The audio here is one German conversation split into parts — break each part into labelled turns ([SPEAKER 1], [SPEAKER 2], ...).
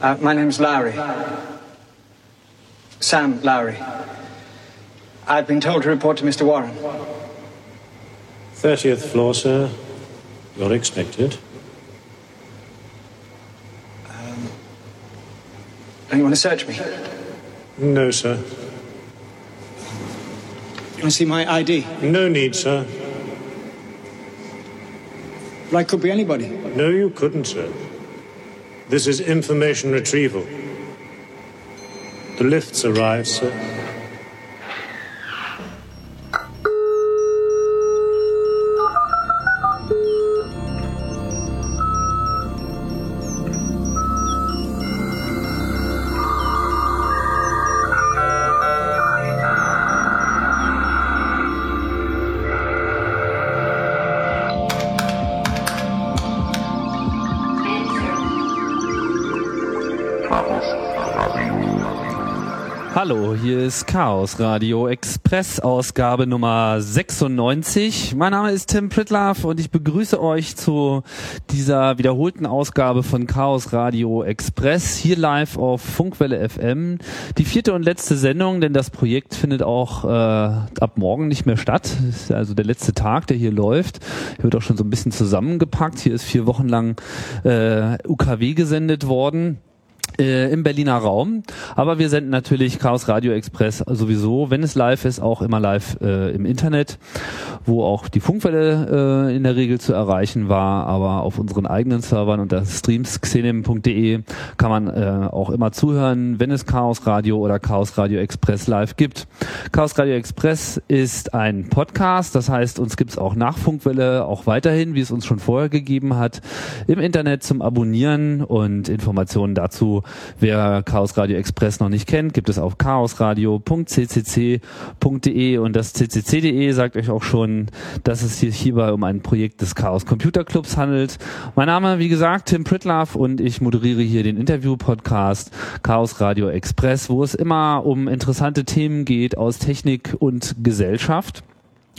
[SPEAKER 1] Uh, my name's Lowry. Sam Lowry. I've been told to report to Mr. Warren.
[SPEAKER 2] 30th floor, sir. You're expected.
[SPEAKER 1] Don't you want to search me?
[SPEAKER 2] No, sir.
[SPEAKER 1] You want to see my ID?
[SPEAKER 2] No need, sir.
[SPEAKER 1] Well, I could be anybody.
[SPEAKER 2] No, you couldn't, sir. This is information retrieval. The lifts arrive, sir.
[SPEAKER 3] Hier ist Chaos Radio Express Ausgabe Nummer 96. Mein Name ist Tim Pritlaff und ich begrüße euch zu dieser wiederholten Ausgabe von Chaos Radio Express hier live auf Funkwelle FM. Die vierte und letzte Sendung, denn das Projekt findet auch äh, ab morgen nicht mehr statt. Ist also der letzte Tag, der hier läuft. Hier wird auch schon so ein bisschen zusammengepackt. Hier ist vier Wochen lang äh, UKW gesendet worden äh, im Berliner Raum. Aber wir senden natürlich Chaos Radio Express sowieso, wenn es live ist, auch immer live äh, im Internet, wo auch die Funkwelle äh, in der Regel zu erreichen war. Aber auf unseren eigenen Servern unter streamsxenem.de kann man äh, auch immer zuhören, wenn es Chaos Radio oder Chaos Radio Express live gibt. Chaos Radio Express ist ein Podcast, das heißt, uns gibt's auch nach Funkwelle, auch weiterhin, wie es uns schon vorher gegeben hat, im Internet zum Abonnieren und Informationen dazu Wer Chaos Radio Express noch nicht kennt, gibt es auf chaosradio.ccc.de und das ccc.de sagt euch auch schon, dass es sich hierbei um ein Projekt des Chaos Computer Clubs handelt. Mein Name, wie gesagt, Tim Pritlaff und ich moderiere hier den Interview-Podcast Chaos Radio Express, wo es immer um interessante Themen geht aus Technik und Gesellschaft.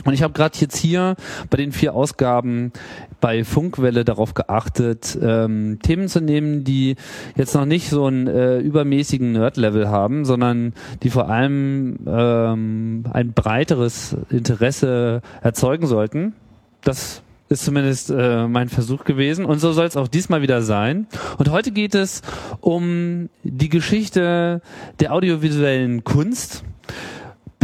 [SPEAKER 3] Und ich habe gerade jetzt hier bei den vier Ausgaben bei Funkwelle darauf geachtet, ähm, Themen zu nehmen, die jetzt noch nicht so einen äh, übermäßigen Nerd-Level haben, sondern die vor allem ähm, ein breiteres Interesse erzeugen sollten. Das ist zumindest äh, mein Versuch gewesen und so soll es auch diesmal wieder sein. Und heute geht es um die Geschichte der audiovisuellen Kunst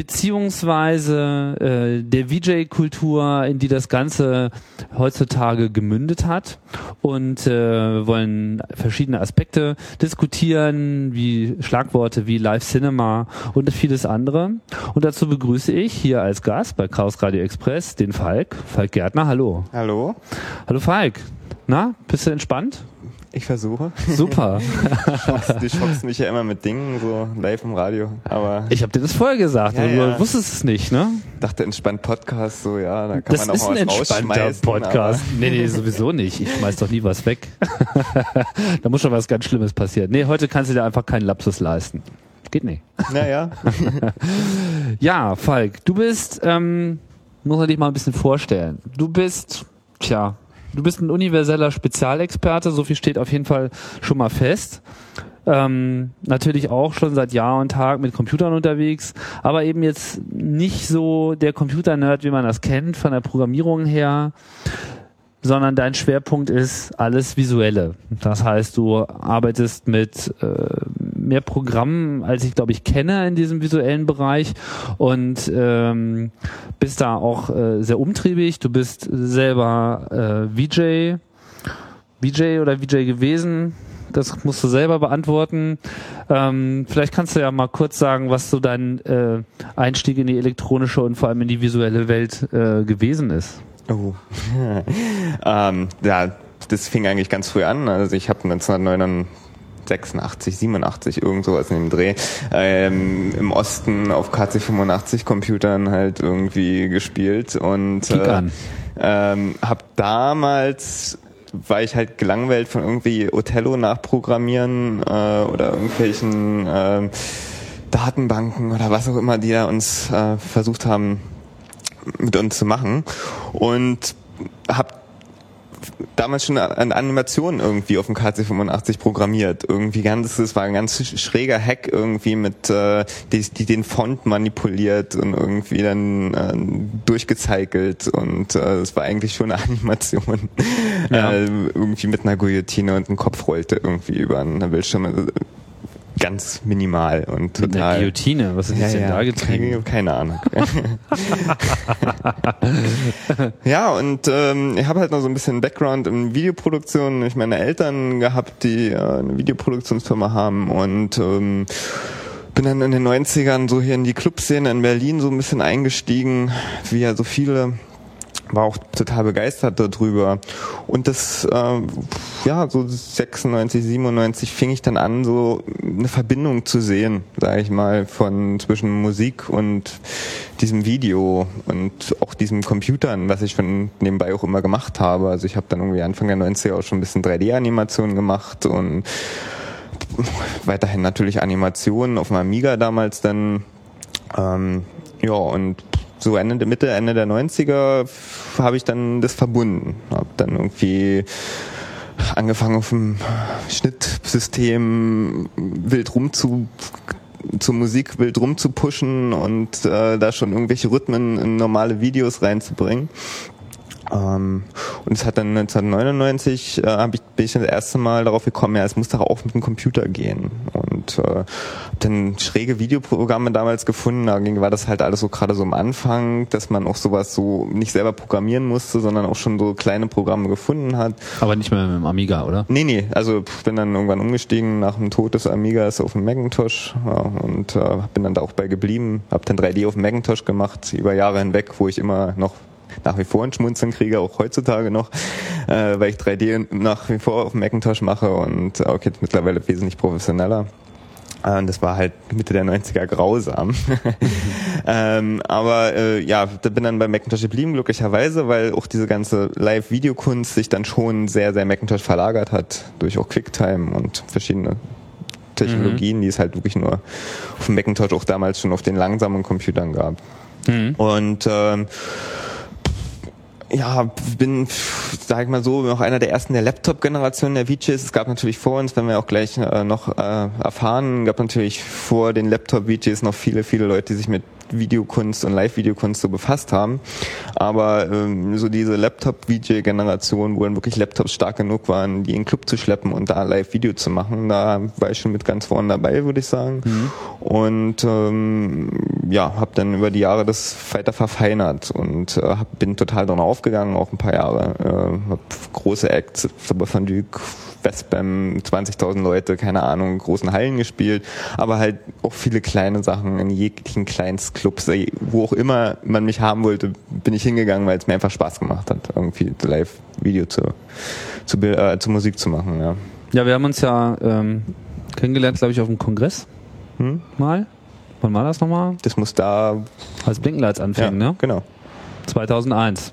[SPEAKER 3] beziehungsweise äh, der VJ-Kultur, in die das Ganze heutzutage gemündet hat und äh, wollen verschiedene Aspekte diskutieren, wie Schlagworte wie Live Cinema und vieles andere. Und dazu begrüße ich hier als Gast bei Chaos Radio Express den Falk, Falk Gärtner. Hallo.
[SPEAKER 4] Hallo.
[SPEAKER 3] Hallo Falk. Na, bist du entspannt?
[SPEAKER 4] Ich versuche.
[SPEAKER 3] Super.
[SPEAKER 4] du schockst mich ja immer mit Dingen, so live im Radio. Aber
[SPEAKER 3] ich habe dir das vorher gesagt,
[SPEAKER 4] Ja,
[SPEAKER 3] aber
[SPEAKER 4] ja.
[SPEAKER 3] du wusstest es nicht, ne?
[SPEAKER 4] dachte entspannt Podcast, so ja, da kann
[SPEAKER 3] Das
[SPEAKER 4] man auch mal was rausschmeißen.
[SPEAKER 3] Podcast. Nee, nee, sowieso nicht. Ich schmeiß doch nie was weg. da muss schon was ganz Schlimmes passieren. Nee, heute kannst du dir einfach keinen Lapsus leisten. Geht nicht.
[SPEAKER 4] Naja,
[SPEAKER 3] Ja, Falk, du bist, ähm, muss man dich mal ein bisschen vorstellen. Du bist, tja, du bist ein universeller Spezialexperte, so viel steht auf jeden Fall schon mal fest. Ähm, natürlich auch schon seit Jahr und Tag mit Computern unterwegs, aber eben jetzt nicht so der Computernerd, wie man das kennt, von der Programmierung her, sondern dein Schwerpunkt ist alles Visuelle. Das heißt, du arbeitest mit äh, mehr Programmen, als ich glaube ich kenne in diesem visuellen Bereich und ähm, bist da auch äh, sehr umtriebig. Du bist selber äh, VJ, VJ oder VJ gewesen. Das musst du selber beantworten. Ähm, vielleicht kannst du ja mal kurz sagen, was so dein äh, Einstieg in die elektronische und vor allem in die visuelle Welt äh, gewesen ist.
[SPEAKER 4] oh. ähm, ja, das fing eigentlich ganz früh an. Also ich habe 1986, 87, irgend sowas in dem Dreh, ähm, im Osten auf KC85 Computern halt irgendwie gespielt und äh, ähm, habe damals war ich halt gelangweilt von irgendwie Othello nachprogrammieren äh, oder irgendwelchen ähm, Datenbanken oder was auch immer, die da uns äh, versucht haben mit uns zu machen. Und habe damals schon an Animationen irgendwie auf dem KC85 programmiert. Irgendwie ganz, das war ein ganz schräger Hack irgendwie mit, äh, die, die den Font manipuliert und irgendwie dann äh, durchgezeicelt und äh, es war eigentlich schon eine Animation.
[SPEAKER 3] Ja.
[SPEAKER 4] Äh, irgendwie mit einer Guillotine und ein Kopf rollte irgendwie über einen Bildschirm ganz minimal und
[SPEAKER 3] Mit einer
[SPEAKER 4] total.
[SPEAKER 3] Guillotine, was ist
[SPEAKER 4] Ja,
[SPEAKER 3] denn
[SPEAKER 4] ja,
[SPEAKER 3] da getrieben?
[SPEAKER 4] Keine, keine Ahnung. ja, und ähm, ich habe halt noch so ein bisschen Background in Videoproduktion. Ich meine Eltern gehabt, die äh, eine Videoproduktionsfirma haben und ähm, bin dann in den 90ern so hier in die Clubszene in Berlin so ein bisschen eingestiegen, wie ja so viele war auch total begeistert darüber. Und das, äh, ja, so 96, 97 fing ich dann an, so eine Verbindung zu sehen, sage ich mal, von zwischen Musik und diesem Video und auch diesem Computern, was ich schon nebenbei auch immer gemacht habe. Also ich habe dann irgendwie Anfang der 90er auch schon ein bisschen 3D-Animationen gemacht und weiterhin natürlich Animationen auf dem Amiga damals dann. Ähm, ja, und so Ende, Mitte, Ende der 90er habe ich dann das verbunden. Habe dann irgendwie angefangen auf dem Schnittsystem wild rumzu zur Musik wild rumzupushen und äh, da schon irgendwelche Rhythmen in normale Videos reinzubringen. Ähm, und es hat dann 1999 äh, hab ich, bin ich das erste Mal darauf gekommen, ja, es muss doch auch mit dem Computer gehen. Und äh, hab dann schräge Videoprogramme damals gefunden, da ging, war das halt alles so gerade so am Anfang, dass man auch sowas so nicht selber programmieren musste, sondern auch schon so kleine Programme gefunden hat.
[SPEAKER 3] Aber nicht mehr mit dem Amiga, oder?
[SPEAKER 4] Nee, nee, also bin dann irgendwann umgestiegen nach dem Tod des Amigas auf den Macintosh ja, und äh, bin dann da auch bei geblieben, habe dann 3D auf dem Macintosh gemacht, über Jahre hinweg, wo ich immer noch nach wie vor ein Schmunzeln kriege, auch heutzutage noch, äh, weil ich 3D nach wie vor auf dem Macintosh mache und äh, okay, jetzt mittlerweile wesentlich professioneller. Äh, Das war halt Mitte der 90er grausam. ähm, aber äh, ja, da bin dann bei Macintosh geblieben, glücklicherweise, weil auch diese ganze Live-Videokunst sich dann schon sehr, sehr Macintosh verlagert hat, durch auch QuickTime und verschiedene Technologien, die es halt wirklich nur auf Macintosh auch damals schon auf den langsamen Computern gab. Und ähm, ja, bin, sag ich mal so, noch einer der ersten der Laptop-Generation der VJs. Es gab natürlich vor uns, wenn wir auch gleich äh, noch äh, erfahren, gab natürlich vor den Laptop-VJs noch viele, viele Leute, die sich mit Videokunst und Live-Videokunst so befasst haben. Aber ähm, so diese Laptop-VJ-Generation, wo dann wirklich Laptops stark genug waren, die in den Club zu schleppen und da Live-Video zu machen, da war ich schon mit ganz vorne dabei, würde ich sagen. Und ähm, ja, habe dann über die Jahre das weiter verfeinert und äh, hab, bin total drin aufgegangen, auch ein paar Jahre. Äh, hab große Acts, von Duke, Westbam, 20.000 Leute, keine Ahnung, großen Hallen gespielt, aber halt auch viele kleine Sachen in jeglichen Kleinstclubs, ey, wo auch immer man mich haben wollte, bin ich hingegangen, weil es mir einfach Spaß gemacht hat, irgendwie Live-Video zu, zu, Bil- äh, zu Musik zu machen, ja.
[SPEAKER 3] Ja, wir haben uns ja ähm, kennengelernt, glaube ich, auf dem Kongress
[SPEAKER 4] Hm?
[SPEAKER 3] mal. Wann war das nochmal?
[SPEAKER 4] Das muss da,
[SPEAKER 3] Als Blinkenlights anfing,
[SPEAKER 4] ja,
[SPEAKER 3] ne?
[SPEAKER 4] genau.
[SPEAKER 3] 2001.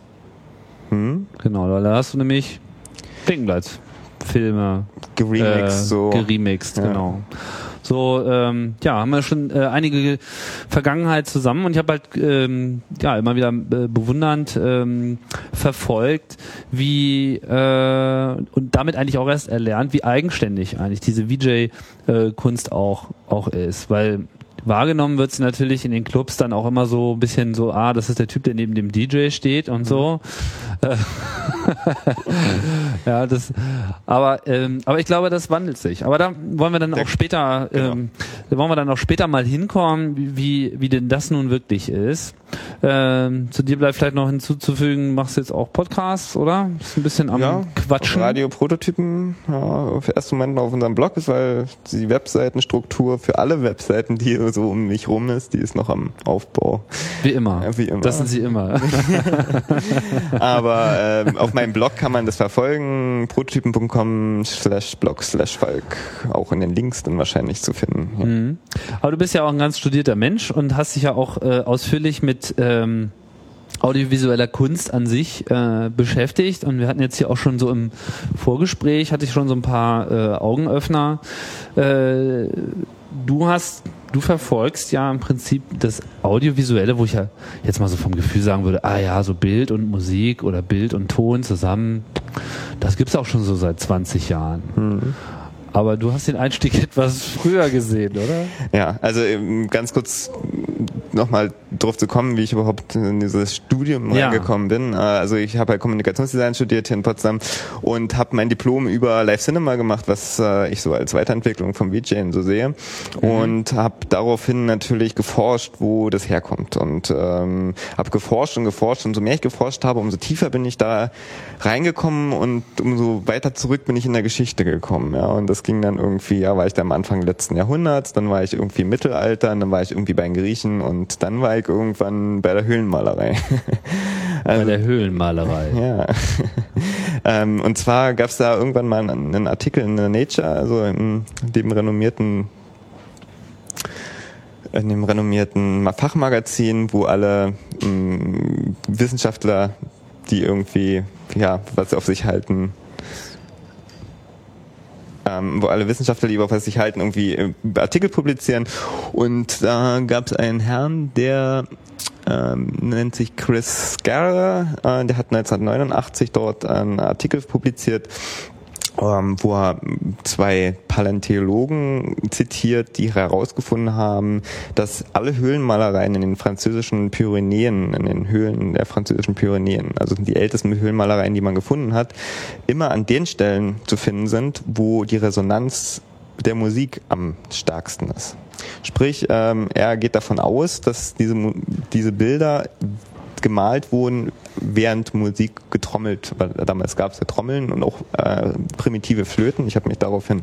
[SPEAKER 4] Hm?
[SPEAKER 3] Genau, da hast du nämlich Blinkenlights Filme
[SPEAKER 4] Geremixed,
[SPEAKER 3] äh,
[SPEAKER 4] so.
[SPEAKER 3] geremixed,
[SPEAKER 4] Ja.
[SPEAKER 3] genau. So, ähm, ja, haben wir schon äh, einige Vergangenheit zusammen und ich habe halt ähm, ja immer wieder äh, bewundernd ähm, verfolgt, wie äh, und damit eigentlich auch erst erlernt, wie eigenständig eigentlich diese VJ-Kunst auch auch ist, weil wahrgenommen wird sie natürlich in den Clubs dann auch immer so ein bisschen so, ah, das ist der Typ, der neben dem DJ steht und so. Äh, ja, das, aber, ähm, aber ich glaube, das wandelt sich. Aber da wollen wir dann auch später, ähm, da wollen wir dann auch später mal hinkommen, wie, wie, wie denn das nun wirklich ist. Ähm, zu dir bleibt vielleicht noch hinzuzufügen, machst du jetzt auch Podcasts, oder? Ist ein bisschen am
[SPEAKER 4] ja,
[SPEAKER 3] Quatschen.
[SPEAKER 4] Radio-Prototypen, ja, auf ersten Moment auf unserem Blog ist, weil die Webseitenstruktur für alle Webseiten, die so um mich rum ist, die ist noch am Aufbau.
[SPEAKER 3] Wie immer.
[SPEAKER 4] Wie immer.
[SPEAKER 3] Das sind sie immer.
[SPEAKER 4] Aber ähm, auf meinem Blog kann man das verfolgen, prototypen.com slash blog slash Falk, auch in den Links dann wahrscheinlich zu finden. Ja.
[SPEAKER 3] Mhm. Aber du bist ja auch ein ganz studierter Mensch und hast dich ja auch äh, ausführlich mit ähm, audiovisueller Kunst an sich äh, beschäftigt und wir hatten jetzt hier auch schon so im Vorgespräch hatte ich schon so ein paar äh, Augenöffner. Äh, du hast du verfolgst ja im Prinzip das Audiovisuelle, wo ich ja jetzt mal so vom Gefühl sagen würde, ah ja, so Bild und Musik oder Bild und Ton zusammen Das gibt's auch schon so seit 20 Jahren. Aber du hast den Einstieg etwas früher gesehen, oder?
[SPEAKER 4] Ja, also ähm, ganz kurz nochmal drauf zu kommen, wie ich überhaupt in dieses Studium
[SPEAKER 3] Ja.
[SPEAKER 4] reingekommen bin. Äh, Also ich habe halt Kommunikationsdesign studiert hier in Potsdam und habe mein Diplom über Live Cinema gemacht, was äh, ich so als Weiterentwicklung vom VJing so sehe und habe daraufhin natürlich geforscht, wo das herkommt und ähm, habe geforscht und geforscht und so mehr ich geforscht habe, umso tiefer bin ich da reingekommen und umso weiter zurück bin ich in der Geschichte gekommen. Ja, und das ging dann irgendwie, ja, war ich da am Anfang letzten Jahrhunderts, dann war ich irgendwie im Mittelalter, dann war ich irgendwie bei den Griechen und dann war ich irgendwann bei der Höhlenmalerei.
[SPEAKER 3] Bei der Höhlenmalerei.
[SPEAKER 4] Ja. ähm, und zwar gab es da irgendwann mal einen, einen Artikel in der Nature, also in dem renommierten in dem renommierten Fachmagazin, wo alle mh, Wissenschaftler, die irgendwie ja was auf sich halten, ähm, wo alle Wissenschaftler, die auf sich halten, irgendwie äh, Artikel publizieren. Und da gab es einen Herrn, der ähm, nennt sich Chris Scarra, äh, der hat 1989 dort einen Artikel publiziert, ähm, wo er zwei Paläontologen zitiert, die herausgefunden haben, dass alle Höhlenmalereien in den französischen Pyrenäen, in den Höhlen der französischen Pyrenäen, also die ältesten Höhlenmalereien, die man gefunden hat, immer an den Stellen zu finden sind, wo die Resonanz der Musik am stärksten ist. Sprich, ähm, er geht davon aus, dass diese, diese Bilder gemalt wurden, während Musik getrommelt, weil damals gab es ja Trommeln und auch äh, primitive Flöten. Ich habe mich daraufhin,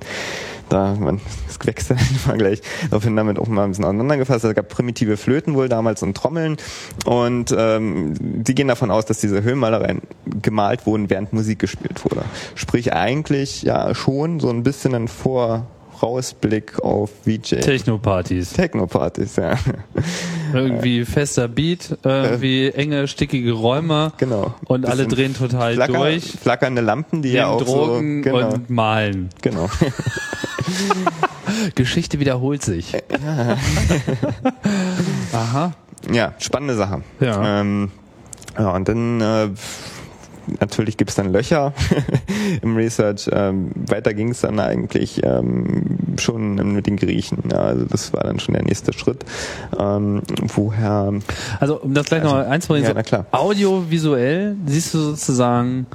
[SPEAKER 4] da man das wechselt mal gleich, daraufhin damit auch mal ein bisschen auseinandergefasst. Es gab primitive Flöten wohl damals und Trommeln und ähm, die gehen davon aus, dass diese Höhlenmalereien gemalt wurden, während Musik gespielt wurde. Sprich eigentlich ja schon so ein bisschen ein Vorausblick auf VJ.
[SPEAKER 3] Techno-Partys.
[SPEAKER 4] Techno-Partys, ja.
[SPEAKER 3] Irgendwie fester Beat, irgendwie enge, stickige Räume.
[SPEAKER 4] Genau.
[SPEAKER 3] Und alle drehen total
[SPEAKER 4] Flacker,
[SPEAKER 3] durch.
[SPEAKER 4] Flackernde Lampen, die ja auch
[SPEAKER 3] Drogen
[SPEAKER 4] so, genau,
[SPEAKER 3] und malen.
[SPEAKER 4] genau.
[SPEAKER 3] Geschichte wiederholt sich. Aha.
[SPEAKER 4] Ja, spannende Sache.
[SPEAKER 3] Ja.
[SPEAKER 4] Ähm, ja, und dann äh, natürlich gibt's dann Löcher im Research. Ähm, weiter ging's dann eigentlich ähm, schon mit den Griechen. Ja, also das war dann schon der nächste Schritt. Ähm, woher
[SPEAKER 3] Also, um das gleich noch mal einzubringen,
[SPEAKER 4] ja,
[SPEAKER 3] so
[SPEAKER 4] na klar.
[SPEAKER 3] audiovisuell siehst du sozusagen,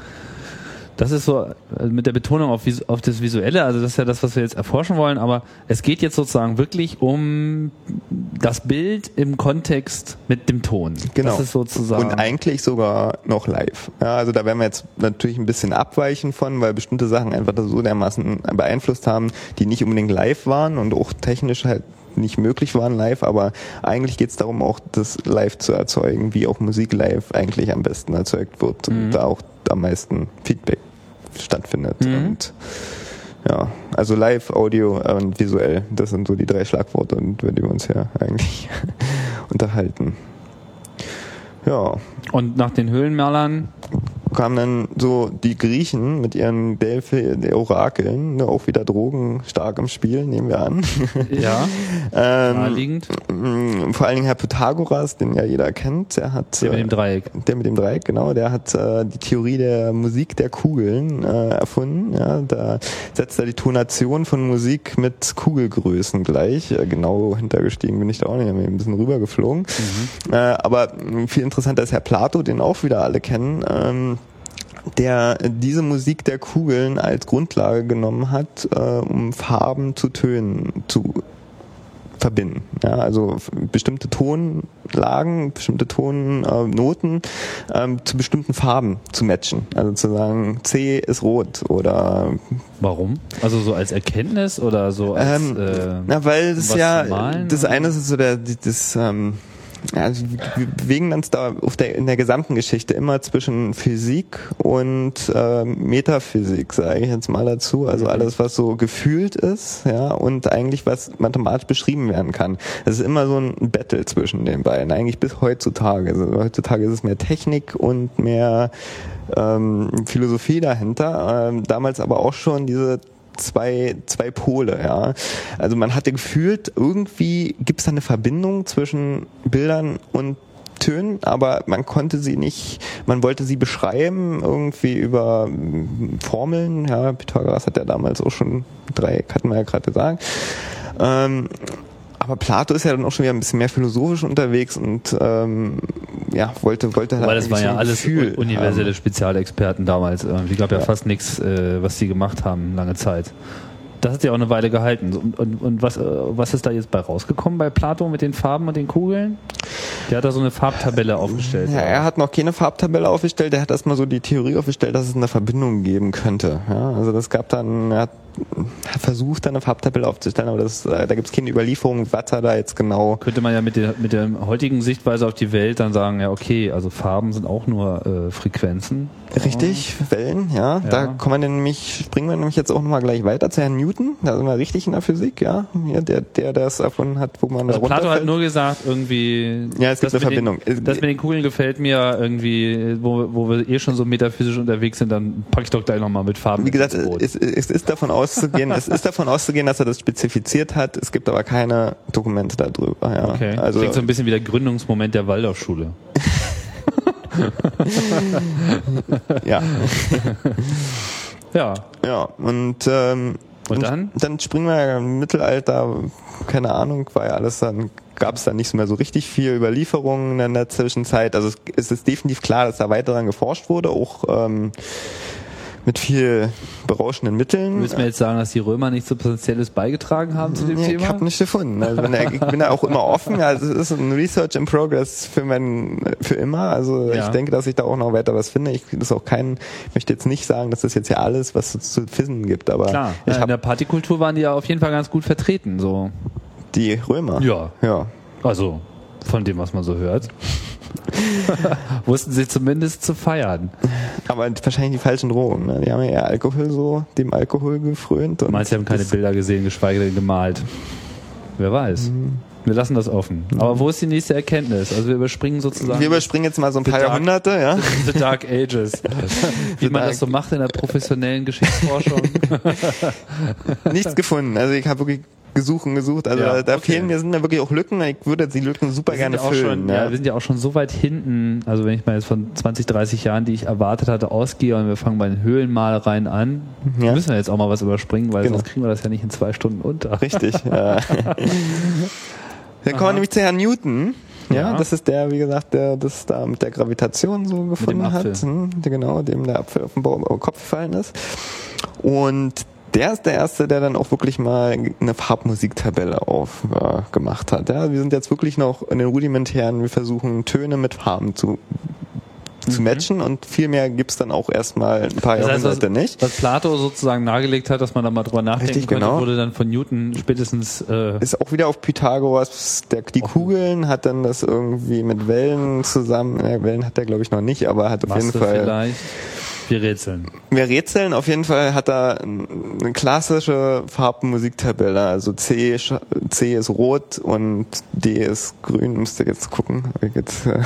[SPEAKER 3] das ist so äh, mit der Betonung auf, auf das Visuelle, also das ist ja das, was wir jetzt erforschen wollen, aber es geht jetzt sozusagen wirklich um das Bild im Kontext mit dem Ton.
[SPEAKER 4] Genau.
[SPEAKER 3] Das ist sozusagen.
[SPEAKER 4] Und eigentlich sogar noch live. Ja, also da werden wir jetzt natürlich ein bisschen abweichen von, weil bestimmte Sachen einfach so dermaßen beeinflusst haben, die nicht unbedingt live waren und auch technisch halt nicht möglich waren live, aber eigentlich geht es darum, auch das live zu erzeugen, wie auch Musik live eigentlich am besten erzeugt wird und da auch am meisten Feedback stattfindet. Und ja, also live, Audio und visuell, das sind so die drei Schlagworte, über die wir uns ja eigentlich unterhalten. Ja,
[SPEAKER 3] Und nach den Höhlenmalern,
[SPEAKER 4] kamen dann so die Griechen mit ihren Delphi, Orakeln, ne, auch wieder Drogen stark im Spiel, nehmen wir an.
[SPEAKER 3] ja,
[SPEAKER 4] ähm,
[SPEAKER 3] naheliegend,
[SPEAKER 4] mh, vor allen Dingen Herr Pythagoras, den ja jeder kennt, der hat
[SPEAKER 3] der mit dem
[SPEAKER 4] äh,
[SPEAKER 3] Dreieck.
[SPEAKER 4] der mit dem Dreieck, genau, der hat äh, die Theorie der Musik der Kugeln äh, erfunden. Ja, da setzt er die Tonation von Musik mit Kugelgrößen gleich. Äh, genau hintergestiegen bin ich da auch nicht, ein bisschen rübergeflogen. Äh, aber viel interessanter ist Herr Plato, den auch wieder alle kennen. Ähm, der diese Musik der Kugeln als Grundlage genommen hat, äh, um Farben zu Tönen zu verbinden. Ja, also bestimmte Tonlagen, bestimmte Tonnoten ähm, zu bestimmten Farben zu matchen. Also zu sagen, C ist rot oder
[SPEAKER 3] Warum? Also so als Erkenntnis oder so als
[SPEAKER 4] ähm,
[SPEAKER 3] äh,
[SPEAKER 4] na, weil das ja das eine ist so der das ähm, also wir bewegen uns da auf der, in der gesamten Geschichte immer zwischen Physik und ähm, Metaphysik, sage ich jetzt mal dazu.
[SPEAKER 3] Mhm.
[SPEAKER 4] Also alles, was so gefühlt ist, ja, und eigentlich was mathematisch beschrieben werden kann. Es ist immer so ein Battle zwischen den beiden, eigentlich bis heutzutage. Also heutzutage ist es mehr Technik und mehr ähm, Philosophie dahinter. Ähm, damals aber auch schon diese zwei, zwei Pole, ja. Also man hatte gefühlt, irgendwie gibt es da eine Verbindung zwischen Bildern und Tönen, aber man konnte sie nicht, man wollte sie beschreiben irgendwie über mm, Formeln. Ja, Pythagoras hat ja damals auch schon Dreieck, hatten wir ja gerade gesagt. Ähm, aber Plato ist ja dann auch schon wieder ein bisschen mehr philosophisch unterwegs und ähm, ja, wollte, wollte
[SPEAKER 3] Weil das waren ja alles
[SPEAKER 4] Gefühl
[SPEAKER 3] universelle
[SPEAKER 4] haben.
[SPEAKER 3] Spezialexperten damals. Es gab ja, fast nichts, äh, was die gemacht haben, lange Zeit. Das hat ja auch eine Weile gehalten. Und, und, und was, äh, was ist da jetzt bei rausgekommen bei Plato mit den Farben und den Kugeln? Der hat da so eine Farbtabelle aufgestellt.
[SPEAKER 4] Ja, er hat noch keine Farbtabelle aufgestellt, er hat erstmal so die Theorie aufgestellt, dass es eine Verbindung geben könnte. Ja, also das gab dann, er hat versucht, da eine Farbtabelle aufzustellen, aber das, äh, da gibt es keine Überlieferung, was er da jetzt genau
[SPEAKER 3] Könnte man ja mit der, mit der heutigen Sichtweise auf die Welt dann sagen, ja okay, also Farben sind auch nur äh, Frequenzen.
[SPEAKER 4] Richtig, Wellen, ja. Da
[SPEAKER 3] Ja.
[SPEAKER 4] kommen wir nämlich, springen wir nämlich jetzt auch nochmal gleich weiter zu Herrn Newton. Da sind wir richtig in der Physik, ja. ja der, der das erfunden hat, wo man
[SPEAKER 3] Also
[SPEAKER 4] da
[SPEAKER 3] Plato hat nur gesagt, irgendwie.
[SPEAKER 4] Ja, es gibt eine Verbindung.
[SPEAKER 3] Den, das mit den Kugeln gefällt mir irgendwie, wo, wo wir eh schon so metaphysisch unterwegs sind, dann pack ich doch gleich nochmal mit Farben.
[SPEAKER 4] Wie gesagt, es, es ist davon auszugehen, es ist davon auszugehen, dass er das spezifiziert hat. Es gibt aber keine Dokumente darüber. Ja.
[SPEAKER 3] okay.
[SPEAKER 4] Also
[SPEAKER 3] Klingt so ein bisschen wie der Gründungsmoment der Waldorfschule.
[SPEAKER 4] ja,
[SPEAKER 3] Ja.
[SPEAKER 4] ja. Und ähm,
[SPEAKER 3] Und dann?
[SPEAKER 4] Dann springen wir im Mittelalter. Keine Ahnung, war ja alles dann gab es da nicht mehr so richtig viel Überlieferungen in der Zwischenzeit. Also es, es ist definitiv klar, dass da weiter dran geforscht wurde, auch ähm, mit viel berauschenden Mitteln.
[SPEAKER 3] Du mir jetzt sagen, dass die Römer nichts Substanzielles beigetragen haben zu dem
[SPEAKER 4] Nee,
[SPEAKER 3] Thema?
[SPEAKER 4] ich habe nicht gefunden. Also ich bin da auch immer offen. Also es ist ein Research in Progress für mein, für immer. Also
[SPEAKER 3] Ja.
[SPEAKER 4] ich denke, dass ich da auch noch weiter was finde. Ich das ist auch kein, ich möchte jetzt nicht sagen, dass das jetzt ja alles, was es zu finden gibt. Aber
[SPEAKER 3] Klar,
[SPEAKER 4] ich
[SPEAKER 3] in
[SPEAKER 4] habe
[SPEAKER 3] der Partykultur waren die ja auf jeden Fall ganz gut vertreten. So.
[SPEAKER 4] die Römer.
[SPEAKER 3] Ja.
[SPEAKER 4] Ja.
[SPEAKER 3] Also, von dem, was man so hört. Wussten sie zumindest zu feiern.
[SPEAKER 4] Aber wahrscheinlich die falschen Drogen. Ne? Die haben ja eher Alkohol so, dem Alkohol gefrönt. Und
[SPEAKER 3] Meinst du, sie haben keine Bilder gesehen, geschweige denn gemalt? Wer weiß.
[SPEAKER 4] Mhm.
[SPEAKER 3] Wir lassen das offen. Aber wo ist die nächste Erkenntnis? Also wir überspringen sozusagen
[SPEAKER 4] Wir überspringen jetzt mal so ein paar
[SPEAKER 3] Dark-
[SPEAKER 4] Jahrhunderte, ja.
[SPEAKER 3] The Dark Ages. Wie man das so macht in der professionellen Geschichtsforschung.
[SPEAKER 4] Nichts gefunden. Also ich habe wirklich gesucht und gesucht. Also
[SPEAKER 3] Ja,
[SPEAKER 4] da
[SPEAKER 3] okay.
[SPEAKER 4] fehlen mir sind da wirklich auch Lücken. Ich würde die Lücken super
[SPEAKER 3] Wir
[SPEAKER 4] gerne
[SPEAKER 3] ja
[SPEAKER 4] füllen.
[SPEAKER 3] Schon, ja. wir sind ja auch schon so weit hinten, also wenn ich mal jetzt von 20, 30 Jahren, die ich erwartet hatte, ausgehe und wir fangen bei den Höhlenmalereien an,
[SPEAKER 4] Ja.
[SPEAKER 3] müssen wir jetzt auch mal was überspringen, weil
[SPEAKER 4] Genau.
[SPEAKER 3] sonst kriegen wir das ja nicht in zwei Stunden unter.
[SPEAKER 4] Richtig. Ja. Dann kommen wir nämlich zu Herrn Newton. Ja,
[SPEAKER 3] Ja.
[SPEAKER 4] das ist der, wie gesagt, der das da mit der Gravitation so gefunden hat. Hm, genau, dem der Apfel auf den Bauch, auf den Kopf gefallen ist. Und der ist der Erste, der dann auch wirklich mal eine Farbmusiktabelle aufgemacht äh, hat. Ja, wir sind jetzt wirklich noch in den rudimentären, wir versuchen Töne mit Farben zu, zu matchen und viel mehr gibt's dann auch erstmal ein paar
[SPEAKER 3] Mhm. Das heißt, was,
[SPEAKER 4] Jahrhunderte nicht.
[SPEAKER 3] was Plato sozusagen nahegelegt hat, dass man da mal drüber nachdenken
[SPEAKER 4] Richtig,
[SPEAKER 3] könnte,
[SPEAKER 4] genau.
[SPEAKER 3] wurde dann von Newton spätestens äh,
[SPEAKER 4] ist auch wieder auf Pythagoras, der, die Kugeln hat dann das irgendwie mit Wellen zusammen, ja, Wellen hat er glaube ich noch nicht, aber hat auf
[SPEAKER 3] Masse
[SPEAKER 4] jeden Fall,
[SPEAKER 3] vielleicht. Wir rätseln.
[SPEAKER 4] wir rätseln, auf jeden Fall hat er eine klassische Farbmusiktabelle, also C, C ist rot und D ist grün, müsst ihr jetzt gucken. Jetzt, äh,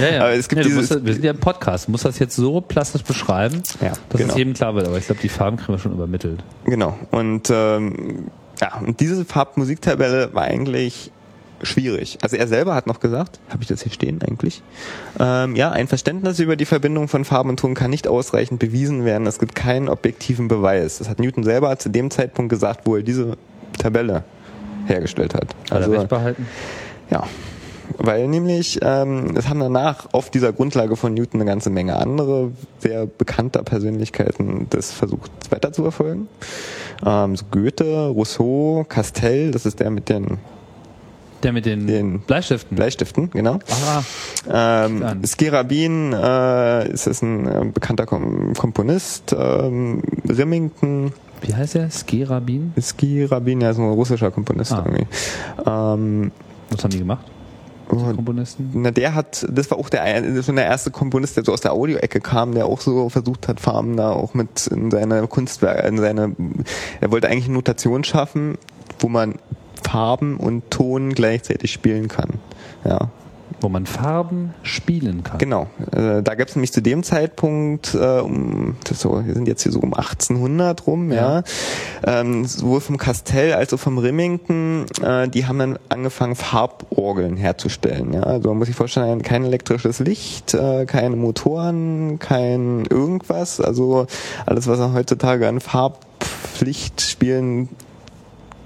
[SPEAKER 3] Ja, ja.
[SPEAKER 4] Aber es gibt
[SPEAKER 3] ja, musst, wir sind ja im Podcast. Du musst das jetzt so plastisch beschreiben,
[SPEAKER 4] Ja,
[SPEAKER 3] dass
[SPEAKER 4] genau.
[SPEAKER 3] es jedem klar wird. Aber ich glaube, die Farben kriegen wir schon übermittelt.
[SPEAKER 4] Genau. Und ähm, ja, und diese Farbmusiktabelle war eigentlich schwierig. Also er selber hat noch gesagt, habe ich das hier stehen eigentlich? Ähm, ja, ein Verständnis über die Verbindung von Farben und Ton kann nicht ausreichend bewiesen werden. Es gibt keinen objektiven Beweis. Das hat Newton selber zu dem Zeitpunkt gesagt, wo er diese Tabelle hergestellt hat.
[SPEAKER 3] Er recht behalten?
[SPEAKER 4] Ja. Weil nämlich, ähm, es haben danach auf dieser Grundlage von Newton eine ganze Menge andere sehr bekannter Persönlichkeiten das versucht weiter zu verfolgen. Ähm, so Goethe, Rousseau, Castell, das ist der mit den
[SPEAKER 3] Der mit den,
[SPEAKER 4] Den
[SPEAKER 3] Bleistiften.
[SPEAKER 4] Bleistiften, genau.
[SPEAKER 3] ah,
[SPEAKER 4] Ähm. Skerabin äh, ist, ist ein äh, bekannter Kom Komponist. Ähm, Remington,
[SPEAKER 3] wie heißt der? Skerabin?
[SPEAKER 4] Skerabin, ja, ist ein russischer Komponist
[SPEAKER 3] Ah.
[SPEAKER 4] irgendwie. Ähm,
[SPEAKER 3] Was haben die gemacht? Die Komponisten?
[SPEAKER 4] Na, der hat, das war auch der, schon der erste Komponist, der so aus der Audio-Ecke kam, der auch so versucht hat, Farben da auch mit in seine Kunstwerke, in seine, er wollte eigentlich eine Notation schaffen, wo man Farben und Ton gleichzeitig spielen kann. Ja.
[SPEAKER 3] Wo man Farben spielen kann.
[SPEAKER 4] Genau. Äh, da gab es nämlich zu dem Zeitpunkt, äh, um, so, wir sind jetzt hier so um 1800 rum, ja,
[SPEAKER 3] Ja.
[SPEAKER 4] ähm, sowohl vom Castell als auch vom Remington, äh, die haben dann angefangen, Farborgeln herzustellen. Ja? Also man muss sich vorstellen, kein elektrisches Licht, äh, keine Motoren, kein irgendwas. Also alles, was man heutzutage an Farblichtspielen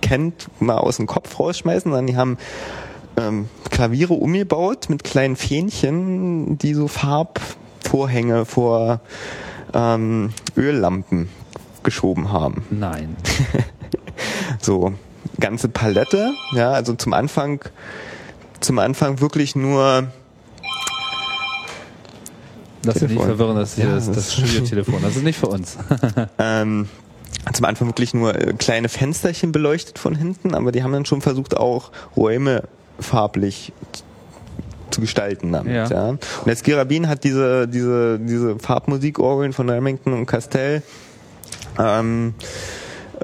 [SPEAKER 4] kennt, mal aus dem Kopf rausschmeißen, sondern die haben ähm, Klaviere umgebaut mit kleinen Fähnchen, die so Farbvorhänge vor ähm, Öllampen geschoben haben.
[SPEAKER 3] Nein.
[SPEAKER 4] So ganze Palette, ja, also zum Anfang zum Anfang wirklich nur
[SPEAKER 3] Das ist nicht
[SPEAKER 4] Telefon.
[SPEAKER 3] verwirrend, das ist
[SPEAKER 4] Ja,
[SPEAKER 3] das,
[SPEAKER 4] das-
[SPEAKER 3] das Studiotelefon. Das ist nicht für uns.
[SPEAKER 4] ähm, zum Anfang wirklich nur äh, kleine Fensterchen beleuchtet von hinten, aber die haben dann schon versucht, auch Räume farblich zu gestalten damit.
[SPEAKER 3] Ja.
[SPEAKER 4] Ja. Und der Skirabin hat diese, diese, diese Farbmusikorgeln von Remington und Castell ähm,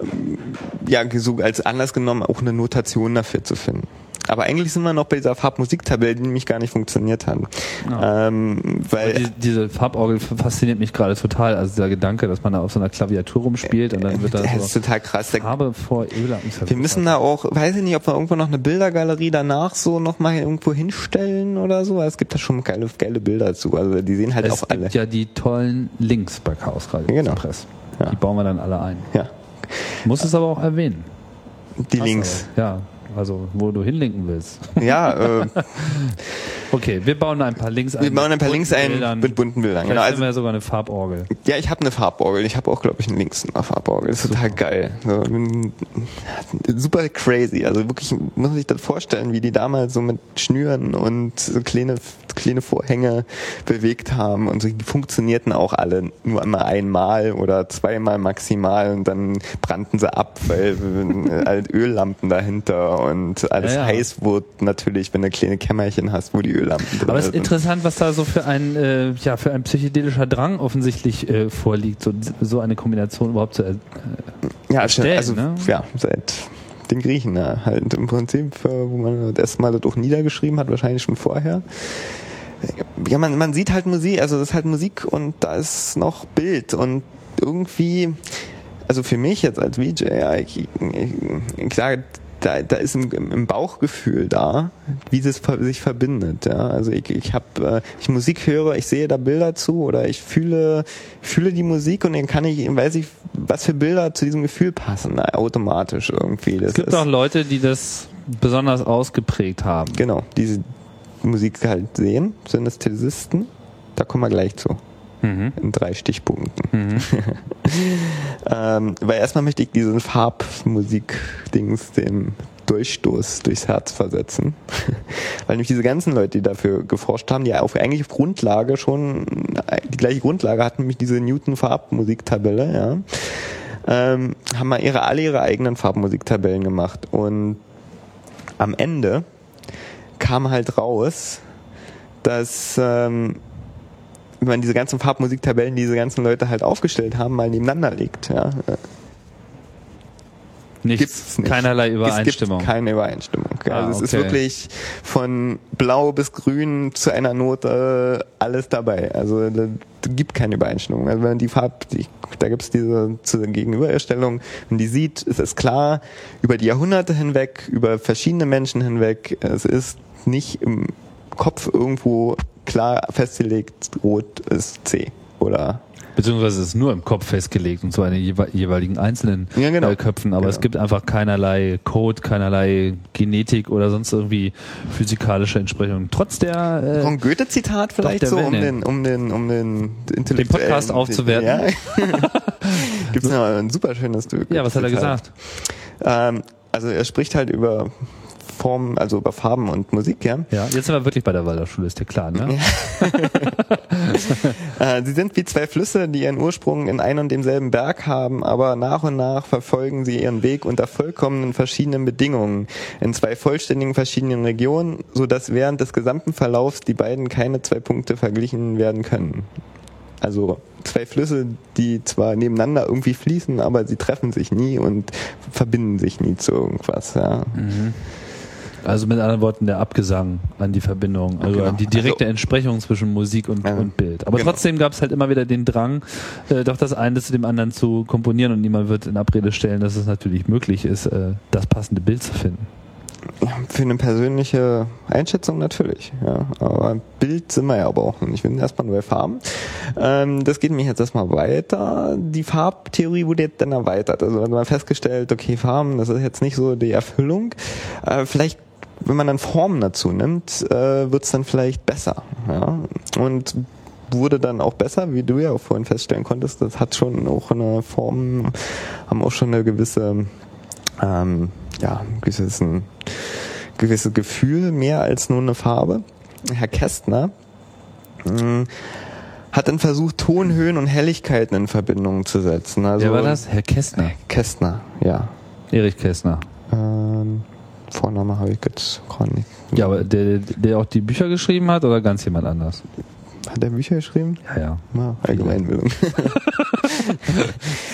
[SPEAKER 4] ähm, ja, so als Anlass genommen, auch eine Notation dafür zu finden. Aber eigentlich sind wir noch bei dieser Farbmusiktabelle, die nämlich gar nicht funktioniert hat. Ähm, weil
[SPEAKER 3] Die, diese Farborgel fasziniert mich gerade total. Also dieser Gedanke, dass man da auf so einer Klaviatur rumspielt und dann wird da
[SPEAKER 4] das ist
[SPEAKER 3] so
[SPEAKER 4] total krass.
[SPEAKER 3] Farbe vor Öllampen
[SPEAKER 4] Wir müssen da auch, weiß ich nicht, ob wir irgendwo noch eine Bildergalerie danach so nochmal irgendwo hinstellen oder so. Es gibt da schon geile, geile Bilder zu. Also die sehen halt
[SPEAKER 3] Es
[SPEAKER 4] auch
[SPEAKER 3] gibt
[SPEAKER 4] alle.
[SPEAKER 3] ja die tollen Links bei Chaos Radio
[SPEAKER 4] Genau.
[SPEAKER 3] Express.
[SPEAKER 4] Ja.
[SPEAKER 3] Die bauen wir dann alle ein.
[SPEAKER 4] Ja,
[SPEAKER 3] Muss es aber auch erwähnen.
[SPEAKER 4] die Links.
[SPEAKER 3] Ja, also wo du hinlinken willst.
[SPEAKER 4] Ja, äh,
[SPEAKER 3] Okay, wir bauen ein paar Links ein.
[SPEAKER 4] wir bauen ein paar Links ein
[SPEAKER 3] Bildern.
[SPEAKER 4] mit bunten Bildern.
[SPEAKER 3] Vielleicht
[SPEAKER 4] Genau,
[SPEAKER 3] haben
[SPEAKER 4] also,
[SPEAKER 3] wir ja sogar eine Farborgel.
[SPEAKER 4] ja, ich habe eine Farborgel. Ich habe auch, glaube ich, einen Links in einer Farborgel. Das ist total geil. So, super crazy. Also wirklich, muss man sich das vorstellen, wie die damals so mit Schnüren und so kleine, kleine Vorhänge bewegt haben. Und so, die funktionierten auch alle nur einmal einmal oder zweimal maximal und dann brannten sie ab, weil halt Öllampen dahinter und alles
[SPEAKER 3] Ja, ja.
[SPEAKER 4] heiß wurde natürlich, wenn du kleine Kämmerchen hast, wo die Öllampen drin
[SPEAKER 3] Aber es ist interessant, was da so für ein, äh, ja, für ein psychedelischer Drang offensichtlich äh, vorliegt, so, so eine Kombination überhaupt zu er
[SPEAKER 4] Ja,
[SPEAKER 3] erstellen,
[SPEAKER 4] also
[SPEAKER 3] ne?
[SPEAKER 4] ja, seit den Griechen ja, halt im Prinzip, äh, wo man das erste Mal das auch niedergeschrieben hat, wahrscheinlich schon vorher. Ja, man, man sieht halt Musik, also das ist halt Musik und da ist noch Bild und irgendwie, also für mich jetzt als VJ, ja, ich, ich, ich sage, da, da ist im, im Bauchgefühl da, wie es ver- sich verbindet. Ja? Also ich, ich habe, äh, ich Musik höre, ich sehe da Bilder zu oder ich fühle, fühle die Musik und dann kann ich, weiß ich, was für Bilder zu diesem Gefühl passen, na, automatisch irgendwie. Das
[SPEAKER 3] Es gibt
[SPEAKER 4] ist,
[SPEAKER 3] auch Leute, die das besonders ausgeprägt haben.
[SPEAKER 4] genau diese Musik halt sehen, Synästhesisten. Da kommen wir gleich zu.
[SPEAKER 3] Mhm.
[SPEAKER 4] In drei Stichpunkten. ähm, weil erstmal möchte ich diesen Farbmusik-Dings dem Durchstoß durchs Herz versetzen. weil nämlich diese ganzen Leute, die dafür geforscht haben, die auf eigentlich auf Grundlage schon die gleiche Grundlage hatten, nämlich diese Newton-Farbmusiktabelle, ja, ähm, haben mal ihre, alle ihre eigenen Farbmusiktabellen gemacht. Und am Ende kam halt raus, dass ähm, wenn man diese ganzen Farbmusiktabellen, die diese ganzen Leute halt aufgestellt haben, mal nebeneinander legt. Ja.
[SPEAKER 3] Nichts,
[SPEAKER 4] Gibt's nicht.
[SPEAKER 3] keinerlei
[SPEAKER 4] Es
[SPEAKER 3] Übereinstimmung.
[SPEAKER 4] gibt keine Übereinstimmung.
[SPEAKER 3] Ah,
[SPEAKER 4] also es ist
[SPEAKER 3] okay.
[SPEAKER 4] wirklich von blau bis grün zu einer Note alles dabei. Also da gibt keine Übereinstimmung. Also wenn man die Farb, die, da gibt es diese, diese Gegenüberstellung, wenn die sieht, ist es klar, über die Jahrhunderte hinweg, über verschiedene Menschen hinweg, es ist nicht im Kopf irgendwo klar festgelegt, rot ist C oder
[SPEAKER 3] Beziehungsweise es ist nur im Kopf festgelegt und zwar in den jewe- jeweiligen einzelnen
[SPEAKER 4] Ja, genau.
[SPEAKER 3] äh, Köpfen. Aber
[SPEAKER 4] Genau.
[SPEAKER 3] es gibt einfach keinerlei Code, keinerlei Genetik oder sonst irgendwie physikalische Entsprechung. Trotz der äh,
[SPEAKER 4] ein Goethe-Zitat vielleicht so, um den, um den, um den intellektuellen...
[SPEAKER 3] Podcast aufzuwerten.
[SPEAKER 4] Ja. Gibt's noch ein super schönes Stück.
[SPEAKER 3] ja, was hat er gesagt?
[SPEAKER 4] Ähm, also er spricht halt über Formen, also über Farben und Musik, ja.
[SPEAKER 3] Ja, jetzt sind wir wirklich bei der Waldorfschule, ist dir klar, ne?
[SPEAKER 4] Äh, sie sind wie zwei Flüsse, die ihren Ursprung in einem und demselben Berg haben, aber nach und nach verfolgen sie ihren Weg unter vollkommenen verschiedenen Bedingungen in zwei vollständigen verschiedenen Regionen, so dass während des gesamten Verlaufs die beiden keine zwei Punkte verglichen werden können. Also zwei Flüsse, die zwar nebeneinander irgendwie fließen, aber sie treffen sich nie und verbinden sich nie zu irgendwas. Ja.
[SPEAKER 3] Also mit anderen Worten der Abgesang an die Verbindung, also
[SPEAKER 4] Genau.
[SPEAKER 3] an die direkte Entsprechung zwischen Musik und,
[SPEAKER 4] Also,
[SPEAKER 3] und Bild. Aber
[SPEAKER 4] genau.
[SPEAKER 3] trotzdem gab es halt immer wieder den Drang, äh, doch das eine zu dem anderen zu komponieren und niemand wird in Abrede stellen, dass es natürlich möglich ist, äh, das passende Bild zu finden.
[SPEAKER 4] Für eine persönliche Einschätzung natürlich, ja. Aber Bild sind wir ja aber auch nicht. Wir sind erstmal nur bei Farben. Ähm, das geht mich jetzt erstmal weiter. Die Farbtheorie wurde jetzt dann erweitert. Also man hat festgestellt, okay, Farben, das ist jetzt nicht so die Erfüllung. Äh, vielleicht wenn man dann Formen dazu nimmt, äh, wird es dann vielleicht besser. Ja? Und wurde dann auch besser, wie du ja auch vorhin feststellen konntest. Das hat schon auch eine Form, haben auch schon eine gewisse ähm, ja, ein gewisses, Gefühl, mehr als nur eine Farbe. Herr Kästner mh, hat dann versucht, Tonhöhen und Helligkeiten in Verbindung zu setzen. Also
[SPEAKER 3] Wer war das? Herr Kästner.
[SPEAKER 4] Kästner, ja.
[SPEAKER 3] Erich Kästner.
[SPEAKER 4] Ähm, Vorname habe ich jetzt gerade nicht.
[SPEAKER 3] Ja, aber der, der auch die Bücher geschrieben hat oder ganz jemand anders?
[SPEAKER 4] Hat er Bücher geschrieben?
[SPEAKER 3] Ja, ja.
[SPEAKER 4] Ja, Allgemeinbildung.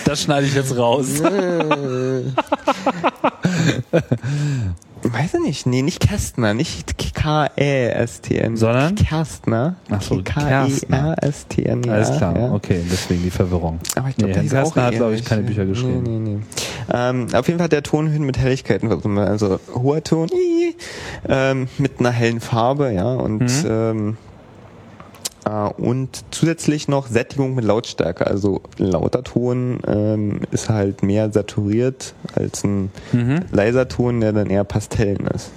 [SPEAKER 3] Das schneide ich jetzt raus.
[SPEAKER 4] Weiß ich nicht. Nee, nicht Kästner, nicht K-E-S-T-N.
[SPEAKER 3] Sondern?
[SPEAKER 4] Kerstner.
[SPEAKER 3] Ach so,
[SPEAKER 4] K-E-R-S-T-N.
[SPEAKER 3] Alles klar,
[SPEAKER 4] ja.
[SPEAKER 3] okay, deswegen die Verwirrung.
[SPEAKER 4] Aber ich glaube,
[SPEAKER 3] nee,
[SPEAKER 4] auch
[SPEAKER 3] Kästner hat, glaube ich, keine Bücher geschrieben.
[SPEAKER 4] Nee, nee, nee. Ähm, auf jeden Fall hat der Tonhöhen mit Helligkeiten verbunden. Also hoher Ton ähm, mit einer hellen Farbe, ja, und
[SPEAKER 3] Mhm.
[SPEAKER 4] ähm, äh, und zusätzlich noch Sättigung mit Lautstärke. Also lauter Ton ähm, ist halt mehr saturiert als ein
[SPEAKER 3] Mhm.
[SPEAKER 4] leiser Ton, der dann eher Pastellen ist.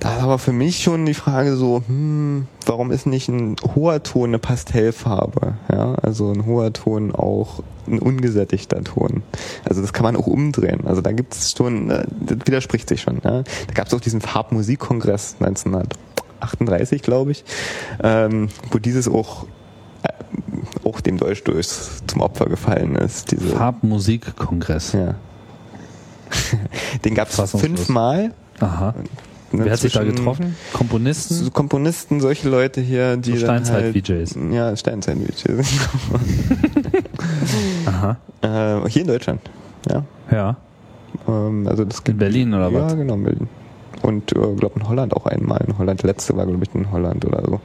[SPEAKER 4] Da ist aber für mich schon die Frage so, hm, warum ist nicht ein hoher Ton eine Pastellfarbe? Ja, also ein hoher Ton auch ein ungesättigter Ton. Also das kann man auch umdrehen. Also da gibt es schon, äh, das widerspricht sich schon. Ja. Da gab es auch diesen Farbmusikkongress 1938, glaube ich, ähm, wo dieses auch äh, auch dem Deutschdurch zum Opfer gefallen ist. Diese,
[SPEAKER 3] Farbmusikkongress.
[SPEAKER 4] ja. Den gab es fünfmal.
[SPEAKER 3] Aha.
[SPEAKER 4] Ne,
[SPEAKER 3] Wer hat sich da getroffen? Komponisten?
[SPEAKER 4] Komponisten, solche Leute hier, die
[SPEAKER 3] So
[SPEAKER 4] dann halt,
[SPEAKER 3] Steinzeit-VJs.
[SPEAKER 4] Ja, Steinzeit-VJs.
[SPEAKER 3] Aha.
[SPEAKER 4] äh, hier in Deutschland. Ja.
[SPEAKER 3] Ja.
[SPEAKER 4] Ähm, also das
[SPEAKER 3] In Berlin oder
[SPEAKER 4] ja,
[SPEAKER 3] was?
[SPEAKER 4] genau, in Berlin. Und äh, glaube in Holland auch einmal. In Holland, letzte war glaube ich in Holland oder so.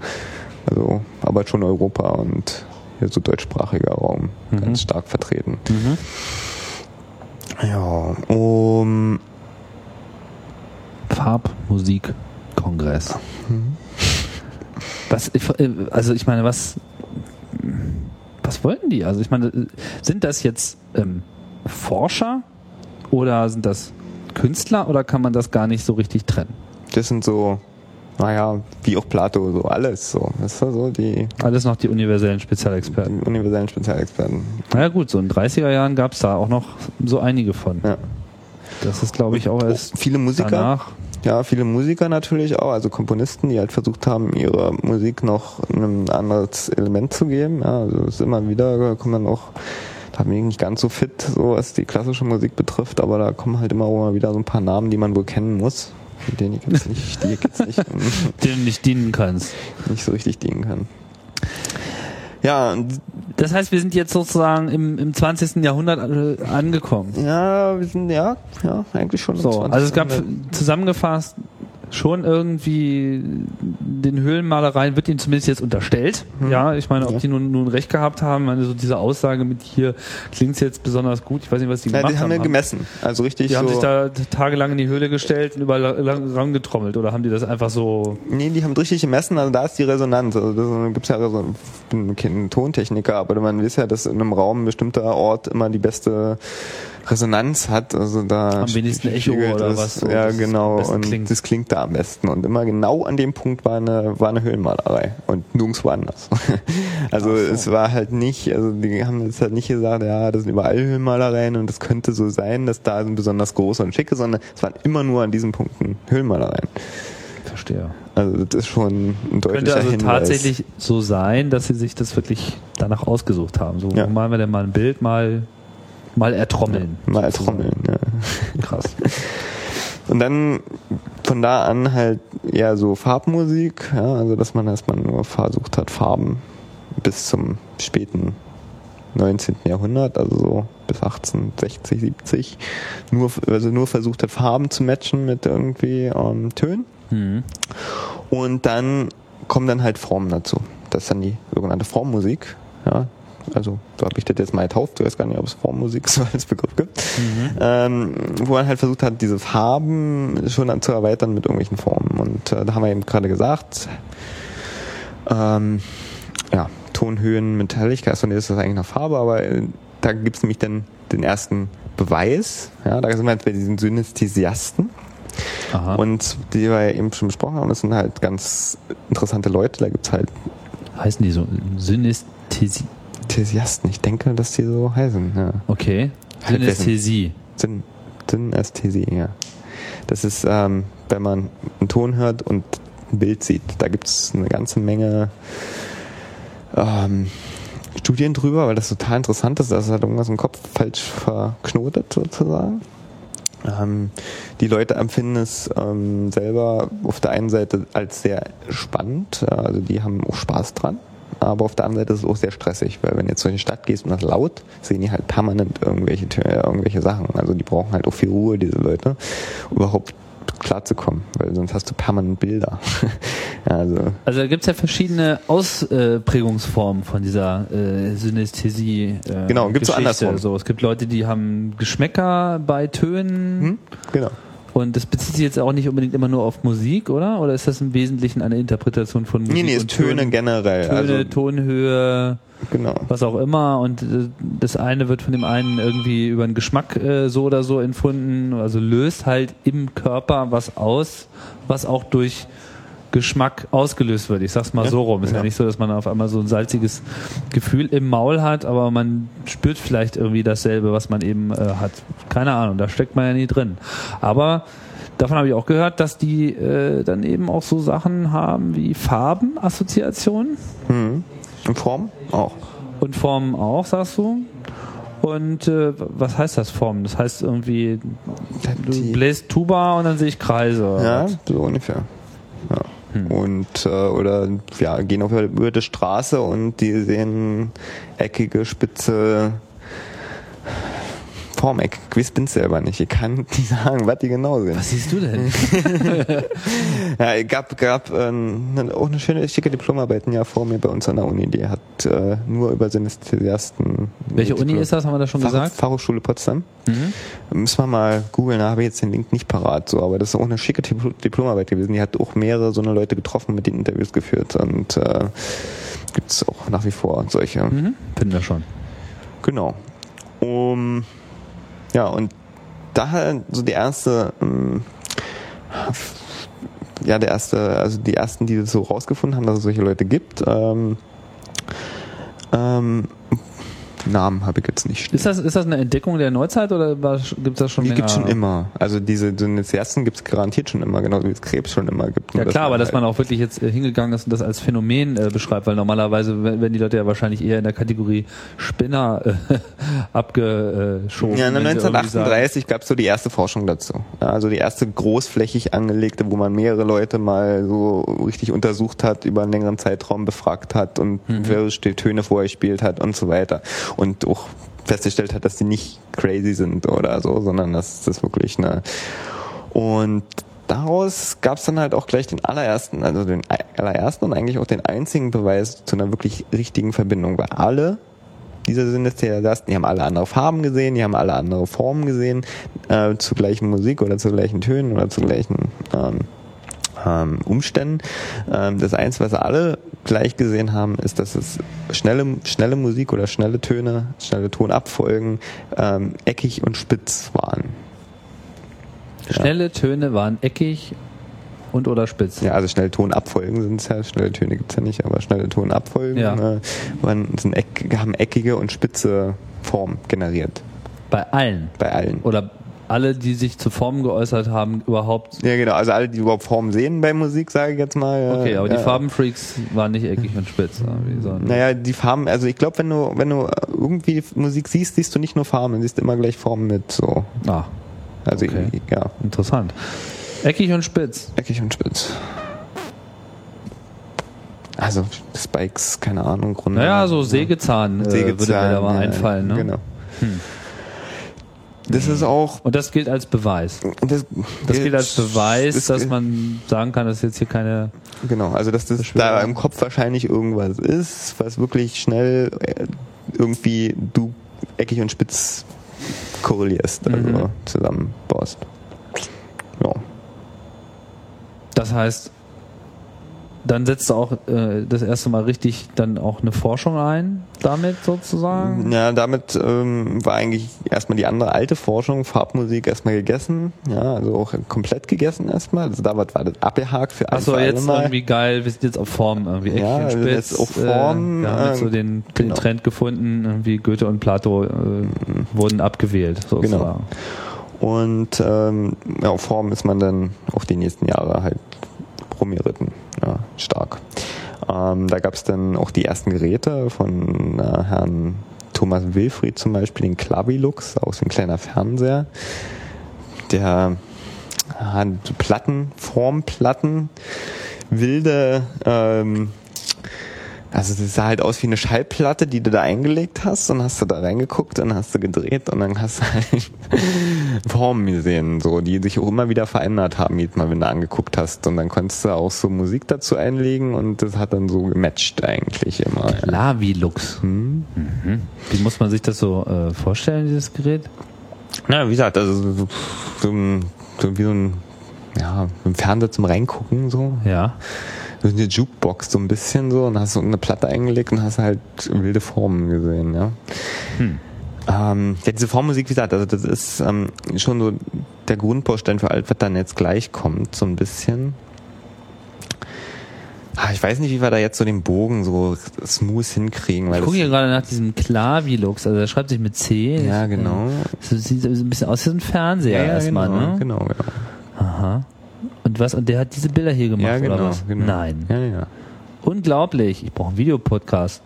[SPEAKER 4] Also, aber schon Europa und hier so deutschsprachiger Raum
[SPEAKER 3] Mhm.
[SPEAKER 4] ganz stark vertreten.
[SPEAKER 3] Mhm.
[SPEAKER 4] Ja, um
[SPEAKER 3] Farbmusikkongress.
[SPEAKER 4] Mhm.
[SPEAKER 3] Was, äh, also ich meine, was, was wollten die? Also ich meine, sind das jetzt ähm, Forscher oder sind das Künstler oder kann man das gar nicht so richtig trennen?
[SPEAKER 4] das sind so, naja, wie auch Plato, so alles so. Das ist so die,
[SPEAKER 3] Alles noch die universellen Spezialexperten.
[SPEAKER 4] die universellen Spezialexperten.
[SPEAKER 3] Na ja gut, so in den 30er Jahren gab es da auch noch so einige von.
[SPEAKER 4] Ja.
[SPEAKER 3] Das ist glaube ich auch erst
[SPEAKER 4] Viele Musiker.
[SPEAKER 3] danach.
[SPEAKER 4] Ja, viele Musiker natürlich auch, also Komponisten, die halt versucht haben, ihrer Musik noch ein anderes Element zu geben. Ja, also es ist immer wieder kommen dann auch, da bin ich nicht ganz so fit, so was die klassische Musik betrifft, aber da kommen halt immer mal wieder so ein paar Namen, die man wohl kennen muss, denen ich jetzt nicht, die ich jetzt nicht,
[SPEAKER 3] denen du nicht dienen kannst.
[SPEAKER 4] nicht so richtig dienen kann. Ja,
[SPEAKER 3] Das heißt, wir sind jetzt sozusagen im, im 20. Jahrhundert äh, angekommen.
[SPEAKER 4] ja, wir sind ja, ja, eigentlich schon
[SPEAKER 3] So,
[SPEAKER 4] 20.
[SPEAKER 3] also es gab zusammengefasst schon irgendwie den Höhlenmalereien wird ihnen zumindest jetzt unterstellt. Ja, ich meine, ob
[SPEAKER 4] Ja.
[SPEAKER 3] die nun, nun recht gehabt haben, meine, so diese Aussage mit hier klingt jetzt besonders gut. Ich weiß nicht, was die
[SPEAKER 4] ja,
[SPEAKER 3] gemacht
[SPEAKER 4] die haben ja
[SPEAKER 3] haben.
[SPEAKER 4] gemessen, also richtig
[SPEAKER 3] Die
[SPEAKER 4] so.
[SPEAKER 3] haben sich da tagelang in die Höhle gestellt und überall lang- rangetrommelt oder haben die das einfach so
[SPEAKER 4] Nee, die haben richtig gemessen, also da ist die Resonanz. Also da gibt's ja so, ich bin kein Tontechniker, aber man weiß ja, dass in einem Raum ein bestimmter Ort immer die beste Resonanz hat. Also da
[SPEAKER 3] Am wenigsten Echo oder
[SPEAKER 4] es-
[SPEAKER 3] was so,
[SPEAKER 4] Ja,
[SPEAKER 3] am
[SPEAKER 4] genau. Und
[SPEAKER 3] klingt.
[SPEAKER 4] das klingt da am besten. Und immer genau an dem Punkt war eine, war eine Höhlenmalerei und nirgendwo anders. Also es war halt nicht, also die haben jetzt halt nicht gesagt, ja, das sind überall Höhlenmalereien und es könnte so sein, dass da sind besonders große und schicke, sondern es waren immer nur an diesen Punkten Höhlenmalereien.
[SPEAKER 3] verstehe.
[SPEAKER 4] Also das ist schon ein deutlicher
[SPEAKER 3] Könnte also
[SPEAKER 4] Hinweis.
[SPEAKER 3] tatsächlich so sein, dass sie sich das wirklich danach ausgesucht haben. So
[SPEAKER 4] Ja.
[SPEAKER 3] wo malen wir denn mal ein Bild, mal mal ertrommeln.
[SPEAKER 4] Mal trommeln, ja.
[SPEAKER 3] Krass.
[SPEAKER 4] Und dann von da an halt eher so Farbmusik, ja, also dass man erstmal nur versucht hat, Farben bis zum späten 19. Jahrhundert, also so bis 1860, 70 nur, also nur versucht hat, Farben zu matchen mit irgendwie ähm, Tönen.
[SPEAKER 3] Mhm.
[SPEAKER 4] Und dann kommen dann halt Formen dazu. Das ist dann die sogenannte Formmusik. Ja, also so habe ich das jetzt mal getauft. Du weißt gar nicht, ob es Formmusik so als Begriff gibt. Ähm, wo man halt versucht hat, diese Farben schon dann zu erweitern mit irgendwelchen Formen. Und äh, da haben wir eben gerade gesagt, ähm, ja, Tonhöhen mit Helligkeit, und ist das eigentlich eine Farbe, aber äh, da gibt es nämlich dann den ersten Beweis. Ja, da sind wir jetzt bei diesen Synästhesiasten.
[SPEAKER 3] Aha.
[SPEAKER 4] Und die wir ja eben schon besprochen haben, das sind halt ganz interessante Leute. Da gibt's halt
[SPEAKER 3] Heißen die so Synästhesie?
[SPEAKER 4] Synästhesiasten. Ich denke, dass die so heißen. Ja.
[SPEAKER 3] Okay. Synästhesie.
[SPEAKER 4] Syn Synästhesie, ja. Das ist, ähm, wenn man einen Ton hört und ein Bild sieht. Da gibt's eine ganze Menge ähm, Studien drüber, weil das total interessant ist. Das hat irgendwas im Kopf falsch verknotet sozusagen. Ähm, die Leute empfinden es ähm, selber auf der einen Seite als sehr spannend, also die haben auch Spaß dran, aber auf der anderen Seite ist es auch sehr stressig, weil wenn du jetzt durch die Stadt gehst und das laut, sehen die halt permanent irgendwelche, äh, irgendwelche Sachen. Also die brauchen halt auch viel Ruhe, diese Leute, überhaupt klarzukommen, weil sonst hast du permanent Bilder. also
[SPEAKER 3] Also da gibt's ja verschiedene Ausprägungsformen von dieser äh, Synästhesie. Äh,
[SPEAKER 4] Genau, so
[SPEAKER 3] Geschichte.
[SPEAKER 4] andersrum.
[SPEAKER 3] So, es gibt Leute, die haben Geschmäcker bei Tönen
[SPEAKER 4] hm? genau.
[SPEAKER 3] Und das bezieht sich jetzt auch nicht unbedingt immer nur auf Musik, oder? Oder ist das im Wesentlichen eine Interpretation von Musik?
[SPEAKER 4] Nee, nee, ist Töne
[SPEAKER 3] Tönen?
[SPEAKER 4] generell.
[SPEAKER 3] Töne,
[SPEAKER 4] also,
[SPEAKER 3] Tonhöhe,
[SPEAKER 4] genau.
[SPEAKER 3] was auch immer und äh, das eine wird von dem einen irgendwie über den Geschmack äh, so oder so empfunden, also löst halt im Körper was aus, was auch durch Geschmack ausgelöst wird. Ich sag's mal
[SPEAKER 4] Ja,
[SPEAKER 3] so rum. Ist ja.
[SPEAKER 4] ja.
[SPEAKER 3] nicht so, dass man auf einmal so ein salziges Gefühl im Maul hat, aber man spürt vielleicht irgendwie dasselbe, was man eben äh, hat. Keine Ahnung, da steckt man ja nie drin. Aber davon habe ich auch gehört, dass die äh, dann eben auch so Sachen haben wie Farbenassoziationen
[SPEAKER 4] Hm. In Form auch.
[SPEAKER 3] und Formen auch, sagst du? Und äh, was heißt das Formen? Das heißt irgendwie, du bläst Tuba und dann sehe ich Kreise.
[SPEAKER 4] Ja, so ungefähr. Ja.
[SPEAKER 3] Hm.
[SPEAKER 4] Und äh, oder ja, gehen auf über die Straße und die sehen eckige, spitze Formeck. Ich bin's selber nicht. Ich kann nicht sagen, was die genau sind.
[SPEAKER 3] Was siehst du denn?
[SPEAKER 4] Ja, es gab, gab ähm, auch eine schöne, schicke Diplomarbeit ein Jahr vor mir bei uns an der Uni. Die hat äh, nur über Synästhesiasten.
[SPEAKER 3] Welche Uni ist das? Haben wir das schon
[SPEAKER 4] Fach,
[SPEAKER 3] gesagt?
[SPEAKER 4] Fachhochschule Potsdam.
[SPEAKER 3] Mhm.
[SPEAKER 4] Müssen wir mal googeln, da habe ich jetzt den Link nicht parat, so, aber das ist auch eine schicke Dipl- Diplomarbeit gewesen. Die hat auch mehrere so eine Leute getroffen, mit denen Interviews geführt und äh, gibt es auch nach wie vor solche.
[SPEAKER 3] Mhm. Finden wir schon.
[SPEAKER 4] Genau. Um, ja, und daher so die erste, ähm, ja, der erste, also die ersten, die das so rausgefunden haben, dass es solche Leute gibt, ähm, ähm, Namen habe ich jetzt nicht stehen.
[SPEAKER 3] Ist das, ist das eine Entdeckung der Neuzeit oder gibt es das schon
[SPEAKER 4] Die
[SPEAKER 3] länger?
[SPEAKER 4] gibt's schon immer. Also diese Synästhesten gibt's garantiert schon immer, genauso wie es Krebs schon immer gibt.
[SPEAKER 3] Ja klar, aber dass
[SPEAKER 4] halt-
[SPEAKER 3] man auch wirklich jetzt äh, hingegangen ist und das als Phänomen äh, beschreibt, weil normalerweise wenn die Leute ja wahrscheinlich eher in der Kategorie Spinner äh, abgeschoben.
[SPEAKER 4] Ja,
[SPEAKER 3] wenn sie irgendwie
[SPEAKER 4] 1938 gab's so die erste Forschung dazu. Ja, also die erste großflächig angelegte, wo man mehrere Leute mal so richtig untersucht hat, über einen längeren Zeitraum befragt hat und
[SPEAKER 3] Mhm.
[SPEAKER 4] Töne vorher gespielt hat und so weiter. Und auch festgestellt hat, dass die nicht crazy sind oder so, sondern dass das wirklich eine und daraus gab es dann halt auch gleich den allerersten, also den allerersten und eigentlich auch den einzigen Beweis zu einer wirklich richtigen Verbindung, weil alle diese Synästhesiasten, die haben alle andere Farben gesehen, die haben alle andere Formen gesehen, äh, zu gleichen Musik oder zu gleichen Tönen oder zu gleichen ähm, ähm, Umständen. Ähm, das eins, was alle gleich gesehen haben, ist, dass es schnelle, schnelle Musik oder schnelle Töne, schnelle Tonabfolgen ähm, eckig und spitz waren.
[SPEAKER 3] Schnelle Töne waren eckig und oder spitz.
[SPEAKER 4] Ja, also schnelle Tonabfolgen sind es ja, schnelle Töne gibt's ja nicht, aber schnelle Tonabfolgen
[SPEAKER 3] Ja.
[SPEAKER 4] äh, waren, sind eck, haben eckige und spitze Form generiert.
[SPEAKER 3] Bei allen.
[SPEAKER 4] Bei allen.
[SPEAKER 3] Oder alle, die sich zu Formen geäußert haben, überhaupt.
[SPEAKER 4] Ja, genau. Also alle, die überhaupt Formen sehen bei Musik, sage ich jetzt mal. ja,
[SPEAKER 3] Okay, aber die
[SPEAKER 4] ja.
[SPEAKER 3] Farbenfreaks waren nicht eckig und spitz. Wie so
[SPEAKER 4] Naja, die Farben, also ich glaube, wenn du, wenn du irgendwie Musik siehst, siehst du nicht nur Farben, du siehst immer gleich Formen mit, so.
[SPEAKER 3] Ah,
[SPEAKER 4] Also,
[SPEAKER 3] Okay.
[SPEAKER 4] ich, ja,
[SPEAKER 3] interessant. Eckig und spitz.
[SPEAKER 4] eckig und spitz. Also, Spikes, keine Ahnung, Grund.
[SPEAKER 3] Naja, so Sägezahn, äh, würde mir da mal
[SPEAKER 4] ja,
[SPEAKER 3] einfallen. Ne?
[SPEAKER 4] Genau. Das ist auch
[SPEAKER 3] Und das gilt als Beweis.
[SPEAKER 4] das,
[SPEAKER 3] Das gilt als Beweis,
[SPEAKER 4] das-
[SPEAKER 3] dass man sagen kann, dass jetzt hier keine.
[SPEAKER 4] Genau, also dass das da im Kopf wahrscheinlich irgendwas ist, was wirklich schnell äh, irgendwie du eckig und spitz korrelierst, also
[SPEAKER 3] Mhm.
[SPEAKER 4] zusammenbaust. Ja.
[SPEAKER 3] Das heißt, dann setzt du auch äh, das erste Mal richtig dann auch eine Forschung ein, damit sozusagen.
[SPEAKER 4] Ja, damit ähm, war eigentlich erstmal die andere alte Forschung, Farbmusik erstmal gegessen, ja, also auch komplett gegessen erstmal. Also da war das abgehakt für ein
[SPEAKER 3] Achso,
[SPEAKER 4] alle
[SPEAKER 3] jetzt
[SPEAKER 4] Mal.
[SPEAKER 3] irgendwie geil, wir sind jetzt auf Form irgendwie. Eckchen
[SPEAKER 4] Ja, wir sind
[SPEAKER 3] spitz,
[SPEAKER 4] jetzt auf Form,
[SPEAKER 3] Äh, wir haben jetzt so
[SPEAKER 4] äh,
[SPEAKER 3] den, den
[SPEAKER 4] genau.
[SPEAKER 3] Trend gefunden, irgendwie Goethe und Plato äh, wurden abgewählt, sozusagen.
[SPEAKER 4] Und ähm, ja, auf Form ist man dann auch die nächsten Jahre halt rumgeritten. Ja, stark. Ähm, da gab es dann auch die ersten Geräte von äh, Herrn Thomas Wilfried zum Beispiel, den Klavilux, auch so ein kleiner Fernseher. Der hat Platten, Formplatten, wilde ähm, also das sah halt aus wie eine Schallplatte, die du da eingelegt hast und hast du da reingeguckt und hast du gedreht und dann hast du halt Formen gesehen, so, die sich auch immer wieder verändert haben, jedes Mal, wenn du angeguckt hast. Und dann konntest du auch so Musik dazu einlegen und das hat dann so gematcht eigentlich immer. Ja.
[SPEAKER 3] Lavilux.
[SPEAKER 4] Hm.
[SPEAKER 3] Mhm. Wie muss man sich das so äh, vorstellen, dieses Gerät?
[SPEAKER 4] Na, wie gesagt, also so, so, ein- so wie so ein, ja, ein Fernseher zum Reingucken, so.
[SPEAKER 3] Ja.
[SPEAKER 4] So eine Jukebox so ein bisschen so und hast so eine Platte eingelegt und hast halt wilde Formen gesehen, ja.
[SPEAKER 3] Hm.
[SPEAKER 4] Ähm, ja, diese Formmusik, wie gesagt, also das ist ähm, schon so der Grundbaustein für alles, was dann jetzt gleich kommt, so ein bisschen. Ah, ich weiß nicht, wie wir da jetzt so den Bogen so smooth hinkriegen, weil
[SPEAKER 3] Ich gucke hier gerade nach diesem Klavilux, also der schreibt sich mit C.
[SPEAKER 4] ja genau.
[SPEAKER 3] Das sieht so ein bisschen aus wie so ein Fernseher erstmal,
[SPEAKER 4] genau,
[SPEAKER 3] ne?
[SPEAKER 4] genau, genau.
[SPEAKER 3] Aha. Und was? Und der hat diese Bilder hier gemacht,
[SPEAKER 4] Ja, genau,
[SPEAKER 3] oder was?
[SPEAKER 4] genau.
[SPEAKER 3] Nein.
[SPEAKER 4] Ja, ja.
[SPEAKER 3] Unglaublich. Ich brauche einen Videopodcast.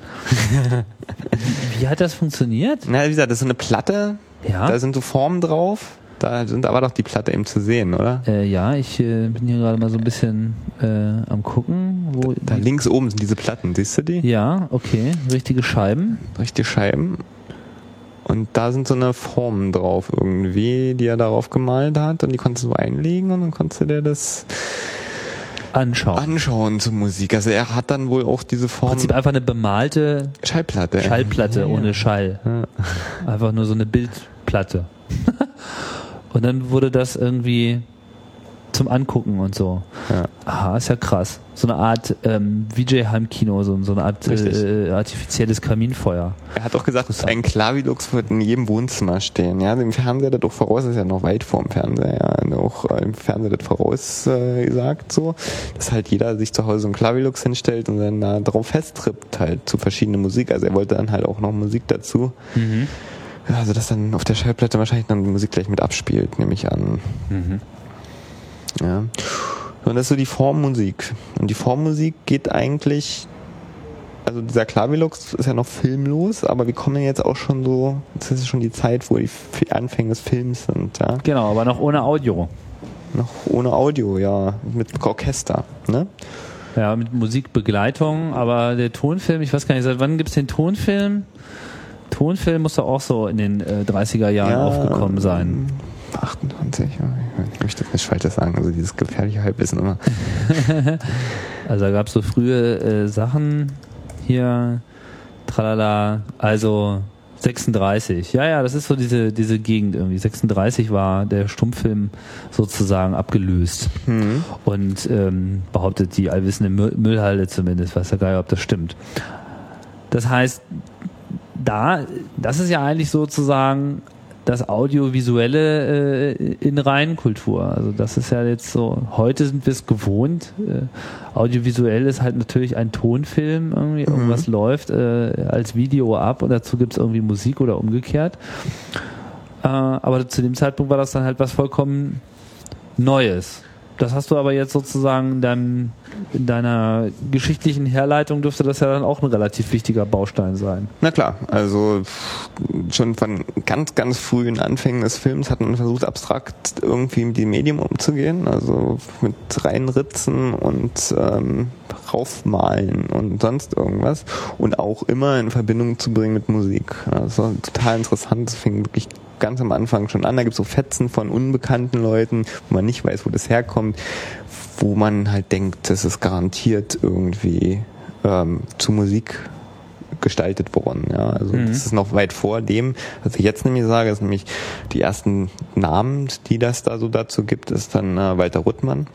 [SPEAKER 3] wie, hat das funktioniert?
[SPEAKER 4] Na, wie gesagt, das ist so eine Platte,
[SPEAKER 3] Ja.
[SPEAKER 4] da sind so Formen drauf, da sind aber doch die Platte eben zu sehen, oder?
[SPEAKER 3] Äh, ja, ich äh, bin hier gerade mal so ein bisschen äh, am gucken. Wo
[SPEAKER 4] Da
[SPEAKER 3] die,
[SPEAKER 4] links oben sind diese Platten, siehst du die?
[SPEAKER 3] ja, okay. Richtige Scheiben.
[SPEAKER 4] Richtige Scheiben. Und da sind so eine Formen drauf irgendwie, die er darauf gemalt hat und die konntest du einlegen und dann konntest du dir das
[SPEAKER 3] Anschauen.
[SPEAKER 4] anschauen zur Musik. Also er hat dann wohl auch diese
[SPEAKER 3] Im
[SPEAKER 4] Form
[SPEAKER 3] Prinzip einfach eine bemalte
[SPEAKER 4] Schallplatte.
[SPEAKER 3] Schallplatte
[SPEAKER 4] Ja, ja.
[SPEAKER 3] ohne Schall.
[SPEAKER 4] Ja.
[SPEAKER 3] Einfach nur so eine Bildplatte. und dann wurde das irgendwie zum Angucken und so.
[SPEAKER 4] Ja.
[SPEAKER 3] Aha, ist ja krass. So eine Art ähm, VJ-Heimkino, so, so eine Art äh, artifizielles Kaminfeuer.
[SPEAKER 4] Er hat auch gesagt, ein Klavilux wird in jedem Wohnzimmer stehen. Ja, im Fernseher das auch voraus, das ist ja noch weit vor dem Fernseher, ja, auch äh, im Fernseher das voraus äh, gesagt so, dass halt jeder sich zu Hause so ein Klavilux hinstellt und dann da drauf festtrippt halt zu verschiedenen Musik. Also er wollte dann halt auch noch Musik dazu. Ja, also dass dann auf der Schallplatte wahrscheinlich dann die Musik gleich mit abspielt, nehme ich an. Ja. Und das ist so die Formmusik. Und die Formmusik geht eigentlich, also dieser Klavilux ist ja noch filmlos, aber wir kommen ja jetzt auch schon so, das ist schon die Zeit, wo die Anfänge des Films sind, ja.
[SPEAKER 3] Genau, aber noch ohne Audio.
[SPEAKER 4] Noch ohne Audio, ja, mit Orchester, ne?
[SPEAKER 3] Ja, mit Musikbegleitung, aber der Tonfilm, ich weiß gar nicht, seit wann gibt's den Tonfilm? Tonfilm muss doch auch so in den äh, 30er Jahren
[SPEAKER 4] Ja,
[SPEAKER 3] aufgekommen sein.
[SPEAKER 4] 28, ja, ich möchte das nicht Falsches sagen, also dieses gefährliche Halbwissen immer.
[SPEAKER 3] Also da gab's so frühe äh, Sachen hier, tralala, also 36. Ja, ja, das ist so diese, diese Gegend irgendwie. 36 war der Stummfilm sozusagen abgelöst.
[SPEAKER 4] Hm.
[SPEAKER 3] Und ähm, behauptet die allwissende Müll Müllhalde zumindest, weiß ja gar nicht, ob das stimmt. Das heißt, da, das ist ja eigentlich sozusagen das Audiovisuelle äh, in Reinkultur. Also das ist ja jetzt so, heute sind wir es gewohnt. Äh, audiovisuell ist halt natürlich ein Tonfilm, irgendwie irgendwas läuft äh, als Video ab und dazu gibt es irgendwie Musik oder umgekehrt. Äh, aber zu dem Zeitpunkt war das dann halt was vollkommen Neues. Das hast du aber jetzt sozusagen in, deinem, in deiner geschichtlichen Herleitung dürfte das ja dann auch ein relativ wichtiger Baustein sein.
[SPEAKER 4] Na klar, also schon von ganz, ganz frühen Anfängen des Films hat man versucht, abstrakt irgendwie mit dem Medium umzugehen, also mit reinritzen und ähm, raufmalen und sonst irgendwas und auch immer in Verbindung zu bringen mit Musik. War total interessant, das fing wirklich ganz am Anfang schon an. Da gibt es so Fetzen von unbekannten Leuten, wo man nicht weiß, wo das herkommt, wo man halt denkt, das ist garantiert irgendwie ähm, zu Musik gestaltet worden. Ja, also mhm. das ist noch weit vor dem, was ich jetzt nämlich sage, ist nämlich die ersten Namen, die das da so dazu gibt, ist dann äh, Walter Ruttmann.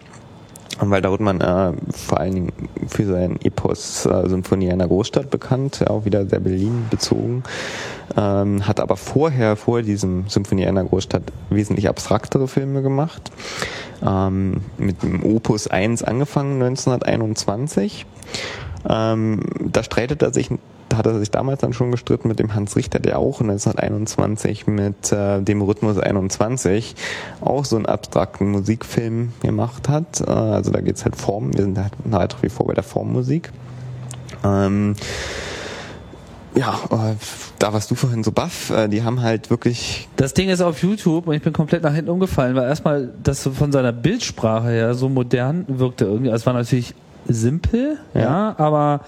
[SPEAKER 4] Und Walter Ruttmann äh, vor allen Dingen für sein Epos äh, Symphonie einer Großstadt bekannt, ja, auch wieder sehr Berlin bezogen, ähm, hat aber vorher, vor diesem Symphonie einer Großstadt, wesentlich abstraktere Filme gemacht. Ähm, mit dem Opus 1 angefangen 1921. Ähm, da streitet er sich da hat er sich damals dann schon gestritten mit dem Hans Richter, der auch 1921 mit äh, dem Rhythmus 21 auch so einen abstrakten Musikfilm gemacht hat. Äh, also da geht's halt Form, wir sind halt nach wie vor bei der Formmusik. Ähm, ja, äh, da warst du vorhin so baff, äh, die haben halt wirklich.
[SPEAKER 3] Das Ding ist auf YouTube und ich bin komplett nach hinten umgefallen, weil erstmal das von seiner Bildsprache her so modern wirkte irgendwie. Also es war natürlich simpel, ja, ja aber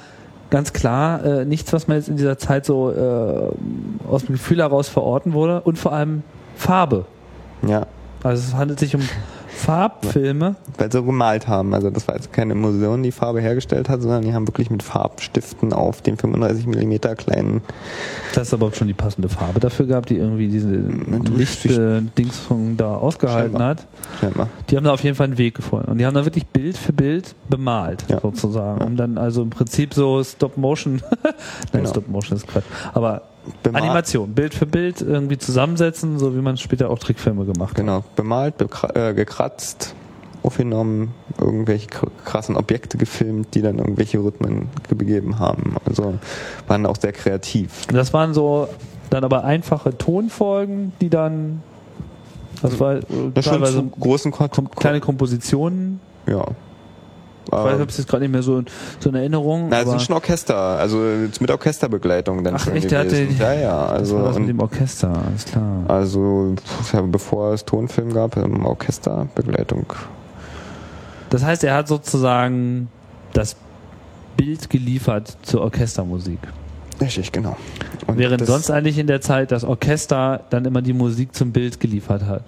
[SPEAKER 3] ganz klar äh, nichts, was man jetzt in dieser Zeit so äh, aus dem Gefühl heraus verorten wurde und vor allem Farbe.
[SPEAKER 4] Ja.
[SPEAKER 3] Also es handelt sich um Farbfilme.
[SPEAKER 4] Weil sie so gemalt haben. Also das war jetzt keine Emulsion, die Farbe hergestellt hat, sondern die haben wirklich mit Farbstiften auf dem 35 mm kleinen.
[SPEAKER 3] Das ist aber auch schon die passende Farbe dafür gehabt, die irgendwie diese Lichtdings von da ausgehalten Scheinbar. hat. Scheinbar. Die haben da auf jeden Fall einen Weg gefunden. Und die haben da wirklich Bild für Bild bemalt, ja. sozusagen. Um dann also im Prinzip so Stop Motion, nein, genau. Stop Motion ist Quatsch, aber Bemalt. Animation, Bild für Bild irgendwie zusammensetzen, so wie man später auch Trickfilme gemacht
[SPEAKER 4] genau. hat. Genau, bemalt, äh, gekratzt, aufgenommen, irgendwelche krassen Objekte gefilmt, die dann irgendwelche Rhythmen gegeben haben. Also waren auch sehr kreativ.
[SPEAKER 3] Das waren so dann aber einfache Tonfolgen, die dann das war
[SPEAKER 4] das teilweise großen Kom
[SPEAKER 3] kleine Kompositionen.
[SPEAKER 4] Ja.
[SPEAKER 3] Ich weiß, ich habe es jetzt gerade nicht mehr so, so in Erinnerung.
[SPEAKER 4] Na, es sind schon Orchester, also mit Orchesterbegleitung dann
[SPEAKER 3] Ach,
[SPEAKER 4] schon
[SPEAKER 3] echt, gewesen. Der hatte
[SPEAKER 4] ja, ja, also
[SPEAKER 3] das war mit dem Orchester, alles klar.
[SPEAKER 4] Also bevor es Tonfilm gab, Orchesterbegleitung.
[SPEAKER 3] Das heißt, er hat sozusagen das Bild geliefert zur Orchestermusik.
[SPEAKER 4] Richtig, genau.
[SPEAKER 3] Und Während sonst eigentlich in der Zeit das Orchester dann immer die Musik zum Bild geliefert hat.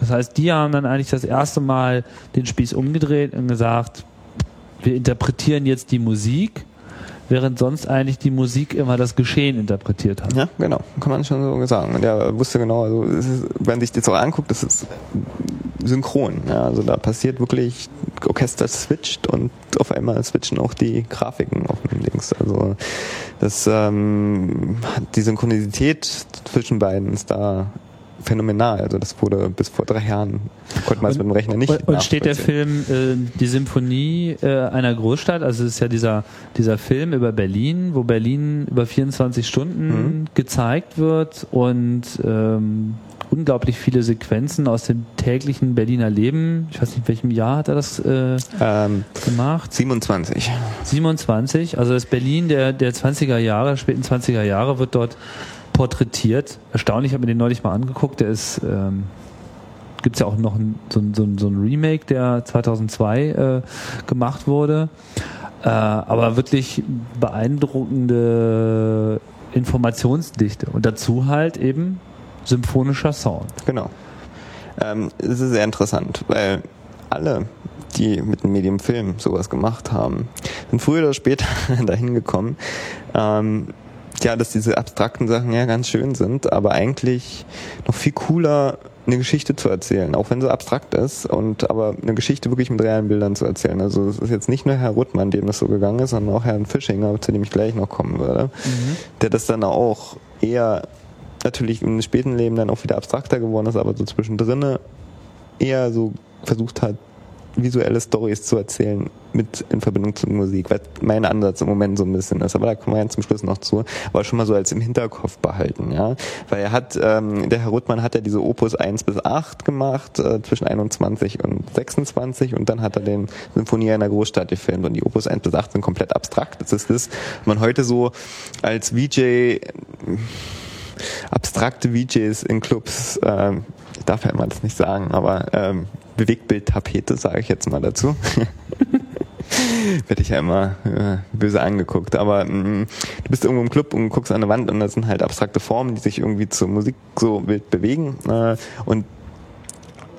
[SPEAKER 3] Das heißt, die haben dann eigentlich das erste Mal den Spieß umgedreht und gesagt, wir interpretieren jetzt die Musik, während sonst eigentlich die Musik immer das Geschehen interpretiert hat.
[SPEAKER 4] Ja, genau, kann man schon so sagen. Und der wusste genau, also ist, wenn sich das so anguckt, das ist synchron. Ja, also da passiert wirklich, Orchester switcht und auf einmal switchen auch die Grafiken auf dem Links. Also das ähm, die Synchronisität zwischen beiden ist da phänomenal. Also das wurde bis vor drei Jahren, konnte man es mit dem Rechner nicht
[SPEAKER 3] Und, und steht der Film äh, Die Symphonie äh, einer Großstadt, also es ist ja dieser, dieser Film über Berlin, wo Berlin über 24 Stunden mhm. gezeigt wird und ähm, unglaublich viele Sequenzen aus dem täglichen Berliner Leben. Ich weiß nicht, in welchem Jahr hat er das äh, ähm, gemacht?
[SPEAKER 4] 27.
[SPEAKER 3] 27, also das Berlin der, der 20er Jahre, späten 20er Jahre wird dort porträtiert. Erstaunlich, ich habe mir den neulich mal angeguckt. Der ist, ähm, gibt es ja auch noch ein, so, so, so ein Remake, der 2002 äh, gemacht wurde. Äh, aber wirklich beeindruckende Informationsdichte. Und dazu halt eben symphonischer Sound.
[SPEAKER 4] Genau. Ähm, es ist sehr interessant, weil alle, die mit dem Medium Film sowas gemacht haben, sind früher oder später dahin gekommen, ähm, ja, dass diese abstrakten Sachen ja ganz schön sind, aber eigentlich noch viel cooler eine Geschichte zu erzählen, auch wenn sie abstrakt ist und aber eine Geschichte wirklich mit realen Bildern zu erzählen. Also es ist jetzt nicht nur Herr Ruttmann, dem das so gegangen ist, sondern auch Herrn Fischinger, zu dem ich gleich noch kommen würde, mhm. der das dann auch eher natürlich im späten Leben dann auch wieder abstrakter geworden ist, aber so zwischendrin eher so versucht hat, visuelle Stories zu erzählen mit in Verbindung zur Musik, weil mein Ansatz im Moment so ein bisschen ist, aber da kommen wir ja zum Schluss noch zu, aber schon mal so als im Hinterkopf behalten, ja, weil er hat, ähm, der Herr Ruttmann hat ja diese Opus 1 bis 8 gemacht, äh, zwischen 21 und 26 und dann hat er den Symphonie in der Großstadt gefilmt. Und die Opus 1 bis 8 sind komplett abstrakt, das ist das, man heute so als VJ abstrakte VJs in Clubs, ähm, ich darf ja immer das nicht sagen, aber ähm, Bewegtbildtapete, sage ich jetzt mal dazu. werde ich ja immer äh, böse angeguckt. Aber mh, du bist irgendwo im Club und guckst an der Wand und das sind halt abstrakte Formen, die sich irgendwie zur Musik so wild bewegen. Äh, und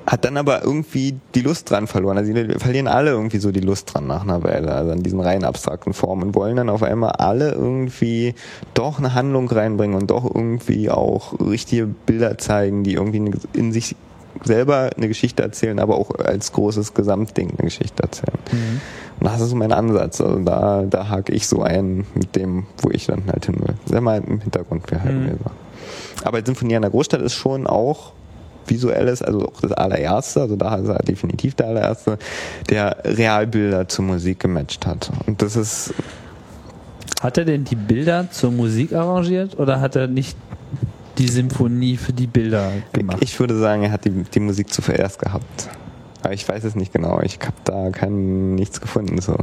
[SPEAKER 4] hat dann aber irgendwie die Lust dran verloren. Also die verlieren alle irgendwie so die Lust dran nach einer Weile, also an diesen rein abstrakten Formen und wollen dann auf einmal alle irgendwie doch eine Handlung reinbringen und doch irgendwie auch richtige Bilder zeigen, die irgendwie in sich selber eine Geschichte erzählen, aber auch als großes Gesamtding eine Geschichte erzählen. Mhm. Und das ist mein Ansatz. Also da, da hake ich so ein mit dem, wo ich dann halt hin will. Sag mal im Hintergrund behalten mhm. Aber Symphonie an der Großstadt ist schon auch visuelles, also auch das allererste, also da ist er definitiv der allererste, der Realbilder zur Musik gematcht hat. Und das ist.
[SPEAKER 3] Hat er denn die Bilder zur Musik arrangiert oder hat er nicht die Symphonie für die Bilder gemacht?
[SPEAKER 4] Ich würde sagen, er hat die, die Musik zuerst gehabt. Aber ich weiß es nicht genau. Ich habe da kein, nichts gefunden. So.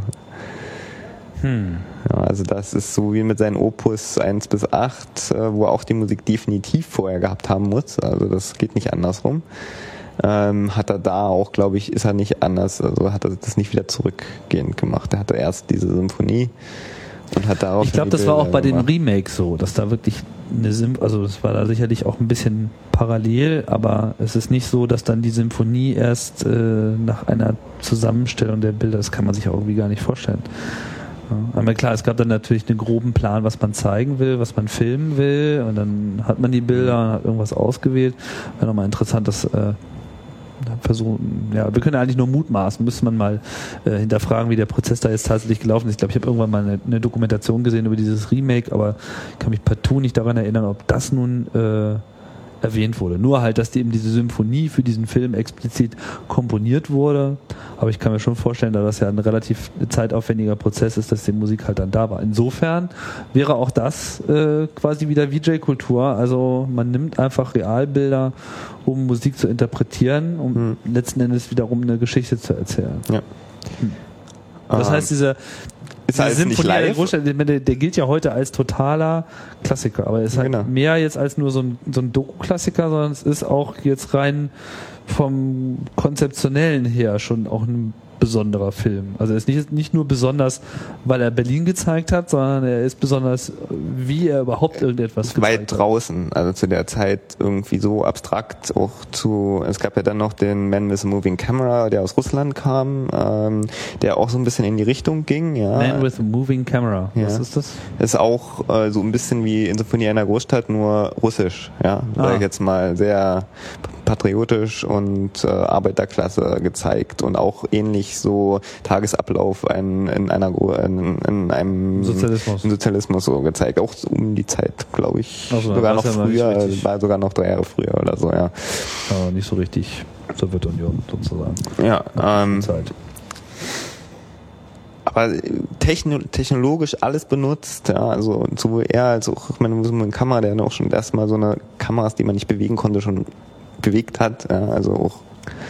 [SPEAKER 4] Hm. Ja, also das ist so wie mit seinen Opus 1 bis 8, äh, wo er auch die Musik definitiv vorher gehabt haben muss. Also das geht nicht andersrum. Ähm, hat er da auch, glaube ich, ist er nicht anders, also hat er das nicht wieder zurückgehend gemacht. Er hatte erst diese Symphonie und hat darauf.
[SPEAKER 3] Ich glaube, das war auch bei dem Remake so, dass da wirklich eine Symp also das war da sicherlich auch ein bisschen parallel, aber es ist nicht so, dass dann die Symphonie erst äh, nach einer Zusammenstellung der Bilder, das kann man sich auch irgendwie gar nicht vorstellen. Ja, aber klar, es gab dann natürlich einen groben Plan, was man zeigen will, was man filmen will, und dann hat man die Bilder und hat irgendwas ausgewählt. Wäre nochmal interessant, das äh, versuchen, ja, wir können eigentlich nur mutmaßen, müsste man mal äh, hinterfragen, wie der Prozess da jetzt tatsächlich gelaufen ist. Ich glaube, ich habe irgendwann mal eine, eine, Dokumentation gesehen über dieses Remake, aber ich kann mich partout nicht daran erinnern, ob das nun äh, erwähnt wurde. Nur halt, dass die eben diese Symphonie für diesen Film explizit komponiert wurde. Aber ich kann mir schon vorstellen, da das ja ein relativ zeitaufwendiger Prozess ist, dass die Musik halt dann da war. Insofern wäre auch das äh, quasi wieder VJ-Kultur. Also man nimmt einfach Realbilder, um Musik zu interpretieren, um hm. letzten Endes wiederum eine Geschichte zu erzählen. Ja. Hm. Das heißt, dieser,
[SPEAKER 4] ist halt Symphonie nicht live.
[SPEAKER 3] Der, der, der, gilt ja heute als totaler Klassiker, aber er ist halt genau. mehr jetzt als nur so ein, so ein Doku-Klassiker, sondern es ist auch jetzt rein vom konzeptionellen her schon auch ein besonderer Film. Also er ist nicht, nicht nur besonders, weil er Berlin gezeigt hat, sondern er ist besonders, wie er überhaupt irgendetwas
[SPEAKER 4] gezeigt Weit hat. draußen, also zu der Zeit irgendwie so abstrakt auch zu, es gab ja dann noch den Man with a Moving Camera, der aus Russland kam, ähm, der auch so ein bisschen in die Richtung ging, ja.
[SPEAKER 3] Man with a Moving Camera,
[SPEAKER 4] ja. was ist das? Ist auch äh, so ein bisschen wie in Symphonie einer Großstadt, nur russisch, ja, ah. sag ich jetzt mal, sehr patriotisch und äh, Arbeiterklasse gezeigt und auch ähnlich so Tagesablauf in, in einer in, in einem
[SPEAKER 3] Sozialismus.
[SPEAKER 4] Sozialismus so gezeigt. Auch so um die Zeit, glaube ich. Also, sogar noch früher, war sogar noch drei Jahre früher oder so, ja.
[SPEAKER 3] Aber nicht so richtig Sowjetunion sozusagen.
[SPEAKER 4] Ja, ähm, Zeit aber technologisch alles benutzt, ja, also sowohl er als auch, ich meine, eine Kamera, der auch schon erstmal so eine Kameras, die man nicht bewegen konnte, schon bewegt hat. Ja, also auch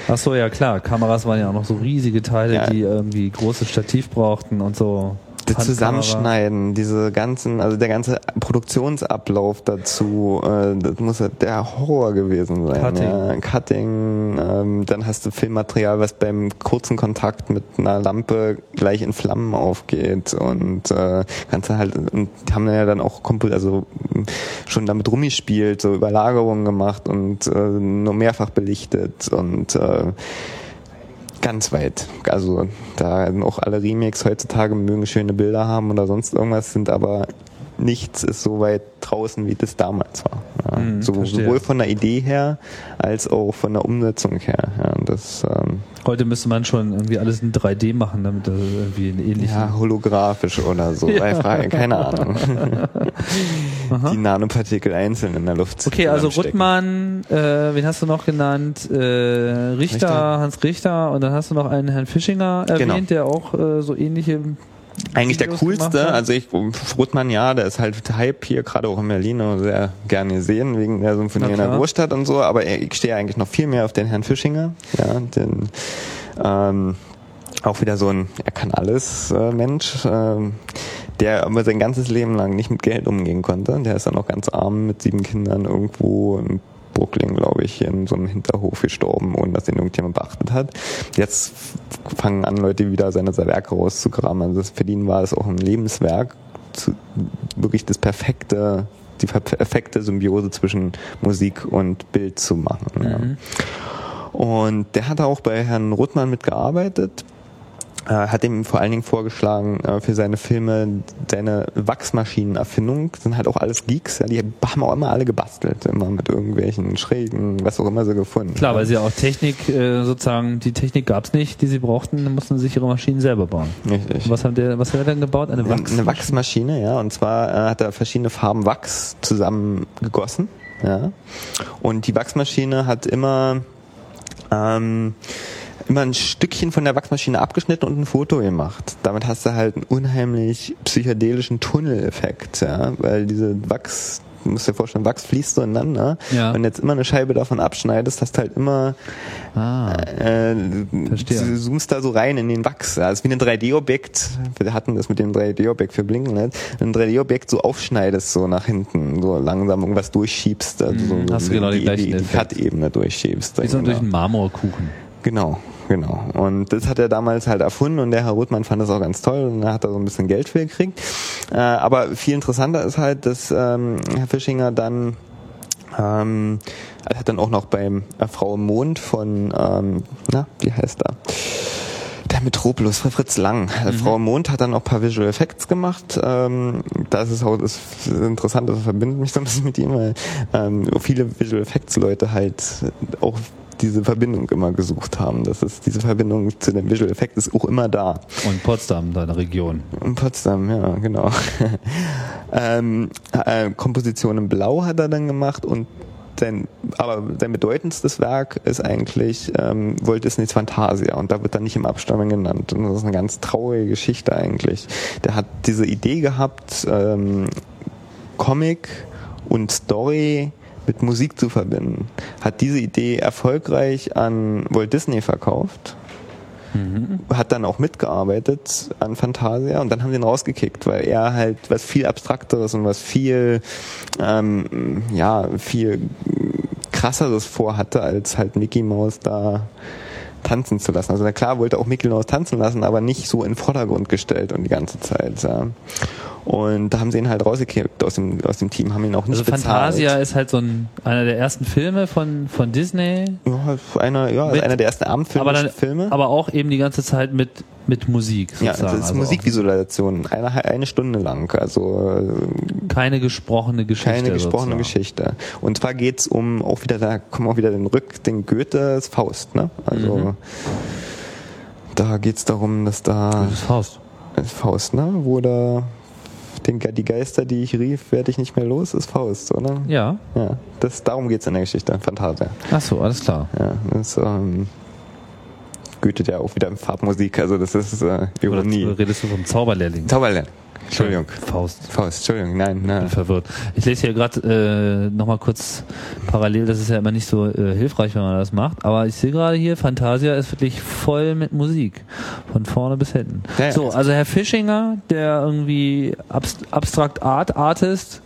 [SPEAKER 3] Ach so, ja klar. Kameras waren ja auch noch so riesige Teile, ja. die irgendwie großes Stativ brauchten und so
[SPEAKER 4] das Zusammenschneiden, diese ganzen, also der ganze Produktionsablauf dazu, äh, das muss der Horror gewesen sein. Cutting. Ja. Cutting, ähm, dann hast du Filmmaterial, was beim kurzen Kontakt mit einer Lampe gleich in Flammen aufgeht und äh, kannst du halt, und haben ja dann auch also schon damit rumgespielt, so Überlagerungen gemacht und äh, nur mehrfach belichtet und äh, ganz weit. Also da auch alle Remakes heutzutage mögen schöne Bilder haben oder sonst irgendwas, sind aber nichts ist so weit draußen, wie das damals war. Ja. Mhm, so, sowohl von der Idee her als auch von der Umsetzung her. Ja, das, ähm,
[SPEAKER 3] Heute müsste man schon irgendwie alles in 3D machen, damit das irgendwie ein ähnliches.
[SPEAKER 4] Ja, holographisch oder so. ja. Frage, keine Ahnung. Die Nanopartikel einzeln in der Luft.
[SPEAKER 3] Okay, also Ruttmann, äh, wen hast du noch genannt? Äh, Richter, Richter, Hans Richter und dann hast du noch einen Herrn Fischinger erwähnt, genau. der auch äh, so ähnliche
[SPEAKER 4] eigentlich der coolste, also ich, Frutmann, ja, der ist halt Hype hier, gerade auch in Berlin, sehr gerne gesehen, wegen der Symphonie in der Großstadt und so, aber ich stehe eigentlich noch viel mehr auf den Herrn Fischinger, ja, den, ähm, auch wieder so ein, er kann alles äh, Mensch, ähm, der aber sein ganzes Leben lang nicht mit Geld umgehen konnte. Der ist dann auch ganz arm mit sieben Kindern irgendwo Brooklyn, glaube ich, in so einem Hinterhof gestorben, ohne dass ihn irgendjemand beachtet hat. Jetzt fangen an, Leute wieder seine Werke rauszugraben. Also für ihn war es auch ein Lebenswerk, zu, wirklich das perfekte, die perfekte Symbiose zwischen Musik und Bild zu machen. Mhm. Ja. Und der hat auch bei Herrn Ruttmann mitgearbeitet hat ihm vor allen Dingen vorgeschlagen äh, für seine Filme seine Wachsmaschinenerfindung. Sind halt auch alles Geeks ja, die haben auch immer alle gebastelt immer mit irgendwelchen schrägen was auch immer sie gefunden
[SPEAKER 3] klar weil sie auch Technik äh, sozusagen die Technik gab's nicht die sie brauchten dann mussten sie sich ihre Maschinen selber bauen. Richtig. Was hat der was hat er denn gebaut?
[SPEAKER 4] Eine Wachsmaschine eine Wachsmaschine ja. Und zwar äh, hat er verschiedene Farben Wachs zusammengegossen ja. Und die Wachsmaschine hat immer ähm, immer ein Stückchen von der Wachsmaschine abgeschnitten und ein Foto gemacht. Damit hast du halt einen unheimlich psychedelischen Tunneleffekt, ja, weil diese Wachs du musst dir vorstellen, Wachs fließt so ineinander. Ja. Wenn du jetzt immer eine Scheibe davon abschneidest, hast du halt immer, ah, äh, du zoomst da so rein in den Wachs. Das ist wie ein 3D-Objekt. Wir hatten das mit dem 3D-Objekt für Blinken, ne? Ein 3D-Objekt so aufschneidest, so nach hinten, so langsam irgendwas durchschiebst, also so,
[SPEAKER 3] hast du genau die, die,
[SPEAKER 4] die Cut-Ebene durchschiebst.
[SPEAKER 3] Wie so genau. durch einen Marmorkuchen.
[SPEAKER 4] Genau, genau. Und das hat er damals halt erfunden und der Herr Rothmann fand das auch ganz toll und da hat er so ein bisschen Geld für gekriegt. Äh, aber viel interessanter ist halt, dass ähm, Herr Fischinger dann ähm, hat dann auch noch beim äh, Frau Mond von, ähm, na, wie heißt er? Der Metropolis, Fritz Lang. Mhm. Frau Mond hat dann auch ein paar Visual Effects gemacht. Ähm, das ist auch das Interessante, das verbindet mich so ein bisschen mit ihm, weil ähm, viele Visual Effects Leute halt auch diese Verbindung immer gesucht haben. Das ist diese Verbindung zu dem Visual Effekt ist auch immer da.
[SPEAKER 3] Und Potsdam, deine Region.
[SPEAKER 4] Und Potsdam, ja, genau. ähm, äh, Komposition in Blau hat er dann gemacht und sein, aber sein bedeutendstes Werk ist eigentlich ähm, Walt Disneys Fantasia und da wird er nicht im Abstammung genannt. Und das ist eine ganz traurige Geschichte eigentlich. Der hat diese Idee gehabt, ähm, Comic und Story mit Musik zu verbinden. Hat diese Idee erfolgreich an Walt Disney verkauft. Mhm. Hat dann auch mitgearbeitet an Fantasia und dann haben sie ihn rausgekickt, weil er halt was viel abstrakteres und was viel, ähm, ja, viel krasseres vorhatte, als halt Mickey Mouse da tanzen zu lassen. Also klar wollte auch Mickey Mouse tanzen lassen, aber nicht so in Vordergrund gestellt und die ganze Zeit. Ja. Und da haben sie ihn halt rausgekippt aus dem, aus dem Team, haben ihn auch nicht
[SPEAKER 3] also
[SPEAKER 4] bezahlt.
[SPEAKER 3] Fantasia ist halt so ein, einer der ersten Filme von, von Disney.
[SPEAKER 4] Ja, einer, ja, mit, einer der ersten Abendfilme.
[SPEAKER 3] Aber, dann, aber auch eben die ganze Zeit mit, mit Musik.
[SPEAKER 4] Sozusagen. Ja, das ist also Musikvisualisation, eine, eine Stunde lang. Also
[SPEAKER 3] keine gesprochene Geschichte.
[SPEAKER 4] Keine gesprochene sozusagen. Geschichte. Und zwar geht's um auch wieder, da kommen auch wieder den Rück, den Goethes Faust, ne? Also mhm. da geht's darum, dass da.
[SPEAKER 3] Das ist Faust.
[SPEAKER 4] Faust, ne? Wo da den, die Geister, die ich rief, werde ich nicht mehr los, ist Faust, oder?
[SPEAKER 3] Ja.
[SPEAKER 4] Ja, das, darum geht's in der Geschichte, Fantasia.
[SPEAKER 3] Ach so, alles klar.
[SPEAKER 4] Ja, das ähm, gütet ja auch wieder in Farbmusik, also das ist äh, Ironie.
[SPEAKER 3] Oder redest du vom Zauberlehrling?
[SPEAKER 4] Zauberlehrling. Entschuldigung.
[SPEAKER 3] Faust.
[SPEAKER 4] Faust, Entschuldigung, nein, nein.
[SPEAKER 3] Ich bin verwirrt. Ich lese hier gerade äh, nochmal kurz parallel, das ist ja immer nicht so äh, hilfreich, wenn man das macht, aber ich sehe gerade hier, Fantasia ist wirklich voll mit Musik. Von vorne bis hinten. Ja, so, also Herr Fischinger, der irgendwie Abst Abstract Art Artist,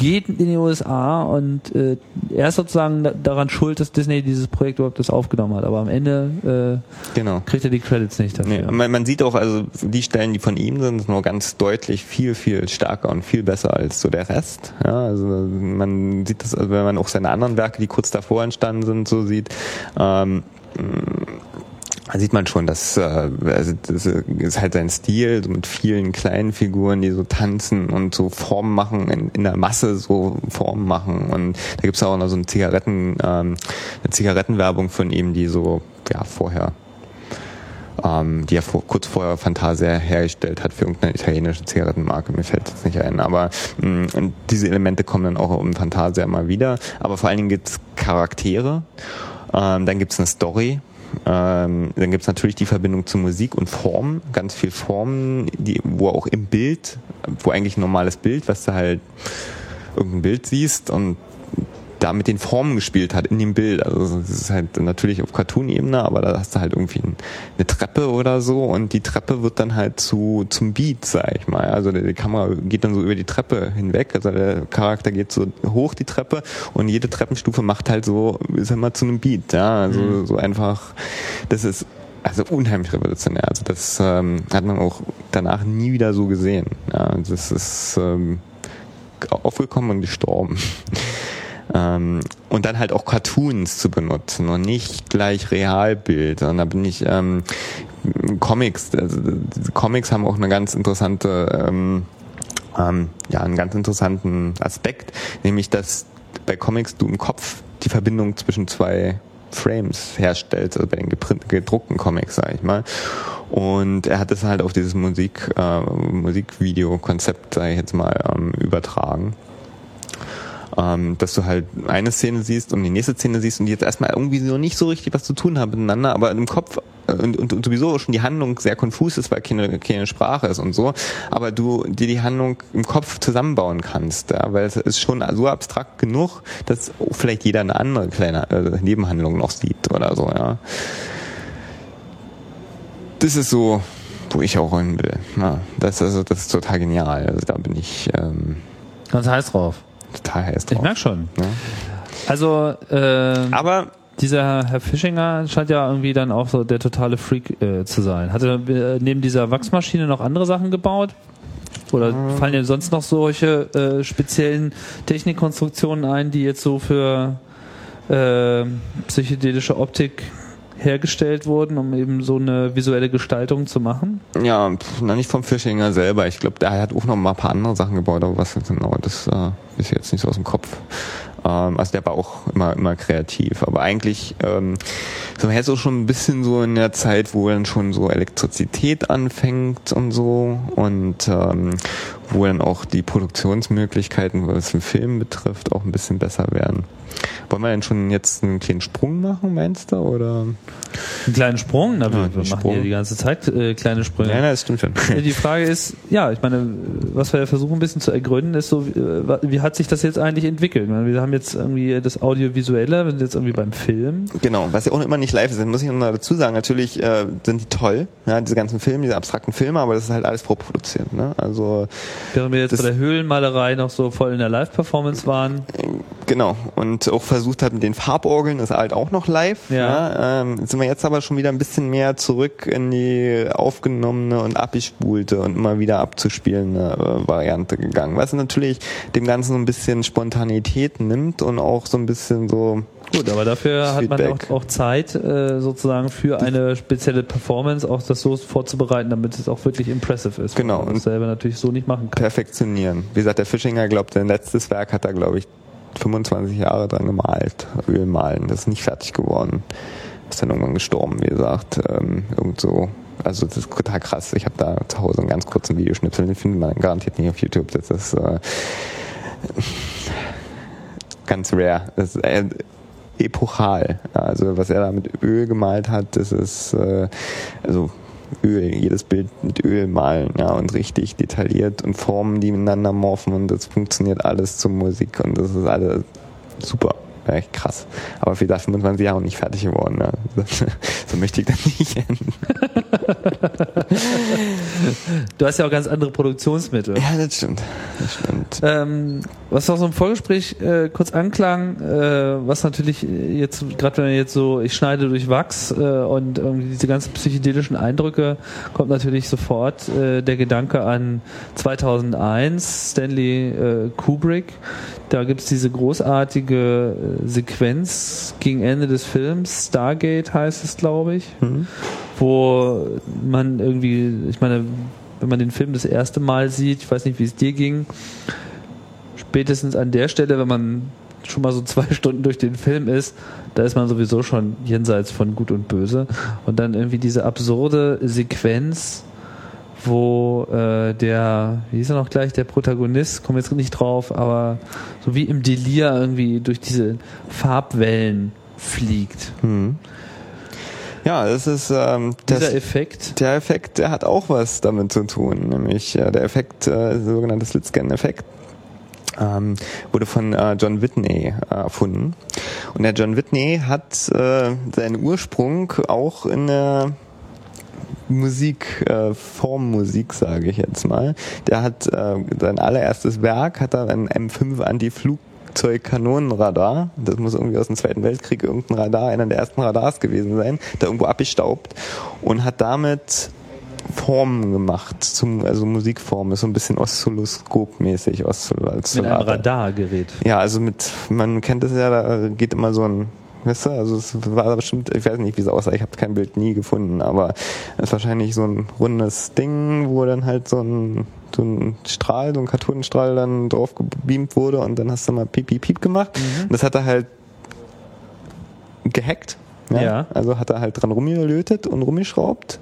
[SPEAKER 3] geht in die USA und äh, er ist sozusagen daran schuld, dass Disney dieses Projekt überhaupt das aufgenommen hat. Aber am Ende äh, genau. kriegt er die Credits nicht dafür.
[SPEAKER 4] Nee, man, man, sieht auch, also die Stellen, die von ihm sind, sind nur ganz deutlich viel, viel stärker und viel besser als so der Rest. Ja, also man sieht das, also wenn man auch seine anderen Werke, die kurz davor entstanden sind, so sieht. Ähm, sieht man schon, dass äh, also das ist halt sein Stil, so mit vielen kleinen Figuren, die so tanzen und so Formen machen, in, in der Masse so Formen machen. Und da gibt's auch noch so eine Zigaretten, ähm, eine Zigarettenwerbung von ihm, die so ja vorher ähm, die er vor, kurz vorher Fantasia hergestellt hat für irgendeine italienische Zigarettenmarke. Mir fällt das nicht ein. Aber mh, mm, diese Elemente kommen dann auch im Fantasia mal wieder. Aber vor allen Dingen gibt's Charaktere. Ähm, dann gibt's eine Story ähm, dann gibt es natürlich die Verbindung zu Musik und Form, ganz viel Formen, die, wo auch im Bild, wo eigentlich ein normales Bild, was du halt irgendein Bild siehst und da mit den Formen gespielt hat in dem Bild. Also das ist halt natürlich auf Cartoon-Ebene, aber da hast du halt irgendwie eine Treppe oder so und die Treppe wird dann halt zu zum Beat, sag ich mal. Also die Kamera geht dann so über die Treppe hinweg, also der Charakter geht so hoch die Treppe und jede Treppenstufe macht halt so, ist immer zu einem Beat, ja, also mhm. so einfach, das ist also unheimlich revolutionär. Also das ähm, hat man auch danach nie wieder so gesehen. Ja, das ist ähm, aufgekommen und gestorben. Ähm, und dann halt auch Cartoons zu benutzen und nicht gleich Realbild. Und da bin ich ähm, Comics, also Comics haben auch eine ganz interessante, ähm, ähm, ja, einen ganz interessanten Aspekt, nämlich dass bei Comics du im Kopf die Verbindung zwischen zwei Frames herstellt, also bei den gedruckten Comics, sag ich mal. Und er hat es halt auf dieses Musik, äh, Musikvideo-Konzept, sag ich jetzt mal, ähm, übertragen ähm, dass du halt eine Szene siehst und die nächste Szene siehst und die jetzt erstmal irgendwie so nicht so richtig was zu tun haben miteinander, aber im Kopf äh, und, und, und sowieso schon die Handlung sehr konfus ist, weil keine, keine Sprache ist und so, aber du dir die Handlung im Kopf zusammenbauen kannst, ja, weil es ist schon so abstrakt genug, dass vielleicht jeder eine andere kleine äh, Nebenhandlung noch sieht oder so, ja. Das ist so, wo ich auch hin will. Ja, das, also, das ist total genial. Also da bin ich ähm,
[SPEAKER 3] ganz heiß drauf
[SPEAKER 4] total heiß drauf.
[SPEAKER 3] Ich merke schon. Ja. Also, äh, aber dieser Herr Fischinger scheint ja irgendwie dann auch so der totale Freak äh, zu sein. Hat er äh, neben dieser Wachsmaschine noch andere Sachen gebaut? Oder mhm. fallen dir sonst noch solche äh, speziellen Technikkonstruktionen ein, die jetzt so für äh, psychedelische Optik hergestellt wurden, um eben so eine visuelle Gestaltung zu machen?
[SPEAKER 4] Ja, na nicht vom Fischinger selber. Ich glaube, der hat auch noch mal ein paar andere Sachen gebaut, aber was genau, das äh, ist jetzt nicht so aus dem Kopf. Ähm, also der war auch immer, immer kreativ. Aber eigentlich ähm, so er so schon ein bisschen so in der Zeit, wo dann schon so Elektrizität anfängt und so und ähm, wo dann auch die Produktionsmöglichkeiten, was den Film betrifft, auch ein bisschen besser werden. Wollen wir denn schon jetzt einen kleinen Sprung machen, meinst du? Oder?
[SPEAKER 3] Einen kleinen Sprung? Na, wir, ja, wir machen hier die ganze Zeit äh, kleine Sprünge.
[SPEAKER 4] Ja, das stimmt schon.
[SPEAKER 3] Die Frage ist, ja, ich meine, was wir versuchen ein bisschen zu ergründen, ist so, wie, äh, wie hat sich das jetzt eigentlich entwickelt? Meine, wir haben jetzt irgendwie das Audiovisuelle, wir sind jetzt irgendwie beim Film.
[SPEAKER 4] Genau, was ja auch immer nicht live ist, muss ich noch dazu sagen, natürlich äh, sind die toll, ja, diese ganzen Filme, diese abstrakten Filme, aber das ist halt alles vorproduziert. Ne? Also
[SPEAKER 3] Während wir jetzt bei der Höhlenmalerei noch so voll in der Live-Performance waren.
[SPEAKER 4] Genau, und auch versucht hat mit den Farborgeln, ist halt auch noch live. Ja. ja ähm, sind wir jetzt aber schon wieder ein bisschen mehr zurück in die aufgenommene und abgespulte und immer wieder abzuspielende äh, Variante gegangen. Was natürlich dem Ganzen so ein bisschen Spontanität nimmt und auch so ein bisschen so
[SPEAKER 3] Gut, aber dafür hat man auch, auch Zeit äh, sozusagen für eine spezielle Performance, auch das so vorzubereiten, damit es auch wirklich impressive ist.
[SPEAKER 4] Genau.
[SPEAKER 3] Und selber natürlich so nicht machen kann.
[SPEAKER 4] Perfektionieren. Wie gesagt, der Fischinger glaubt, sein letztes Werk hat er, glaube ich, 25 Jahre dran gemalt, Ölmalen. Das ist nicht fertig geworden. Ist dann irgendwann gestorben, wie gesagt. Ähm, irgend so. Also das ist total krass. Ich habe da zu Hause einen ganz kurzen Videoschnipsel, den findet man garantiert nicht auf YouTube. Das ist äh, ganz rare. Das ist, äh, epochal. Also was er da mit Öl gemalt hat, das ist äh, also Öl, jedes Bild mit Öl malen, ja, und richtig detailliert und Formen, die miteinander morphen und das funktioniert alles zur Musik und das ist alles super. Ja, echt krass. Aber für das 25 Jahre nicht fertig geworden. Ja. so möchte ich das nicht enden.
[SPEAKER 3] du hast ja auch ganz andere Produktionsmittel.
[SPEAKER 4] Ja, das stimmt. Das stimmt.
[SPEAKER 3] Ähm, was auch so im Vorgespräch äh, kurz anklang, äh, was natürlich jetzt, gerade wenn man jetzt so, ich schneide durch Wachs äh, und irgendwie diese ganzen psychedelischen Eindrücke, kommt natürlich sofort äh, der Gedanke an 2001, Stanley äh, Kubrick. Da gibt es diese großartige äh, Sequenz gegen Ende des Films, Stargate heißt es, glaube ich, mhm. Wo man irgendwie, ich meine, wenn man den Film das erste Mal sieht, ich weiß nicht, wie es dir ging, spätestens an der Stelle, wenn man schon mal so zwei Stunden durch den Film ist, da ist man sowieso schon jenseits von Gut und Böse. Und dann irgendwie diese absurde Sequenz, wo äh, der, wie hieß er noch gleich, der Protagonist, komme jetzt nicht drauf, aber so wie im Delir irgendwie durch diese Farbwellen fliegt.
[SPEAKER 4] Hm. Ja, das ist ähm,
[SPEAKER 3] dieser das, Effekt.
[SPEAKER 4] Der Effekt, der hat auch was damit zu tun, nämlich äh, der Effekt, äh, der sogenannte Slitscan-Effekt ähm, wurde von äh, John Whitney äh, erfunden. Und der John Whitney hat äh, seinen Ursprung auch in der Musik, äh, Formmusik, sage ich jetzt mal. Der hat äh, sein allererstes Werk, hat er ein M5 Anti-Flugzeug-Kanonenradar. Das muss irgendwie aus dem Zweiten Weltkrieg irgendein Radar, einer der ersten Radars gewesen sein, der irgendwo abgestaubt und hat damit Formen gemacht, zum, also Musikformen, ist so ein bisschen Oszilloskop-mäßig.
[SPEAKER 3] Mit einem Radargerät.
[SPEAKER 4] Ja, also mit, man kennt es ja, da geht immer so ein Weißt du, also es war bestimmt, ich weiß nicht, wie es aussah, ich habe kein Bild nie gefunden, aber es ist wahrscheinlich so ein rundes Ding, wo dann halt so ein, so ein Strahl, so ein Cartoonstrahl dann drauf gebeamt wurde und dann hast du mal piep, piep, piep gemacht. Mhm. Und das hat er halt gehackt. Ja? ja. Also hat er halt dran rumgelötet und rumgeschraubt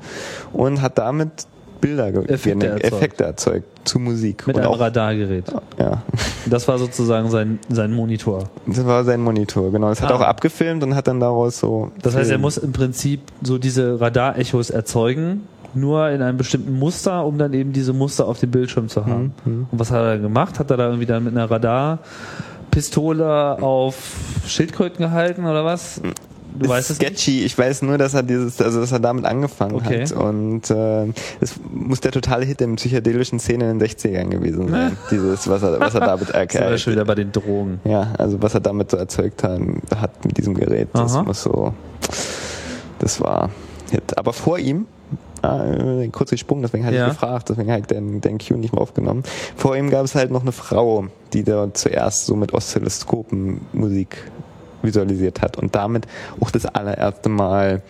[SPEAKER 4] und hat damit Bilder,
[SPEAKER 3] Effekte, erzeugt.
[SPEAKER 4] Effekte erzeugt zu Musik.
[SPEAKER 3] Mit
[SPEAKER 4] und
[SPEAKER 3] einem auch, Radargerät.
[SPEAKER 4] Ja.
[SPEAKER 3] Das war sozusagen sein, sein Monitor.
[SPEAKER 4] Das war sein Monitor, genau. Das ah. hat er auch abgefilmt und hat dann daraus so.
[SPEAKER 3] Das heißt, er muss im Prinzip so diese Radarechos erzeugen, nur in einem bestimmten Muster, um dann eben diese Muster auf dem Bildschirm zu haben. Mhm. Und was hat er gemacht? Hat er da irgendwie dann mit einer Radarpistole auf Schildkröten gehalten oder was?
[SPEAKER 4] Du ist weißt es sketchy. Ich weiß nur, dass er dieses, also dass er damit angefangen okay. hat. Und äh, es muss der totale Hit in psychedelischen Szenen in den 60ern gewesen sein. dieses, was er, was er damit
[SPEAKER 3] erklärt. Das schon wieder bei den Drogen.
[SPEAKER 4] Ja, also was er damit so erzeugt hat, hat mit diesem Gerät. Das Aha. muss so. Das war Hit. Aber vor ihm Ah, äh, kurz gesprungen, deswegen hatte ja. ich gefragt, deswegen habe ich den, den Q nicht mehr aufgenommen. Vor ihm gab es halt noch eine Frau, die da zuerst so mit Oszilloskopen Musik visualisiert hat und damit auch das allererste Mal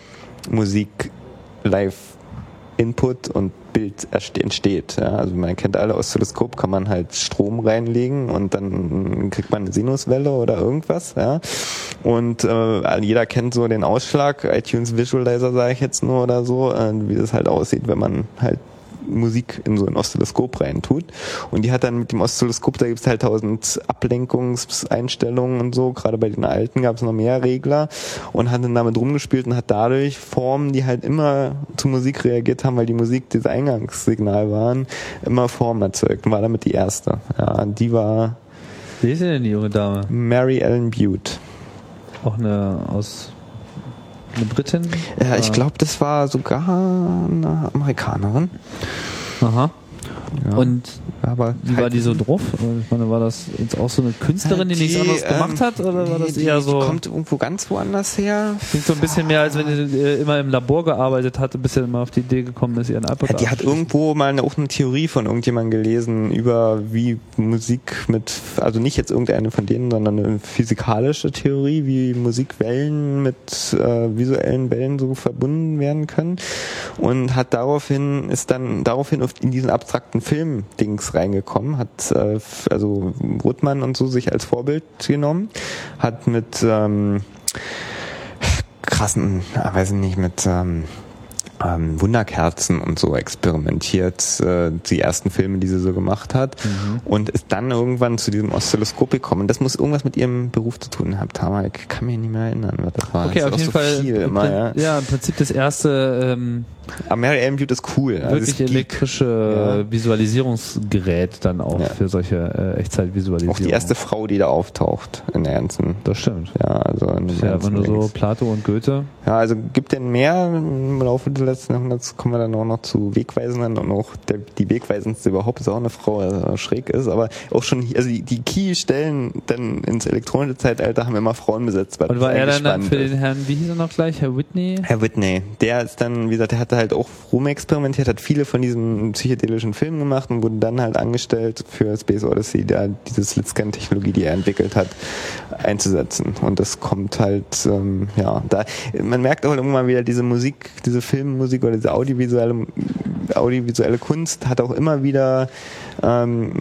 [SPEAKER 4] Musik live Input und Bild entsteht. Ja, also man kennt alle Oszilloskop, kann man halt Strom reinlegen und dann kriegt man eine Sinuswelle oder irgendwas. Ja. Und äh, jeder kennt so den Ausschlag, iTunes Visualizer sage ich jetzt nur oder so, äh, wie das halt aussieht, wenn man halt Musik in so ein Oszilloskop rein tut. Und die hat dann mit dem Oszilloskop, da gibt es halt tausend Ablenkungseinstellungen und so. Gerade bei den alten gab es noch mehr Regler und hat dann damit rumgespielt und hat dadurch Formen, die halt immer zu Musik reagiert haben, weil die Musik das Eingangssignal waren, immer Formen erzeugt und war damit die erste. Ja, die war.
[SPEAKER 3] Wie ist denn die junge Dame?
[SPEAKER 4] Mary Ellen Butte.
[SPEAKER 3] Auch eine aus eine Britin?
[SPEAKER 4] Ja, ich glaube, das war sogar eine Amerikanerin.
[SPEAKER 3] Aha. Ja. Und aber wie war die so drauf? Ich meine, war das jetzt auch so eine Künstlerin, die, die nichts anderes ähm, gemacht hat? Oder war das die, eher so.
[SPEAKER 4] kommt irgendwo ganz woanders her.
[SPEAKER 3] Klingt so ein bisschen mehr, als wenn sie äh, immer im Labor gearbeitet hatte, bis sie immer auf die Idee gekommen ist, ihren iPod
[SPEAKER 4] ja, Die hat irgendwo mal eine, auch eine Theorie von irgendjemandem gelesen über wie Musik mit, also nicht jetzt irgendeine von denen, sondern eine physikalische Theorie, wie Musikwellen mit äh, visuellen Wellen so verbunden werden können. Und hat daraufhin, ist dann daraufhin in diesen abstrakten Film-Dings reingekommen, hat äh, also Ruttmann und so sich als Vorbild genommen, hat mit ähm, krassen, weiß ich nicht, mit ähm, ähm, Wunderkerzen und so experimentiert, äh, die ersten Filme, die sie so gemacht hat mhm. und ist dann irgendwann zu diesem Oszilloskop gekommen. Das muss irgendwas mit ihrem Beruf zu tun haben. Aber ich kann mich nicht mehr erinnern, was das war.
[SPEAKER 3] Okay,
[SPEAKER 4] das
[SPEAKER 3] auf jeden so Fall. Immer, ja. ja, im Prinzip das erste ähm,
[SPEAKER 4] aber Mary Ellen Butte ist cool.
[SPEAKER 3] Also wirklich elektrische ja. Visualisierungsgerät dann auch ja. für solche äh, Echtzeitvisualisierung. Auch
[SPEAKER 4] die erste Frau, die da auftaucht in der ganzen.
[SPEAKER 3] Das stimmt.
[SPEAKER 4] Ja, also in
[SPEAKER 3] ja, wenn du so Plato und Goethe.
[SPEAKER 4] Ja, also gibt denn mehr im Laufe des letzten Jahrhunderts kommen wir dann auch noch zu Wegweisenden und auch der, die Wegweisendste überhaupt ist auch eine Frau, also schräg ist, aber auch schon, also die, die Key-Stellen dann ins elektronische Zeitalter haben immer Frauen besetzt.
[SPEAKER 3] Und war er dann, dann für den Herrn, wie hieß er noch gleich, Herr Whitney?
[SPEAKER 4] Herr Whitney, der ist dann, wie gesagt, der hatte halt auch rumexperimentiert, hat viele von diesen psychedelischen Filmen gemacht und wurde dann halt angestellt für Space Odyssey, da diese Slitscan-Technologie, die er entwickelt hat, einzusetzen. Und das kommt halt, ähm, ja, da, man merkt auch irgendwann wieder diese Musik, diese Filmmusik oder diese audiovisuelle, audiovisuelle Kunst hat auch immer wieder ähm,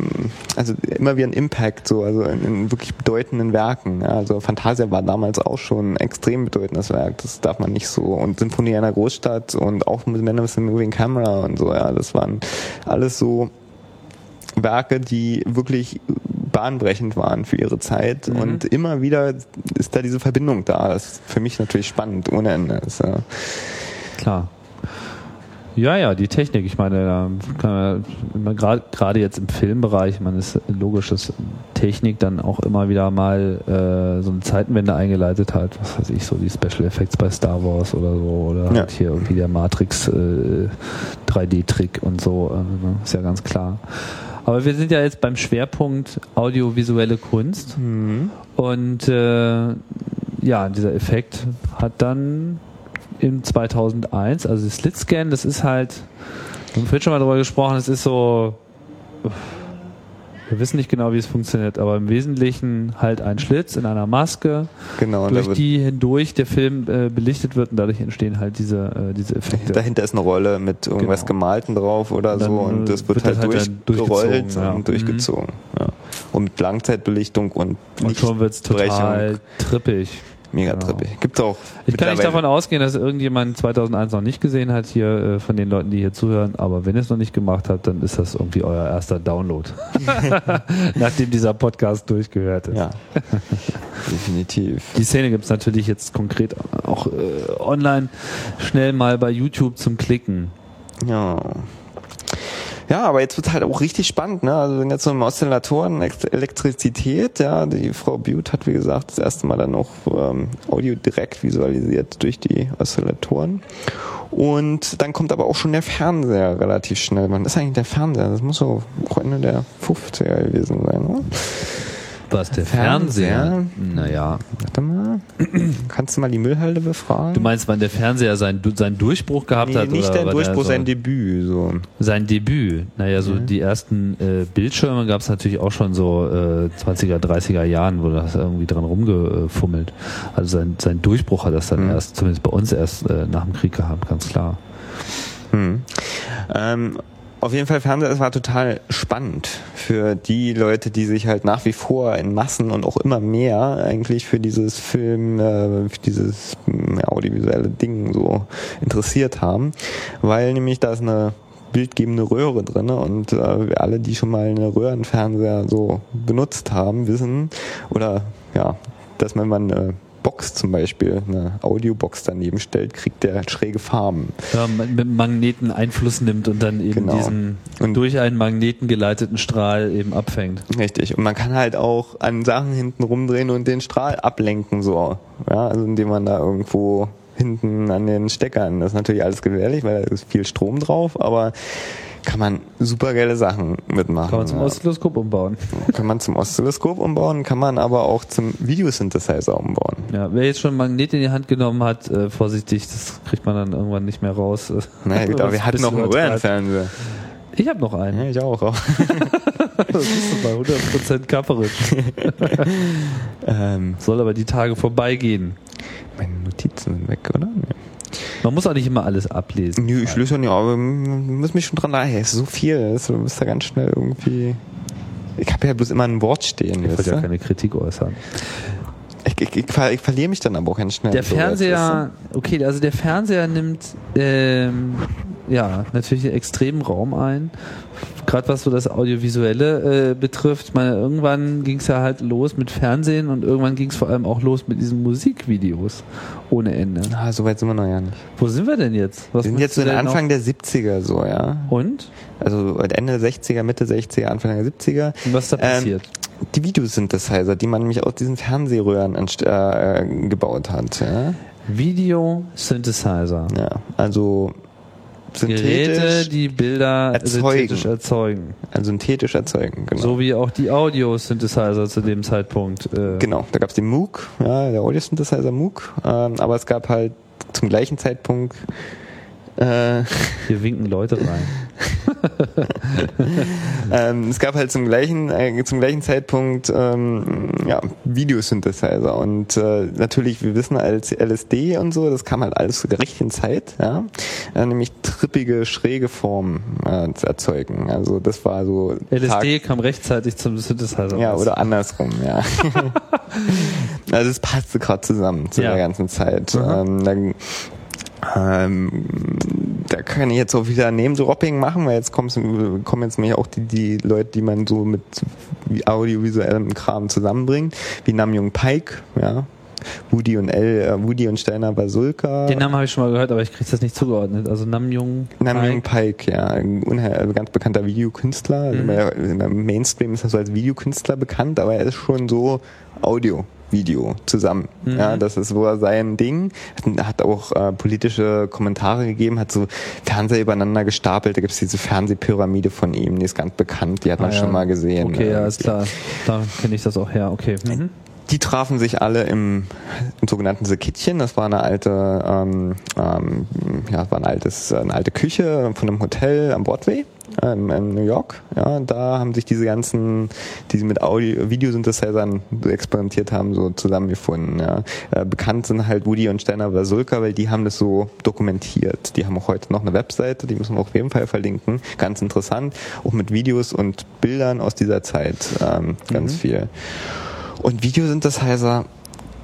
[SPEAKER 4] also immer wieder ein Impact, so, also in, in wirklich bedeutenden Werken. Ja. Also Fantasia war damals auch schon ein extrem bedeutendes Werk, das darf man nicht so. Und Symphonie einer Großstadt und auch mit Man of the Moving Camera und so, ja, das waren alles so Werke, die wirklich bahnbrechend waren für ihre Zeit. Mhm. Und immer wieder ist da diese Verbindung da. Das ist für mich natürlich spannend, ohne Ende. Ist, ja
[SPEAKER 3] Klar. Ja, ja, die Technik. Ich meine, gerade jetzt im Filmbereich, man ist logisch, dass Technik dann auch immer wieder mal äh, so eine Zeitenwende eingeleitet hat. Was weiß ich, so die Special Effects bei Star Wars oder so oder
[SPEAKER 4] Ja.
[SPEAKER 3] halt hier irgendwie der Matrix äh, 3D-Trick und so. Äh, ne? ist ja ganz klar. Aber wir sind ja jetzt beim Schwerpunkt audiovisuelle Kunst. Und äh, ja, dieser Effekt hat dann im 2001, also das Slitscan, das ist halt, wir haben vorhin schon mal drüber gesprochen, es ist so, wir wissen nicht genau, wie es funktioniert, aber im Wesentlichen halt ein Schlitz in einer Maske,
[SPEAKER 4] Genau,
[SPEAKER 3] durch die hindurch der Film äh, belichtet wird und dadurch entstehen halt diese, äh, diese Effekte.
[SPEAKER 4] dahinter ist eine Rolle mit irgendwas
[SPEAKER 3] Genau.
[SPEAKER 4] Gemalten drauf oder so und das wird,
[SPEAKER 3] wird
[SPEAKER 4] halt,
[SPEAKER 3] halt dann
[SPEAKER 4] durchgerollt
[SPEAKER 3] durchgezogen, ja.
[SPEAKER 4] und durchgezogen. Ja. Und mit Langzeitbelichtung und,
[SPEAKER 3] und schon wird's total trippig.
[SPEAKER 4] Mega
[SPEAKER 3] genau.
[SPEAKER 4] trippig. Gibt auch
[SPEAKER 3] Ich kann nicht davon ausgehen, dass irgendjemand 2001 noch nicht gesehen hat hier äh, von den Leuten, die hier zuhören. Aber wenn ihr es noch nicht gemacht habt, dann ist das irgendwie euer erster Download, nachdem dieser Podcast durchgehört ist.
[SPEAKER 4] Ja, definitiv.
[SPEAKER 3] Die Szene gibt's natürlich jetzt konkret auch äh, online schnell mal bei YouTube zum Klicken.
[SPEAKER 4] Ja. Ja, aber jetzt wird halt auch richtig spannend, ne? Also wenn jetzt so im Oszillatoren Elektrizität, ja, die Frau Bute hat wie gesagt das erste Mal dann noch ähm, Audio direkt visualisiert durch die Oszillatoren. Und dann kommt aber auch schon der Fernseher relativ schnell. Wann ist eigentlich der Fernseher? Das muss so auch Ende der 50er gewesen sein, ne?
[SPEAKER 3] Was, der
[SPEAKER 4] Fernseher?
[SPEAKER 3] Fernseher? Naja.
[SPEAKER 4] Warte mal. Kannst du mal die Müllhalde befragen?
[SPEAKER 3] Du meinst, wann der Fernseher seinen, seinen Durchbruch gehabt
[SPEAKER 4] nee,
[SPEAKER 3] hat?
[SPEAKER 4] nicht
[SPEAKER 3] oder
[SPEAKER 4] der
[SPEAKER 3] er
[SPEAKER 4] Durchbruch,
[SPEAKER 3] so
[SPEAKER 4] sein Debüt, so.
[SPEAKER 3] Sein Debüt. Naja, so die ersten äh, Bildschirme gab es natürlich auch schon so äh, 20er, 30er Jahren, wo das irgendwie dran rumgefummelt. Also sein, sein Durchbruch hat das dann
[SPEAKER 4] Mhm.
[SPEAKER 3] erst, zumindest bei uns erst äh, nach dem Krieg gehabt, ganz klar.
[SPEAKER 4] Hm. Ähm, auf jeden Fall Fernseher, es war total spannend für die Leute, die sich halt nach wie vor in Massen und auch immer mehr eigentlich für dieses Film, äh, für dieses mm, audiovisuelle Ding so interessiert haben, weil nämlich da ist eine bildgebende Röhre drinne und äh, alle, die schon mal eine Röhrenfernseher so benutzt haben, wissen oder ja, dass wenn man eine Box zum Beispiel, eine Audiobox daneben stellt, kriegt der schräge Farben.
[SPEAKER 3] Ja, man mit Magneten Einfluss nimmt und dann eben
[SPEAKER 4] Genau.
[SPEAKER 3] diesen
[SPEAKER 4] Und-
[SPEAKER 3] durch einen Magneten geleiteten Strahl eben abfängt.
[SPEAKER 4] Richtig. Und man kann halt auch an Sachen hinten rumdrehen und den Strahl ablenken, so. Ja, also indem man da irgendwo hinten an den Steckern, das ist natürlich alles gefährlich, weil da ist viel Strom drauf, aber kann man super geile Sachen mitmachen.
[SPEAKER 3] Kann man zum
[SPEAKER 4] ja.
[SPEAKER 3] Oszilloskop umbauen.
[SPEAKER 4] kann man zum Oszilloskop umbauen, kann man aber auch zum Videosynthesizer umbauen.
[SPEAKER 3] Ja, wer jetzt schon einen Magnet in die Hand genommen hat, äh, vorsichtig, das kriegt man dann irgendwann nicht mehr raus.
[SPEAKER 4] Naja, gut, aber wir hatten noch
[SPEAKER 3] ein
[SPEAKER 4] einen. Röhrenfernseher.
[SPEAKER 3] Ich habe noch einen.
[SPEAKER 4] Ja, ich auch. auch.
[SPEAKER 3] Das ist bei 100% kapperisch.
[SPEAKER 4] ähm,
[SPEAKER 3] Soll aber die Tage vorbeigehen.
[SPEAKER 4] meine Notizen sind weg, oder? Nee.
[SPEAKER 3] Man muss auch nicht immer alles ablesen.
[SPEAKER 4] Nö, ich löse ja nicht, aber man muss mich schon dran erinnern. Hey, es ist so viel, das- du bist da ganz schnell irgendwie. Ich habe ja bloß immer ein Wort stehen.
[SPEAKER 3] Ich wollte ja keine Kritik äußern.
[SPEAKER 4] Ich, ich, ver- ich verliere mich dann aber auch ganz schnell.
[SPEAKER 3] Der
[SPEAKER 4] so,
[SPEAKER 3] Fernseher, okay, also der Fernseher nimmt ähm, ja natürlich einen extremen Raum ein. Gerade was so das Audiovisuelle äh, betrifft. Meine, irgendwann ging es ja halt los mit Fernsehen und irgendwann ging es vor allem auch los mit diesen Musikvideos ohne Ende.
[SPEAKER 4] Ah, so weit sind wir noch ja nicht.
[SPEAKER 3] Wo sind wir denn jetzt? Was
[SPEAKER 4] Wir sind jetzt so Anfang der 70er so, ja.
[SPEAKER 3] Und?
[SPEAKER 4] Also Ende der 60er, Mitte 60er, Anfang der 70er.
[SPEAKER 3] Und was ist da
[SPEAKER 4] Ähm,
[SPEAKER 3] passiert?
[SPEAKER 4] Die Videosynthesizer, die man nämlich aus diesen Fernsehröhren äh, äh, gebaut hat. Ja?
[SPEAKER 3] Video Synthesizer.
[SPEAKER 4] ja, also
[SPEAKER 3] Geräte, die Bilder
[SPEAKER 4] erzeugen.
[SPEAKER 3] synthetisch erzeugen.
[SPEAKER 4] also synthetisch erzeugen. Genau.
[SPEAKER 3] So wie auch die Audio-Synthesizer zu dem Zeitpunkt. Äh,
[SPEAKER 4] Genau, da gab es den MOOC, ja, der Audio Synthesizer MOOC, ähm, aber es gab halt zum gleichen Zeitpunkt äh,
[SPEAKER 3] Hier winken Leute rein.
[SPEAKER 4] ähm, es gab halt zum gleichen äh, zum gleichen Zeitpunkt ähm, ja, Videosynthesizer und äh, natürlich wir wissen als LSD und so das kam halt alles zur richtigen Zeit ja äh, nämlich trippige schräge Formen äh, zu erzeugen also das war so
[SPEAKER 3] LSD kam rechtzeitig zum Synthesizer.
[SPEAKER 4] Ja,
[SPEAKER 3] raus.
[SPEAKER 4] oder andersrum, ja. also es passte gerade zusammen zu
[SPEAKER 3] Ja.
[SPEAKER 4] der ganzen Zeit.
[SPEAKER 3] Mhm.
[SPEAKER 4] Ähm, dann, ähm, da kann ich jetzt auch wieder Name-Dropping machen, weil jetzt kommen jetzt nämlich auch die, die Leute, die man so mit audiovisuellem Kram zusammenbringt, wie Namjoon Pike, ja, Woody und El, äh, Woody und Steiner Basulka.
[SPEAKER 3] Den Namen habe ich schon mal gehört, aber ich kriege das nicht zugeordnet. Also Namjoon
[SPEAKER 4] Namjoon Pike, ja, ein unheil, ganz bekannter Videokünstler. Also mhm. Im Mainstream ist er so als Videokünstler bekannt, aber er ist schon so Audio. Video zusammen. Mhm. Ja, das ist wohl sein Ding. Hat auch äh, politische Kommentare gegeben, hat so Fernseher übereinander gestapelt. Da gibt es diese Fernsehpyramide von ihm, die ist ganz bekannt, die hat man ah, ja. schon mal gesehen.
[SPEAKER 3] Okay, ja, ist klar. Da kenne ich das auch her. Okay. Mhm.
[SPEAKER 4] Die trafen sich alle im, im sogenannten Sekittchen. Das war eine alte, ähm, ähm, ja, war ein altes, eine alte Küche von einem Hotel am Broadway ähm, in New York. Ja, da haben sich diese ganzen, die sie mit Audio, Videosynthesizern experimentiert haben, so zusammengefunden. Ja. Äh, bekannt sind halt Woody und Steiner Basulka, weil die haben das so dokumentiert. Die haben auch heute noch eine Webseite, die müssen wir auf jeden Fall verlinken. Ganz interessant, auch mit Videos und Bildern aus dieser Zeit ähm, ganz mhm. viel. Und Videosynthesizer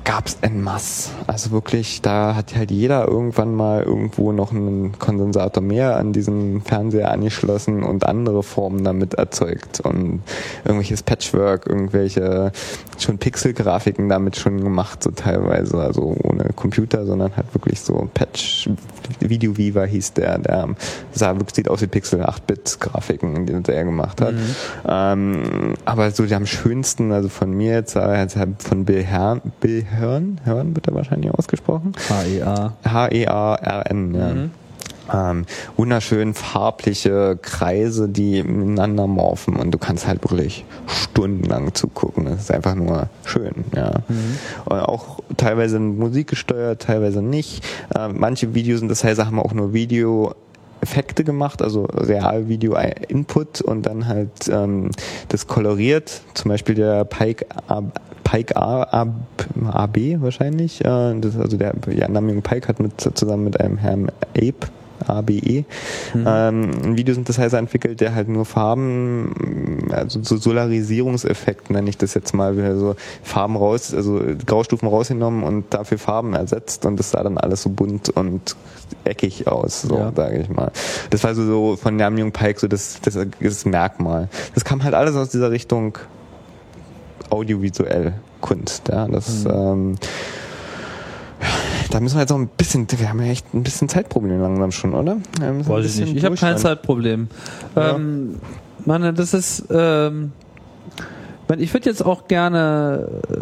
[SPEAKER 4] gab's en masse. Also wirklich, da hat halt jeder irgendwann mal irgendwo noch einen Kondensator mehr an diesem Fernseher angeschlossen und andere Formen damit erzeugt und irgendwelches Patchwork, irgendwelche schon Pixelgrafiken damit schon gemacht, so teilweise, also ohne Computer, sondern halt wirklich so Patch, Video Viva hieß der, der sah wirklich, sieht aus wie Pixel 8-Bit-Grafiken, die der gemacht hat. Mhm. Ähm, aber so die am schönsten, also von mir jetzt, also von Bill, Herrn, Bill Hearn, Hearn wird er wahrscheinlich ausgesprochen.
[SPEAKER 3] H-E-A.
[SPEAKER 4] H-E-A-R-N, ja. Mhm. Ähm, wunderschön farbliche Kreise, die miteinander morphen und du kannst halt wirklich stundenlang zugucken. Das ist einfach nur schön, ja. Mhm. Und auch teilweise Musik gesteuert, teilweise nicht. Äh, manche Videos sind das heißt, haben auch nur Video Effekte gemacht, also Real-Video-Input und dann halt ähm, das koloriert. Zum Beispiel der Pike, Pike A, A, AB wahrscheinlich. Äh, das, also der ja, Namjoon Pike hat mit, zusammen mit einem Herrn Ape ABE, mhm. ähm, ein Videosynthesizer entwickelt, der halt nur Farben, also so Solarisierungseffekte nenne ich das jetzt mal, so Farben raus, also Graustufen rausgenommen und dafür Farben ersetzt und das sah dann alles so bunt und eckig aus, so ja. sage ich mal. Das war so, so von Namjoon Pike so das, das, das Merkmal. Das kam halt alles aus dieser Richtung audiovisuell Kunst, ja, das mhm. ähm, da müssen wir jetzt auch ein bisschen, wir haben ja echt ein bisschen Zeitproblem langsam schon, oder?
[SPEAKER 3] Weiß ich nicht. Ich habe kein Zeitproblem. Ja. Ähm, meine, das ist, ähm, ich würde jetzt auch gerne, äh,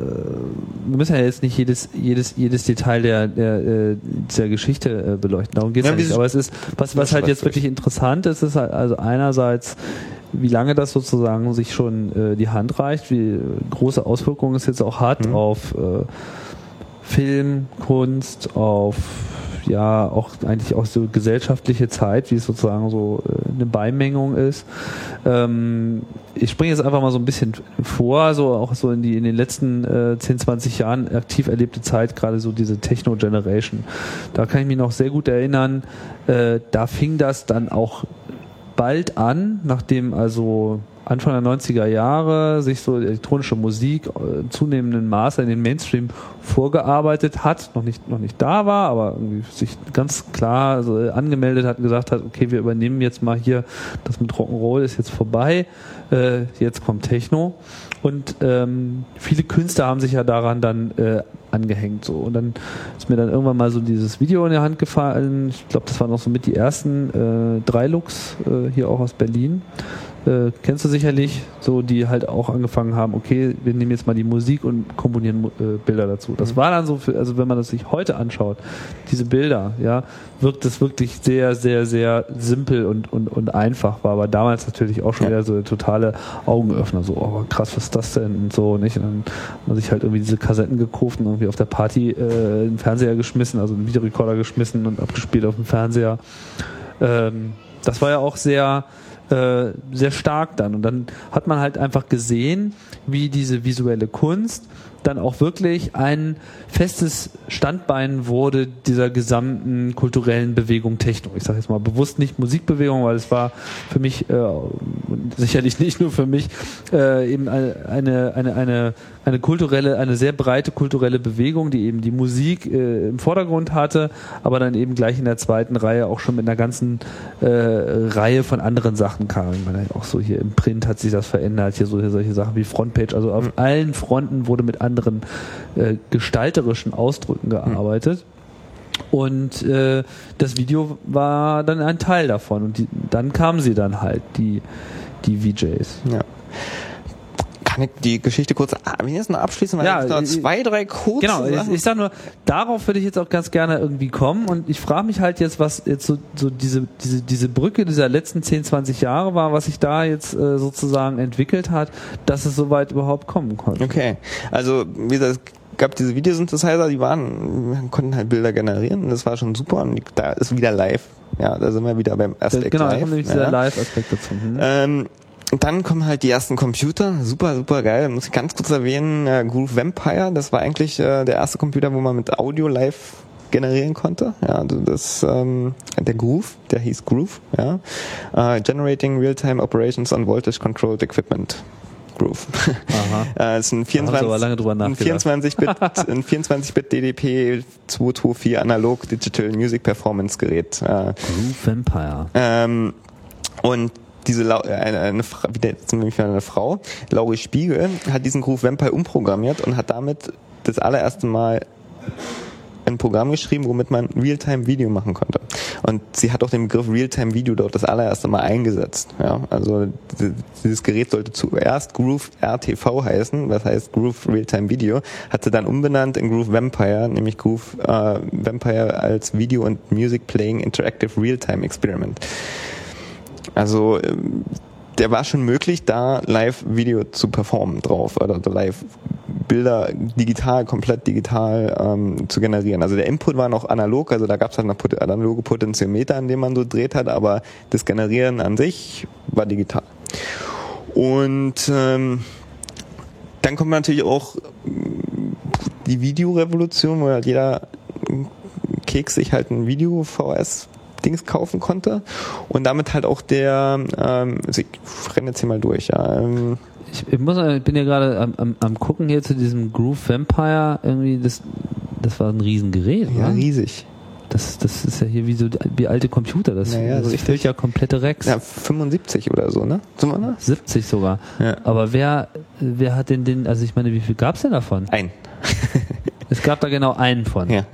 [SPEAKER 3] wir müssen ja jetzt nicht jedes, jedes, jedes Detail der, der, äh, dieser Geschichte äh, beleuchten, darum geht es ja, ja nicht. Aber es ist, was, was halt jetzt wirklich interessant ist, ist halt also einerseits, wie lange das sozusagen sich schon äh, die Hand reicht, wie große Auswirkungen es jetzt auch hat mhm. auf äh, Film, Kunst, auf ja auch eigentlich auch so gesellschaftliche Zeit, wie es sozusagen so äh, eine Beimengung ist. Ähm, ich springe jetzt einfach mal so ein bisschen vor, so auch so in die in den letzten äh, 10, 20 Jahren aktiv erlebte Zeit, gerade so diese Techno-Generation. Da kann ich mich noch sehr gut erinnern, äh, da fing das dann auch bald an, nachdem also Anfang der 90er Jahre sich so elektronische Musik äh, zunehmenden Maße in den Mainstream vorgearbeitet hat, noch nicht, noch nicht da war, aber irgendwie sich ganz klar so angemeldet hat und gesagt hat, okay, wir übernehmen jetzt mal hier, das mit Rock'n'Roll ist jetzt vorbei, äh, jetzt kommt Techno. Und ähm, viele Künstler haben sich ja daran dann äh, angehängt. So. Und dann ist mir dann irgendwann mal so dieses Video in der Hand gefallen. Ich glaube, das waren noch so mit die ersten äh, drei Looks äh, hier auch aus Berlin äh, kennst du sicherlich, so die halt auch angefangen haben, okay, wir nehmen jetzt mal die Musik und komponieren äh, Bilder dazu. Das mhm. war dann so, für, also wenn man das sich heute anschaut, diese Bilder, ja, wirkt es wirklich sehr, sehr, sehr simpel und, und, und einfach war, aber damals natürlich auch schon ja. wieder so totale Augenöffner, so, oh krass, was ist das denn und so, nicht? Und dann hat man sich halt irgendwie diese Kassetten gekauft und irgendwie auf der Party äh, einen Fernseher geschmissen, also einen Videorekorder geschmissen und abgespielt auf dem Fernseher. Ähm, das war ja auch sehr, äh, sehr stark dann. Und dann hat man halt einfach gesehen, wie diese visuelle Kunst dann auch wirklich ein festes Standbein wurde dieser gesamten kulturellen Bewegung Techno. Ich sage jetzt mal bewusst nicht Musikbewegung, weil es war für mich äh, sicherlich nicht nur für mich äh, eben eine, eine, eine, eine kulturelle, eine sehr breite kulturelle Bewegung, die eben die Musik äh, im Vordergrund hatte, aber dann eben gleich in der zweiten Reihe auch schon mit einer ganzen äh, Reihe von anderen Sachen kam. Ich meine, auch so hier im Print hat sich das verändert, hier so hier solche Sachen wie Frontpage, also auf mhm. allen Fronten wurde mit an anderen äh, gestalterischen Ausdrücken gearbeitet. Und äh, das Video war dann ein Teil davon. Und die, dann kamen sie dann halt, die, die VJs.
[SPEAKER 4] Ja. Kann ich die Geschichte kurz wenigstens noch abschließen? Weil
[SPEAKER 3] Ja,
[SPEAKER 4] ich noch
[SPEAKER 3] äh,
[SPEAKER 4] zwei, drei kurze
[SPEAKER 3] Genau, ich,
[SPEAKER 4] Sachen.
[SPEAKER 3] ich sag nur, darauf würde ich jetzt auch ganz gerne irgendwie kommen und ich frage mich halt jetzt, was jetzt so, so diese, diese, diese Brücke dieser letzten 10, 20 Jahre war, was sich da jetzt äh, sozusagen entwickelt hat, dass es so weit überhaupt kommen konnte.
[SPEAKER 4] Okay, also wie gesagt, es gab diese Videosynthesizer, die waren, konnten halt Bilder generieren und das war schon super und da ist wieder live. Ja, da sind wir wieder beim
[SPEAKER 3] Da,
[SPEAKER 4] Aspect
[SPEAKER 3] genau, da
[SPEAKER 4] Live.
[SPEAKER 3] kommt nämlich
[SPEAKER 4] ja.
[SPEAKER 3] dieser Live-Aspekt dazu. Hm.
[SPEAKER 4] Ähm, und dann kommen halt die ersten Computer, super, super geil. Muss ich ganz kurz erwähnen, äh, Groove Vampire, das war eigentlich äh, der erste Computer, wo man mit Audio live generieren konnte. Ja, also das ähm, der Groove, der hieß Groove, ja. Äh, Generating Real-Time Operations on Voltage Controlled Equipment. Groove.
[SPEAKER 3] Aha.
[SPEAKER 4] äh, ist ein
[SPEAKER 3] Da haben sie aber
[SPEAKER 4] 24
[SPEAKER 3] lange drüber
[SPEAKER 4] ein
[SPEAKER 3] nachgedacht.
[SPEAKER 4] 24-Bit ein 24-Bit DDP 224 Analog Digital Music Performance Gerät. Äh,
[SPEAKER 3] Groove Vampire.
[SPEAKER 4] ähm, und diese Lau äh, eine, eine wieder nämlich wieder eine Frau, Laurie Spiegel, hat diesen Groove Vampire umprogrammiert und hat damit das allererste Mal ein Programm geschrieben, womit man Realtime-Video machen konnte. Und sie hat auch den Begriff Realtime-Video dort das allererste Mal eingesetzt. Ja, also di- dieses Gerät sollte zuerst Groove RTV heißen, das heißt Groove Realtime-Video, hat sie dann umbenannt in Groove Vampire, nämlich Groove äh, Vampire als Video und Music Playing Interactive Realtime Experiment. Also ähm, der war schon möglich, da Live-Video zu performen drauf oder Live-Bilder digital, komplett digital ähm, zu generieren. Also der Input war noch analog, also da gab es halt noch pot- analoge Potentiometer, an denen man so dreht hat, aber das Generieren an sich war digital. Und ähm, dann kommt natürlich auch ähm, die Videorevolution, wo halt jeder Keks sich halt ein Video-VS Dings kaufen konnte und damit halt auch der, ähm, also ich renne jetzt hier mal durch, ja, ähm,
[SPEAKER 3] Ich, ich, muss, ich bin ja gerade am, am, am gucken hier zu diesem Groove Vampire. Irgendwie, das, das war ein Riesengerät.
[SPEAKER 4] ja,
[SPEAKER 3] oder?
[SPEAKER 4] riesig.
[SPEAKER 3] Das, das ist ja hier wie so wie alte Computer. Das,
[SPEAKER 4] Naja,
[SPEAKER 3] das
[SPEAKER 4] richtig.
[SPEAKER 3] füllt ja komplette Racks.
[SPEAKER 4] Ja, 75 oder so, ne? Da?
[SPEAKER 3] 70 sogar.
[SPEAKER 4] Ja.
[SPEAKER 3] Aber wer, wer hat denn den, also ich meine, wie viel gab's denn davon?
[SPEAKER 4] Ein.
[SPEAKER 3] Es gab da genau einen von.
[SPEAKER 4] Ja.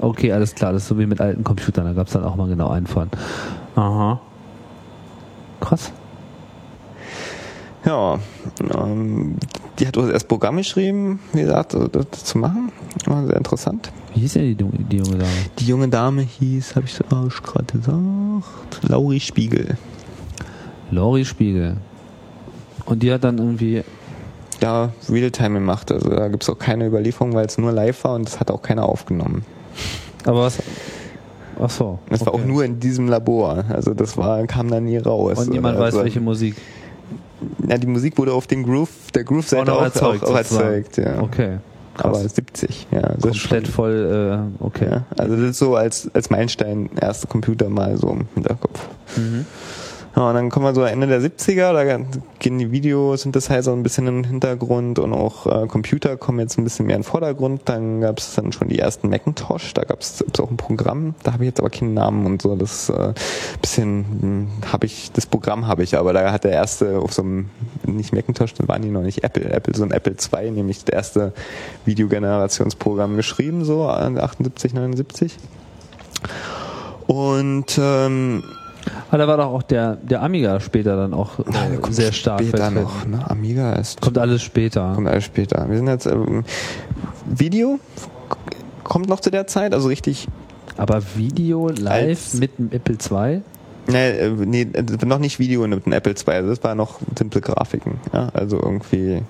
[SPEAKER 3] Okay, alles klar, das ist so wie mit alten Computern, da gab's dann auch mal genau einen von. Aha. Krass.
[SPEAKER 4] Ja, ähm, die hat auch erst Programm geschrieben, wie gesagt, so das zu machen. War sehr interessant.
[SPEAKER 3] Wie hieß denn die, junge- die junge Dame?
[SPEAKER 4] Die junge Dame hieß, habe ich gerade gesagt, Lauri Spiegel.
[SPEAKER 3] Lori Spiegel. Und die hat dann irgendwie,
[SPEAKER 4] Ja, Realtime gemacht. Also da gibt's auch keine Überlieferung, weil es nur live war und das hat auch keiner aufgenommen.
[SPEAKER 3] aber was, ach so.
[SPEAKER 4] Das war
[SPEAKER 3] okay.
[SPEAKER 4] auch nur in diesem Labor. Also das war, kam da nie raus.
[SPEAKER 3] Und niemand
[SPEAKER 4] Oder
[SPEAKER 3] weiß, welche Musik.
[SPEAKER 4] Ja, die Musik wurde auf den Groove, der Groove-Seite auch,
[SPEAKER 3] erzeugt,
[SPEAKER 4] auch, erzeugt. Ja.
[SPEAKER 3] Okay.
[SPEAKER 4] Aber
[SPEAKER 3] Krass.
[SPEAKER 4] 70, ja. Das
[SPEAKER 3] Komplett
[SPEAKER 4] schon,
[SPEAKER 3] voll, äh, okay.
[SPEAKER 4] ja. Also das ist so als, als Meilenstein erste Computer mal so im Hinterkopf.
[SPEAKER 3] Mhm.
[SPEAKER 4] Und dann kommen wir so Ende der 70er, da gehen die Videosynthesizer ein bisschen in den Hintergrund und auch äh, Computer kommen jetzt ein bisschen mehr in den Vordergrund. Dann gab es dann schon die ersten Macintosh, da gab es auch ein Programm, da habe ich jetzt aber keinen Namen und so. Das äh, bisschen habe ich, das Programm habe ich, aber da hat der erste auf so einem, nicht Macintosh, dann waren die noch nicht Apple, Apple, so ein Apple II, nämlich das erste Videogenerationsprogramm geschrieben, so äh, 78, 79. Und ähm,
[SPEAKER 3] Aber da war doch auch der, der Amiga später dann auch äh,
[SPEAKER 4] kommt
[SPEAKER 3] sehr stark
[SPEAKER 4] später noch. Ne? Amiga ist
[SPEAKER 3] Kommt alles später.
[SPEAKER 4] kommt alles später. Wir sind jetzt ähm, Video kommt noch zu der Zeit, also richtig.
[SPEAKER 3] Aber Video live mit dem Apple II?
[SPEAKER 4] Nee, äh, nee, äh, noch nicht Video mit einem Apple II. Also das war noch simple Grafiken. Ja? Also irgendwie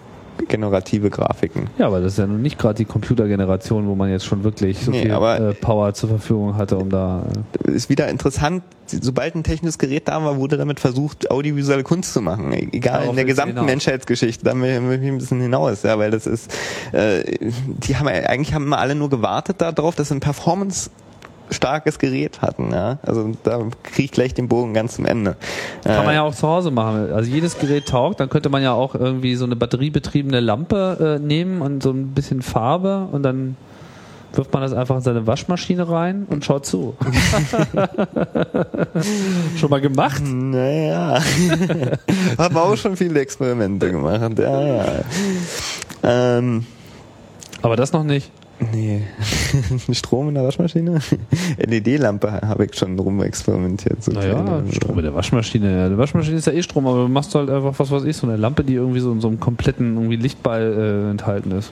[SPEAKER 4] generative Grafiken.
[SPEAKER 3] Ja, aber das ist ja nun nicht gerade die Computergeneration, wo man jetzt schon wirklich so
[SPEAKER 4] Nee,
[SPEAKER 3] viel äh, Power zur Verfügung hatte, um da. Äh,
[SPEAKER 4] Ist wieder interessant. Sobald ein technisches Gerät da war, wurde damit versucht, audiovisuelle Kunst zu machen. Egal
[SPEAKER 3] Darauf
[SPEAKER 4] in der gesamten
[SPEAKER 3] hinaus.
[SPEAKER 4] Menschheitsgeschichte. Da will ich ein bisschen hinaus, ja, weil das ist, äh, die haben ja- eigentlich haben immer alle nur gewartet darauf, dass ein Performance starkes Gerät hatten, ja. Also da kriege ich gleich den Bogen ganz zum Ende.
[SPEAKER 3] kann
[SPEAKER 4] Äh,
[SPEAKER 3] man ja auch zu Hause machen. Also jedes Gerät taugt, dann könnte man ja auch irgendwie so eine batteriebetriebene Lampe äh, nehmen und so ein bisschen Farbe und dann wirft man das einfach in seine Waschmaschine rein und schaut zu. Schon mal gemacht?
[SPEAKER 4] Naja. Habe auch schon viele Experimente gemacht. Ja, ja. Ähm,
[SPEAKER 3] Aber das noch nicht.
[SPEAKER 4] Nee. Strom in der Waschmaschine? LED-Lampe habe ich schon rum experimentiert. So
[SPEAKER 3] Naja,
[SPEAKER 4] kleine-
[SPEAKER 3] Strom in der Waschmaschine. Die Waschmaschine ist ja eh Strom, aber du machst halt einfach, was weiß ich, so eine Lampe, die irgendwie so in so einem kompletten irgendwie Lichtball äh, enthalten ist.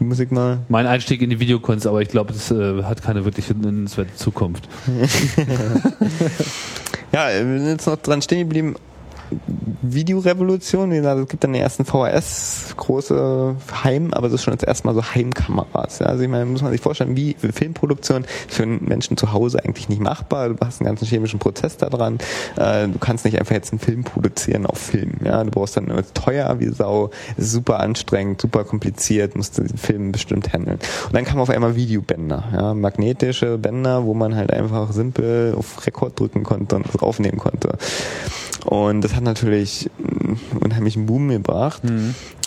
[SPEAKER 4] Muss ich mal.
[SPEAKER 3] mein Einstieg in die Videokunst, aber ich glaube, das äh, hat keine wirklich nennenswerte Zukunft.
[SPEAKER 4] Ja, wir sind jetzt noch dran stehen geblieben. Videorevolution, wie gesagt, es gibt dann den ersten VHS, große Heim, aber das ist schon jetzt erstmal so Heimkameras. Ja. Also ich meine, muss man sich vorstellen, wie Filmproduktion für einen Menschen zu Hause eigentlich nicht machbar. Du hast einen ganzen chemischen Prozess da dran. Äh, du kannst nicht einfach jetzt einen Film produzieren auf Film. Ja. Du brauchst dann ist teuer wie Sau, super anstrengend, super kompliziert, musst den Film bestimmt handeln. Und dann kamen auf einmal Videobänder, ja, magnetische Bänder, wo man halt einfach simpel auf Rekord drücken konnte und aufnehmen konnte. Und das hat natürlich einen unheimlichen Boom gebracht.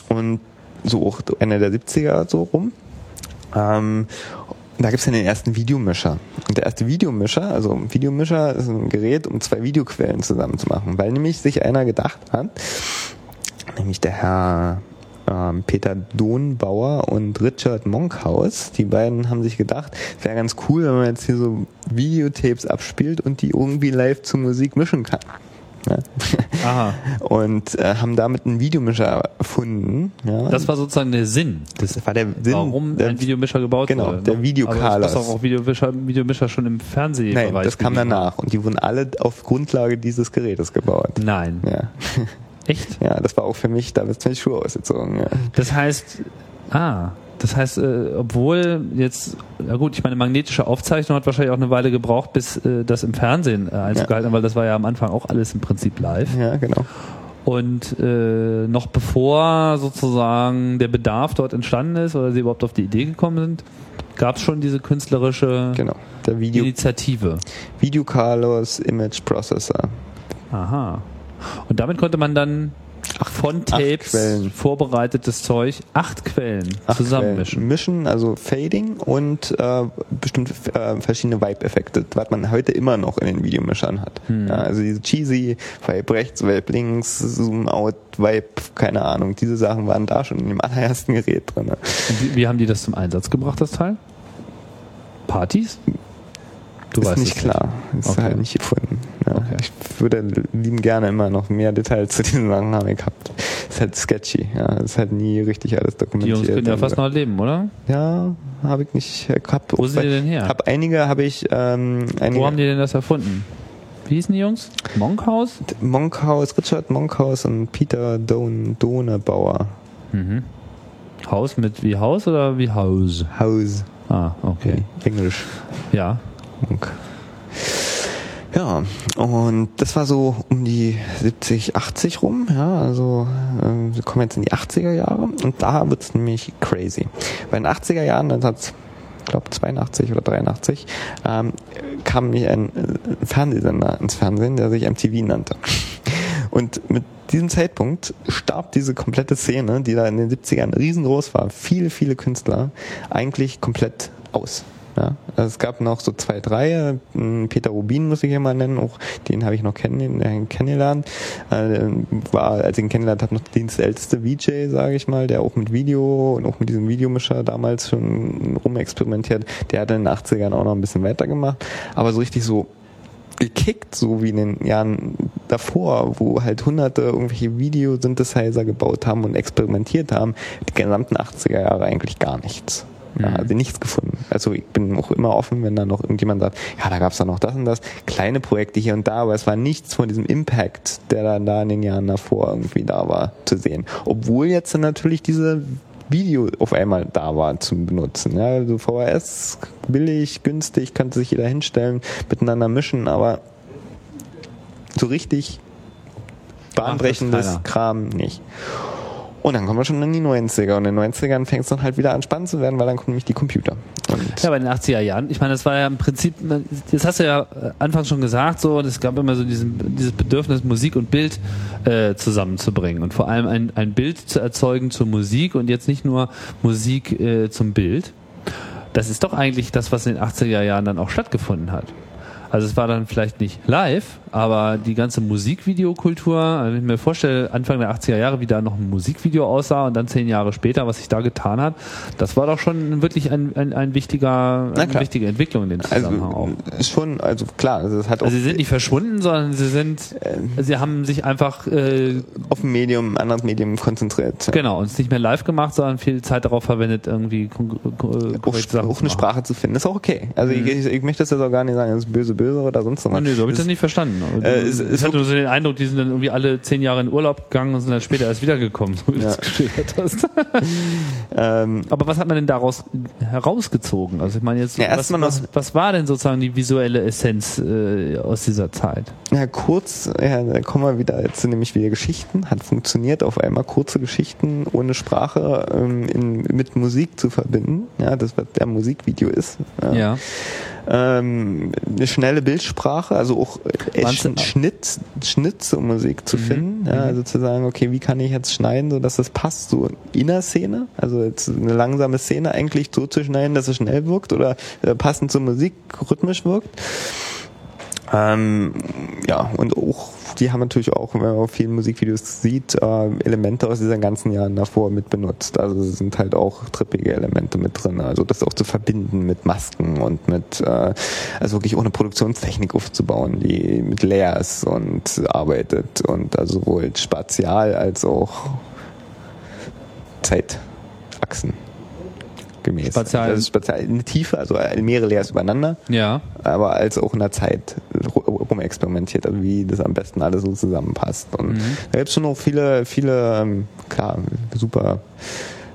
[SPEAKER 4] Und so auch Ende der 70er so rum. Ähm, da gibt's dann den ersten Videomischer. Und der erste Videomischer, also ein Videomischer ist ein Gerät, um zwei Videoquellen zusammenzumachen. Weil nämlich sich einer gedacht hat, nämlich der Herr ähm, Peter Dohnbauer und Richard Monkhaus, die beiden haben sich gedacht, es wäre ganz cool, wenn man jetzt hier so Videotapes abspielt und die irgendwie live zu Musik mischen kann. Ja.
[SPEAKER 3] Aha.
[SPEAKER 4] Und äh, haben damit einen Videomischer erfunden. Ja.
[SPEAKER 3] Das war sozusagen der Sinn.
[SPEAKER 4] Das war der Sinn.
[SPEAKER 3] warum
[SPEAKER 4] der,
[SPEAKER 3] ein Videomischer gebaut
[SPEAKER 4] genau,
[SPEAKER 3] wurde.
[SPEAKER 4] der
[SPEAKER 3] ne?
[SPEAKER 4] Videokalas.
[SPEAKER 3] Aber es auch Videomischer, Videomischer schon im Fernsehbereich.
[SPEAKER 4] Nein, das kam danach. Und die wurden alle auf Grundlage dieses Gerätes gebaut.
[SPEAKER 3] Nein.
[SPEAKER 4] Ja.
[SPEAKER 3] Echt?
[SPEAKER 4] ja, das war auch für mich, da ist mir die Schuhe ausgezogen. Ja.
[SPEAKER 3] Das heißt, ah, das heißt, äh, obwohl jetzt, na gut, ich meine, magnetische Aufzeichnung hat wahrscheinlich auch eine Weile gebraucht, bis äh, das im Fernsehen äh, Einzug
[SPEAKER 4] Ja.
[SPEAKER 3] weil das war ja am Anfang auch alles im Prinzip live.
[SPEAKER 4] ja, genau.
[SPEAKER 3] Und äh, noch bevor sozusagen der Bedarf dort entstanden ist oder sie überhaupt auf die Idee gekommen sind, gab es schon diese künstlerische
[SPEAKER 4] Genau. Der Video,
[SPEAKER 3] Initiative.
[SPEAKER 4] Videokalos Image Processor.
[SPEAKER 3] Aha. Und damit konnte man dann von Tapes
[SPEAKER 4] Quellen.
[SPEAKER 3] vorbereitetes Zeug, acht Quellen
[SPEAKER 4] Acht
[SPEAKER 3] zusammenmischen.
[SPEAKER 4] Quellen. Mischen, also Fading und äh, bestimmte äh, verschiedene Vibe-Effekte, was man heute immer noch in den Videomischern hat.
[SPEAKER 3] Hm.
[SPEAKER 4] Ja, also diese cheesy Vibe rechts, Vibe links, Zoom out, Vibe, keine Ahnung, diese Sachen waren da schon in dem allerersten Gerät drin.
[SPEAKER 3] Und wie, wie haben die das zum Einsatz gebracht, das Teil? Partys? Du
[SPEAKER 4] ist nicht klar. Ist
[SPEAKER 3] Okay.
[SPEAKER 4] halt nicht gefunden. Ja,
[SPEAKER 3] Okay.
[SPEAKER 4] Ich würde lieben gerne immer noch mehr Details zu diesen Sachen haben gehabt. Ist halt sketchy. Ja, ist halt nie richtig alles
[SPEAKER 3] Die
[SPEAKER 4] dokumentiert.
[SPEAKER 3] Jungs können ja
[SPEAKER 4] Und,
[SPEAKER 3] fast noch leben, oder?
[SPEAKER 4] Ja, habe ich nicht. Ich hab,
[SPEAKER 3] Wo sind die denn her?
[SPEAKER 4] Hab einige habe ich. Ähm, einige,
[SPEAKER 3] Wo haben die denn das erfunden? Wie hießen die Jungs? Monkhaus?
[SPEAKER 4] Monkhaus, Richard Monkhaus und Peter Don Donebauer.
[SPEAKER 3] Mhm. Haus mit wie Haus oder wie Haus?
[SPEAKER 4] House.
[SPEAKER 3] Ah, okay.
[SPEAKER 4] Englisch.
[SPEAKER 3] Ja.
[SPEAKER 4] Monk. Ja, und das war so um die 70, 80 rum, ja, also äh, wir kommen jetzt in die 80er Jahre und da wird's nämlich crazy. Bei den 80er Jahren, dann hat's, glaube 82 oder 83, ähm, kam nämlich ein äh, Fernsehsender ins Fernsehen, der sich MTV nannte. Und mit diesem Zeitpunkt starb diese komplette Szene, die da in den 70ern riesengroß war, viele, viele Künstler, eigentlich komplett aus. Ja, also es gab noch so zwei, drei. äh, Peter Rubin muss ich hier mal nennen, auch den habe ich noch kenn, äh, kennengelernt. Äh, war, als ich ihn kennengelernt habe, noch der dienstälteste VJ, sage ich mal, der auch mit Video und auch mit diesem Videomischer damals schon rumexperimentiert. Der hat in den 80ern auch noch ein bisschen weitergemacht. Aber so richtig so gekickt, so wie in den Jahren davor, wo halt hunderte irgendwelche Videosynthesizer gebaut haben und experimentiert haben, die gesamten 80er Jahre eigentlich gar nichts. Ja,
[SPEAKER 3] Mhm.
[SPEAKER 4] also nichts gefunden. Also ich bin auch immer offen, wenn da noch irgendjemand sagt, ja, da gab's da noch das und das, kleine Projekte hier und da, aber es war nichts von diesem Impact, der dann da in den Jahren davor irgendwie da war, zu sehen. Obwohl jetzt dann natürlich diese Video auf einmal da war zum Benutzen. Ja, also VHS billig, günstig, könnte sich jeder hinstellen, miteinander mischen, aber so richtig bahnbrechendes. Kram nicht. Und dann kommen wir schon in die 90er. Und in den 90ern fängt es dann halt wieder an spannend zu werden, weil dann kommen nämlich die Computer. Und
[SPEAKER 3] Ja, bei den 80er Jahren. Ich meine, das war ja im Prinzip, das hast du ja äh, anfangs schon gesagt, so, es gab immer so diesen, dieses Bedürfnis, Musik und Bild äh, zusammenzubringen und vor allem ein, ein Bild zu erzeugen zur Musik und jetzt nicht nur Musik äh, zum Bild. Das ist doch eigentlich das, was in den 80er Jahren dann auch stattgefunden hat. Also es war dann vielleicht nicht live, aber die ganze Musikvideokultur, also wenn ich mir vorstelle, Anfang der 80er Jahre, wie da noch ein Musikvideo aussah und dann zehn Jahre später, was sich da getan hat, das war doch schon wirklich ein, ein, ein wichtiger, eine wichtige Entwicklung in dem Zusammenhang
[SPEAKER 4] also, auch. Ist schon, also klar, also es hat
[SPEAKER 3] also sie sind nicht verschwunden, sondern sie sind, äh, sie haben sich einfach äh,
[SPEAKER 4] auf ein Medium, ein anderes Medium konzentriert.
[SPEAKER 3] Genau, und es nicht mehr live gemacht, sondern viel Zeit darauf verwendet, irgendwie
[SPEAKER 4] auch, auch eine Sprache zu finden. ist auch okay. Also mhm. ich, ich, möchte das jetzt auch gar nicht sagen, das ist böse, böse oder sonst was.
[SPEAKER 3] Nee, so habe ich das nicht verstanden. Äh, es, ich hatte nur so den Eindruck, die sind dann irgendwie alle zehn Jahre in Urlaub gegangen und sind dann später erst wiedergekommen, so wie du ja. das geschildert hast. ähm, Aber was hat man denn daraus herausgezogen? Also ich meine jetzt, ja, was, was, was, war denn sozusagen die visuelle Essenz äh, aus dieser Zeit?
[SPEAKER 4] Ja, kurz, ja, da kommen wir wieder, jetzt sind nämlich wieder Geschichten, hat funktioniert, auf einmal kurze Geschichten ohne Sprache ähm, in, mit Musik zu verbinden, ja, das was der Musikvideo ist.
[SPEAKER 3] ja. ja
[SPEAKER 4] ähm, eine schnelle Bildsprache, also auch äh, Schnitt, Schnitt zur Musik zu mhm. finden. Ja, mhm. also zu sagen, okay, wie kann ich jetzt schneiden, so dass das passt, so in der Szene, also jetzt eine langsame Szene eigentlich so zu schneiden, dass es schnell wirkt oder äh, passend zur Musik rhythmisch wirkt. Ähm, ja, und auch, die haben natürlich auch, wenn man auf vielen Musikvideos sieht, äh, Elemente aus diesen ganzen Jahren davor mit benutzt. Also sind halt auch trippige Elemente mit drin. Also das auch zu verbinden mit Masken und mit, äh, also wirklich ohne Produktionstechnik aufzubauen, die mit Layers und arbeitet und also sowohl spatial als auch Zeitachsen gemäß.
[SPEAKER 3] Spazial.
[SPEAKER 4] Also spazial in der Tiefe, also mehrere Layers übereinander.
[SPEAKER 3] Ja.
[SPEAKER 4] Aber als auch in der Zeit rumexperimentiert, also wie das am besten alles so zusammenpasst. Und mhm. da gibt es schon noch viele, viele, ähm, klar, super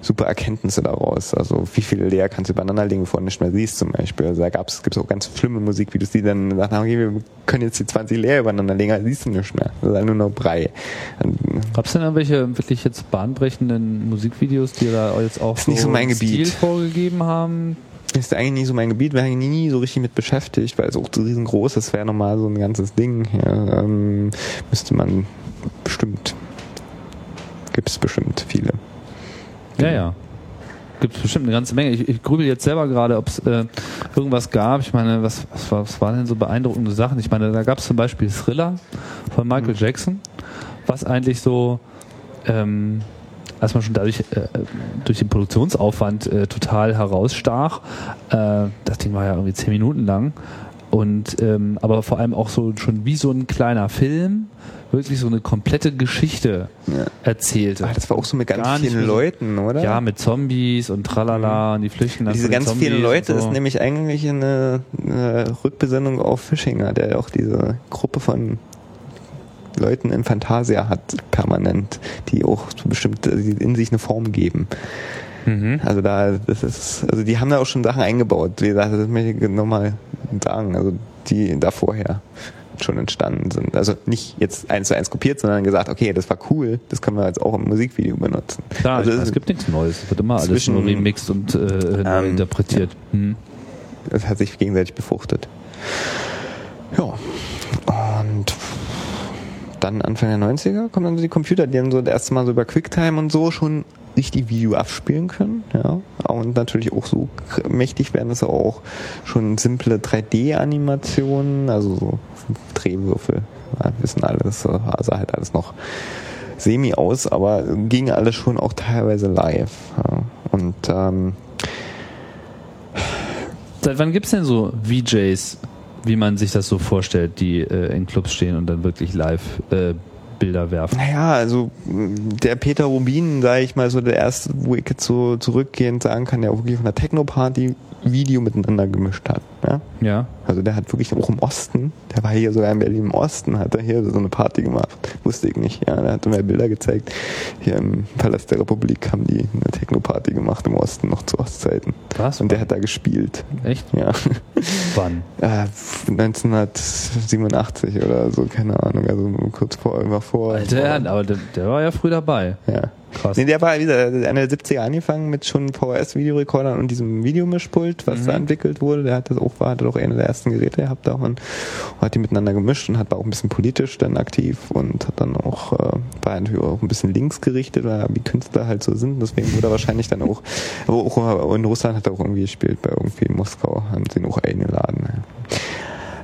[SPEAKER 4] super Erkenntnisse daraus. Also wie viele Leer kannst du übereinander legen, bevor du nicht mehr siehst zum Beispiel. Also da gab's, gibt's auch ganz schlimme Musikvideos, die dann sagen, okay, wir können jetzt die 20 Leer übereinander legen, siehst du nicht mehr. Das ist nur noch Brei.
[SPEAKER 3] Gab's denn irgendwelche wirklich jetzt bahnbrechenden Musikvideos, die da jetzt auch
[SPEAKER 4] so, so mein Stil Gebiet.
[SPEAKER 3] vorgegeben haben?
[SPEAKER 4] ist eigentlich nicht so mein Gebiet, wäre eigentlich nie so richtig mit beschäftigt, weil es auch so riesengroß ist, wäre nochmal so ein ganzes Ding. Ja, ähm, müsste man bestimmt, gibt es bestimmt viele.
[SPEAKER 3] Ja, ja. Gibt es bestimmt eine ganze Menge. Ich, ich grübel jetzt selber gerade, ob es äh, irgendwas gab. Ich meine, was, was, was waren denn so beeindruckende Sachen? Ich meine, da gab es zum Beispiel Thriller von Michael mhm. Jackson, was eigentlich so ähm, als man schon dadurch äh, durch den Produktionsaufwand äh, total herausstach. Äh, das Ding war ja irgendwie zehn Minuten lang und ähm, aber vor allem auch so schon wie so ein kleiner Film wirklich so eine komplette Geschichte ja. erzählt.
[SPEAKER 4] Ach, das war auch so mit ganz Gar vielen Leuten, oder?
[SPEAKER 3] Ja, mit Zombies und tralala und die flüchten
[SPEAKER 4] dann Diese ganz Zombies vielen Leute so. ist nämlich eigentlich eine, eine Rückbesinnung auf Fischinger, der auch diese Gruppe von Leuten in Fantasia hat, permanent, die auch bestimmt in sich eine Form geben. Mhm. Also da, das ist, also die haben da auch schon Sachen eingebaut. Wie gesagt, das möchte ich nochmal sagen. Also die da vorher schon entstanden sind. Also nicht jetzt eins zu eins kopiert, sondern gesagt, okay, das war cool, das können wir jetzt auch im Musikvideo benutzen.
[SPEAKER 3] Klar,
[SPEAKER 4] also
[SPEAKER 3] es gibt nichts Neues, es wird immer alles nur remixed und äh, ähm, interpretiert. Ja. Hm.
[SPEAKER 4] Das hat sich gegenseitig befruchtet. Ja. Und dann Anfang der 90er kommen dann so die Computer, die dann so das erste Mal so über QuickTime und so schon richtig Video abspielen können, ja. Und natürlich auch so mächtig werden es auch schon simple 3D-Animationen, also so Drehwürfel, ja, wissen alles, also halt alles noch semi aus, aber ging alles schon auch teilweise live. Ja. Und ähm,
[SPEAKER 3] Seit wann gibt's denn so VJs, wie man sich das so vorstellt, die äh, in Clubs stehen und dann wirklich live äh, Bilder werfen.
[SPEAKER 4] Naja, also der Peter Rubin, sage ich mal, so der erste, wo ich jetzt so zurückgehend sagen kann, der auch wirklich von der Techno-Party Video miteinander gemischt hat. Ja?
[SPEAKER 3] ja.
[SPEAKER 4] Also der hat wirklich auch im Osten, der war hier sogar in Berlin im Osten, hat er hier so eine Party gemacht. Wusste ich nicht. Ja, der hat mir Bilder gezeigt. Hier im Palast der Republik haben die eine Techno-Party gemacht im Osten, noch zu Ostzeiten.
[SPEAKER 3] Was?
[SPEAKER 4] Und der hat da gespielt.
[SPEAKER 3] Echt?
[SPEAKER 4] Ja.
[SPEAKER 3] Wann?
[SPEAKER 4] Äh, 1987 oder so, keine Ahnung. Also kurz vor, immer vor.
[SPEAKER 3] Alter, aber der, der war ja früh dabei.
[SPEAKER 4] Ja. Krass. Nee, der war wieder Ende der 70er angefangen mit schon VHS-Videorekordern und diesem Videomischpult, was mhm. da entwickelt wurde. Der hat das auch, war, hatte auch eine der ersten Geräte gehabt auch und hat die miteinander gemischt und hat war auch ein bisschen politisch dann aktiv und hat dann auch, äh, war natürlich auch ein bisschen links gerichtet, wie Künstler halt so sind. Deswegen wurde er wahrscheinlich dann auch, aber auch in Russland hat er auch irgendwie gespielt, bei irgendwie Moskau haben sie ihn auch eingeladen.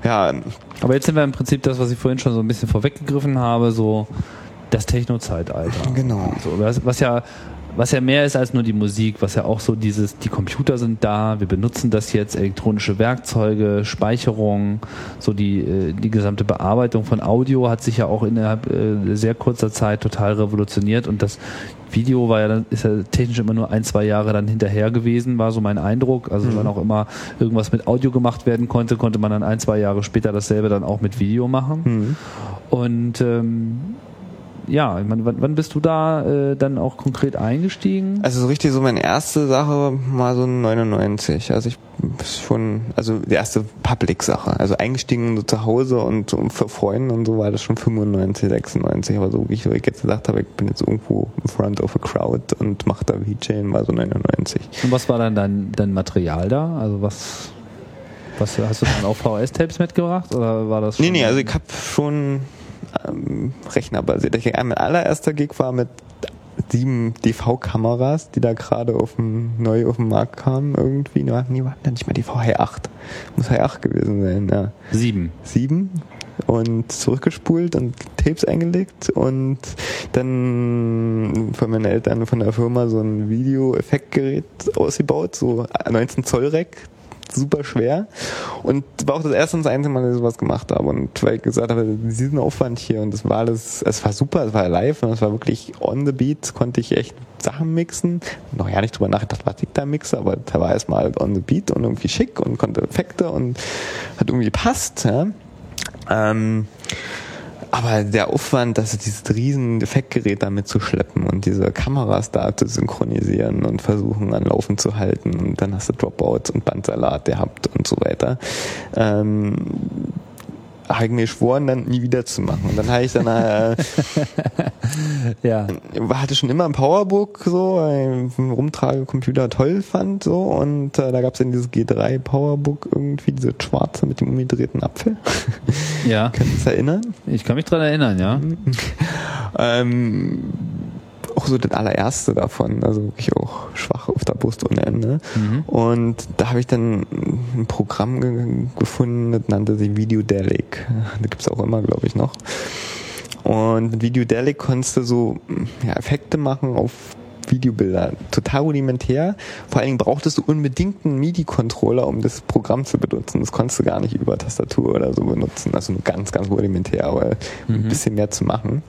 [SPEAKER 4] ja,
[SPEAKER 3] Aber jetzt sind wir im Prinzip das, was ich vorhin schon so ein bisschen vorweggegriffen habe, so das Techno-Zeitalter.
[SPEAKER 4] Genau.
[SPEAKER 3] So, was, was ja was ja mehr ist als nur die Musik, was ja auch so dieses, die Computer sind da, wir benutzen das jetzt, elektronische Werkzeuge, Speicherung, so die, äh, die gesamte Bearbeitung von Audio hat sich ja auch innerhalb äh, sehr kurzer Zeit total revolutioniert und das Video war ja dann, ist ja technisch immer nur ein, zwei Jahre dann hinterher gewesen, war so mein Eindruck. Also
[SPEAKER 4] Mhm.
[SPEAKER 3] wenn auch immer irgendwas mit Audio gemacht werden konnte, konnte man dann ein, zwei Jahre später dasselbe dann auch mit Video machen.
[SPEAKER 4] Mhm.
[SPEAKER 3] Und ähm, ja, ich meine, wann, wann bist du da äh, dann auch konkret eingestiegen?
[SPEAKER 4] Also so richtig so meine erste Sache war so 99. Also ich schon, also die erste Public-Sache. Also eingestiegen so zu Hause und so für Freunde und so war das schon 95, 96. Aber so wie ich, so ich jetzt gesagt habe, ich bin jetzt irgendwo in front of a crowd und mache da VJ, war so 99.
[SPEAKER 3] Und was war dann dein, dein Material da? Also was, was hast du dann auch VHS-Tapes mitgebracht oder war das schon?
[SPEAKER 4] Nee, nee, also ich habe schon ähm, rechnerbasiert. Ich, mein allererster Gig war mit sieben DV-Kameras, die da gerade auf dem, neu auf den Markt kamen irgendwie. Nee, nee, war nicht mal DV, Hi 8. Muss Hi 8 gewesen sein, ja.
[SPEAKER 3] sieben.
[SPEAKER 4] Sieben und zurückgespult und Tapes eingelegt und dann von meinen Eltern von der Firma so ein Videoeffektgerät ausgebaut, so 19 Zoll Rack, super schwer und war auch das erste und das einzige Mal, dass ich sowas gemacht habe. Und weil ich gesagt habe, diesen Aufwand hier und das war alles, es war super, es war live und es war wirklich on the beat, konnte ich echt Sachen mixen, noch ja nicht drüber nachgedacht, was ich da mixe, aber da war erstmal on the beat und irgendwie schick und konnte Effekte und hat irgendwie passt, ja. Ähm, aber der Aufwand, dass dieses riesen Effektgerät da mitzuschleppen und diese Kameras da zu synchronisieren und versuchen an Laufen zu halten und dann hast du Dropouts und Bandsalat gehabt und so weiter. Ähm, habe ich mir geschworen, dann nie wieder zu machen. Und dann habe ich dann äh,
[SPEAKER 3] Ja.
[SPEAKER 4] hatte schon immer ein Powerbook so, ein Rumtragecomputer toll fand so und äh, da gab es dann dieses G3 Powerbook irgendwie, diese schwarze mit dem umgedrehten Apfel.
[SPEAKER 3] Ja.
[SPEAKER 4] Kannst du dich erinnern?
[SPEAKER 3] Ich kann mich dran erinnern, ja.
[SPEAKER 4] Ähm, auch so das allererste davon, also wirklich auch schwach auf der Brust ohne Ende. Und da habe ich dann ein Programm ge gefunden, das nannte sich Videodelic. Das gibt's auch immer, glaube ich, noch. Und mit Videodelic konntest du so ja, Effekte machen auf Videobilder. Total rudimentär. Vor allen Dingen brauchtest du unbedingt einen MIDI-Controller, um das Programm zu benutzen. Das konntest du gar nicht über Tastatur oder so benutzen. Also nur ganz, ganz rudimentär, aber ein bisschen mehr zu machen.